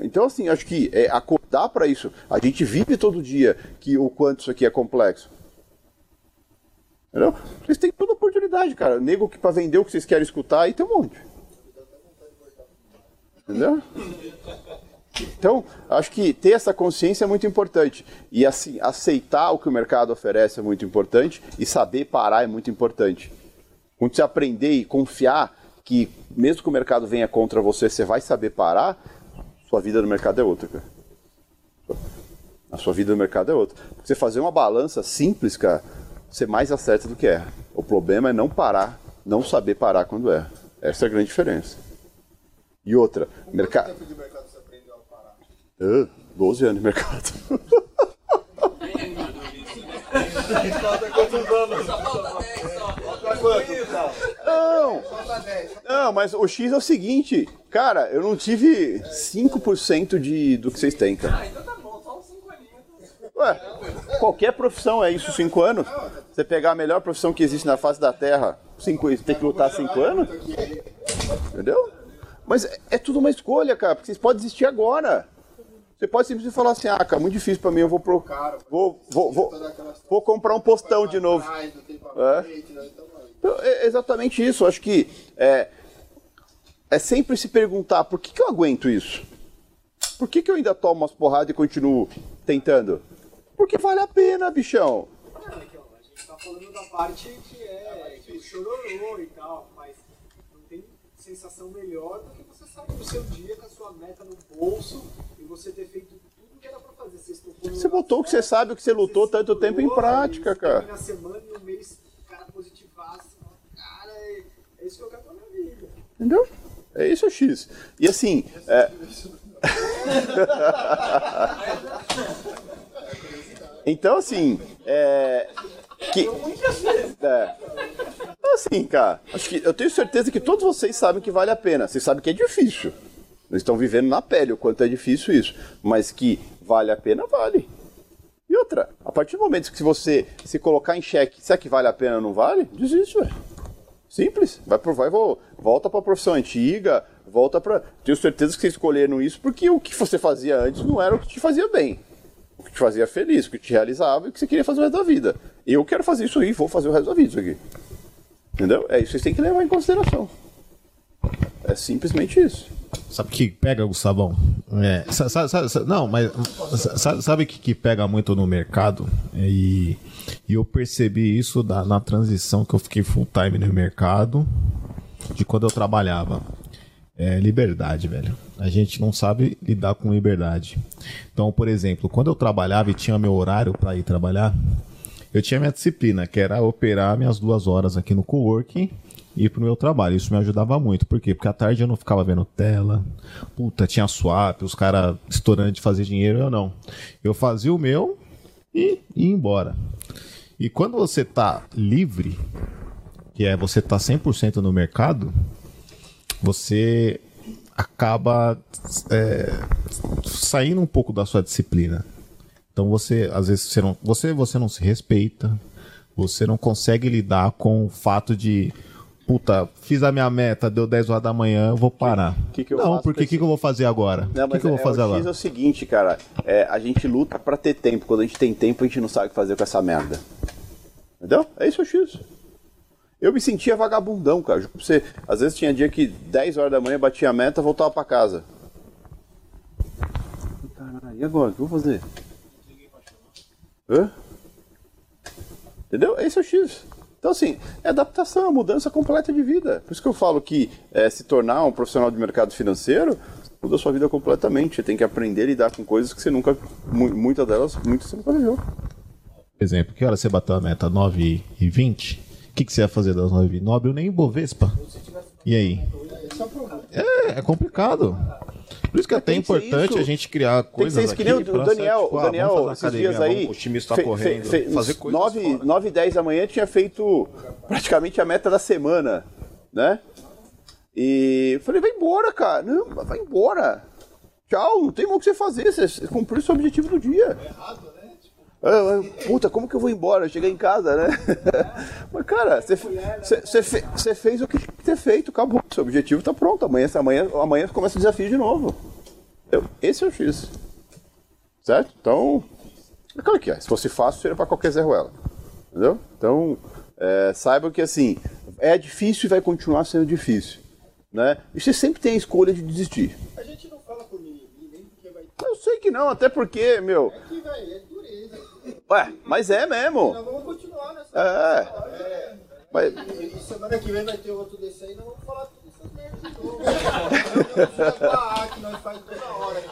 Então, assim, acho que é acordar para isso. A gente vive todo dia que o quanto isso aqui é complexo. Entendeu? Vocês têm toda oportunidade, cara. Nego que para vender o que vocês querem escutar, aí tem um monte. Entendeu? Então, acho que ter essa consciência é muito importante. E assim, aceitar o que o mercado oferece é muito importante. E saber parar é muito importante. Quando você aprender e confiar que, mesmo que o mercado venha contra você, você vai saber parar, sua vida no mercado é outra, cara. A sua vida no mercado é outra. Porque você fazer uma balança simples, cara, você mais acerta do que erra. O problema é não parar, não saber parar quando erra. Essa é a grande diferença. E outra, mercado. de mercado você aprendeu a parar? Ah, 12 anos de mercado. [LAUGHS] Não, não, mas o X é o seguinte, cara, eu não tive 5% de, do que vocês têm, cara. Ué, qualquer profissão é isso, 5 anos. Você pegar a melhor profissão que existe na face da Terra, cinco, tem que lutar 5 anos? Entendeu? Mas é, é tudo uma escolha, cara, porque vocês podem desistir agora. Você pode simplesmente falar assim, ah, cara, muito difícil pra mim, eu vou pro. Vou, vou, vou, vou comprar um postão de novo. É. Então, é exatamente isso. Eu acho que é, é sempre se perguntar por que, que eu aguento isso? Por que, que eu ainda tomo umas porradas e continuo tentando? Porque vale a pena, bichão. Não, Miquel, a gente tá falando da parte que é que o chororô e tal, mas não tem sensação melhor do que você sair do seu dia com a sua meta no bolso e você ter feito tudo que era pra fazer. Você, Você botou o que você sabe, o que você lutou tanto tempo em prática, cara. Na semana e um mês, cara, positivaço. Cara, é, é isso que eu quero pra minha vida. Entendeu? É isso o X. E assim. é- [LAUGHS] então, assim. É... Que... É. Assim, cara, acho que eu tenho certeza que todos vocês sabem que vale a pena. Vocês sabem que é difícil. Eles estão vivendo na pele o quanto é difícil isso. Mas que vale a pena, vale. E outra, a partir do momento que você se colocar em xeque, será que vale a pena ou não vale? Desiste, velho. Simples. Vai pro, vai, vo- volta pra profissão antiga, volta pra. Tenho certeza que vocês escolheram isso porque o que você fazia antes não era o que te fazia bem. O que te fazia feliz, o que te realizava e o que você queria fazer o resto da vida. Eu quero fazer isso aí, vou fazer o resto da vida isso aqui. Entendeu? É isso que vocês têm que levar em consideração. É simplesmente isso. Sabe que pega, Gustavão? É, sa- sa- sa- sa- não, mas sa- sabe o que, que pega muito no mercado? É, E, e eu percebi isso da- na transição que eu fiquei full time no mercado de quando eu trabalhava. É liberdade, velho. A gente não sabe lidar com liberdade. Então, por exemplo, quando eu trabalhava e tinha meu horário para ir trabalhar, eu tinha minha disciplina, que era operar minhas duas horas aqui no coworking ir pro meu trabalho. Isso me ajudava muito. Por quê? Porque à tarde eu não ficava vendo tela. Puta, tinha swap, os caras estourando de fazer dinheiro, eu não. Eu fazia o meu e ia embora. E quando você tá livre, que é você tá 100% no mercado, você acaba é, saindo um pouco da sua disciplina. Então você, às vezes, você não, você, você não se respeita, você não consegue lidar com o fato de, puta, fiz a minha meta, deu 10 horas da manhã, eu vou parar. que que eu não, porque o que, que eu vou fazer agora? O que, que eu vou é, fazer o agora? X é o seguinte, cara. É, a gente luta pra ter tempo. Quando a gente tem tempo, a gente não sabe o que fazer com essa merda. Entendeu? É isso o X. Eu me sentia vagabundão, cara. Você, às vezes tinha dia que 10 horas da manhã batia a meta, voltava pra casa. Caralho, e agora? O que eu vou fazer? Hã? Entendeu? Esse é o X. Então, assim, é adaptação, é mudança completa de vida. Por isso que eu falo que é, se tornar um profissional de mercado financeiro muda sua vida completamente. Você tem que aprender a lidar com coisas que você nunca, mu- muitas delas, muitas você nunca viveu. Por exemplo, que hora você bateu a meta? 9 e 20? O que, que você ia fazer das 9 e 20? Não abriu nem Bovespa. E aí? É, é complicado. Por isso que é até ser importante a gente criar Tem que coisas ser isso que nem o Daniel, tipo, o ah, Daniel vamos fazer esses academia, dias aí. vamos, o time está fe- correndo, fe- fe- fazer coisas 9, fora. 9 e 10 da manhã tinha feito praticamente a meta da semana, né? E eu falei, vai embora, cara. Não, vai embora. Tchau, não tem mais o que você fazer. Você cumpriu o seu objetivo do dia. Ah, ah, Puta, como que eu vou embora? Cheguei em casa, né? [LAUGHS] Mas, cara, você, você, você fe- você fez o que tinha que ter feito, acabou. Seu objetivo tá pronto. Amanhã, amanhã, amanhã começa o desafio de novo. Eu- esse é o X. Certo? Então, é claro que é. Se fosse fácil, seria para qualquer Zé Ruela. Entendeu? Então, é, saibam que assim, é difícil e vai continuar sendo difícil. Né? E você sempre tem a escolha de desistir. A gente não fala por mim, nem porque vai Eu sei que não, até porque, meu. que vai, é dureza. Ué, mas é mesmo. Nós vamos continuar nessa. É. Mas, E semana que vem vai ter outro desse aí, nós vamos falar tudo. Não.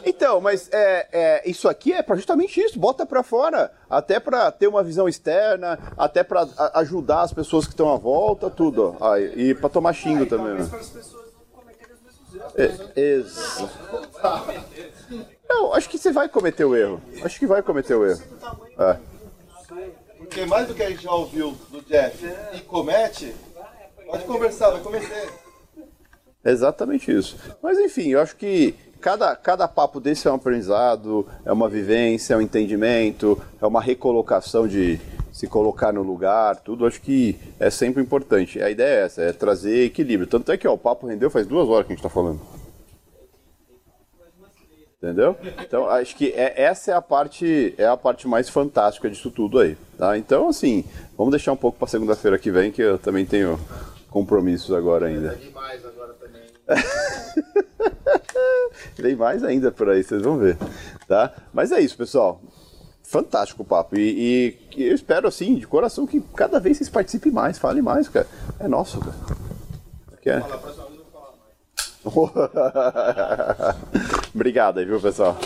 Então, mas é, é, isso aqui é pra justamente isso, bota pra fora, até pra ter uma visão externa, até pra a- ajudar as pessoas que estão à volta, tudo. ó. Ah, e pra tomar xingo também, né? Para as pessoas não cometerem os mesmos erros. É, ex- Não, acho que você vai cometer o erro. Acho que vai cometer o erro. É. Porque mais do que a gente já ouviu do Jeff e comete, pode conversar, vai cometer. É Exatamente isso. Mas enfim, eu acho que cada, cada papo desse é um aprendizado, é uma vivência, é um entendimento, é uma recolocação de se colocar no lugar, tudo. Acho que é sempre importante. A ideia é essa, é trazer equilíbrio. Tanto é que ó, o papo rendeu faz duas horas que a gente está falando. Entendeu? Então acho que é, essa é a parte é a parte mais fantástica disso tudo aí, tá? Então assim, vamos deixar um pouco para segunda-feira que vem que eu também tenho compromissos agora ainda. Demais agora também. [LAUGHS] Mais ainda por aí, vocês vão ver, tá? Mas é isso, pessoal. Fantástico o papo. E, e eu espero, assim, de coração, que cada vez vocês participem mais, falem mais, cara. É nosso, cara. Quer? [LAUGHS] Obrigado aí, viu, pessoal?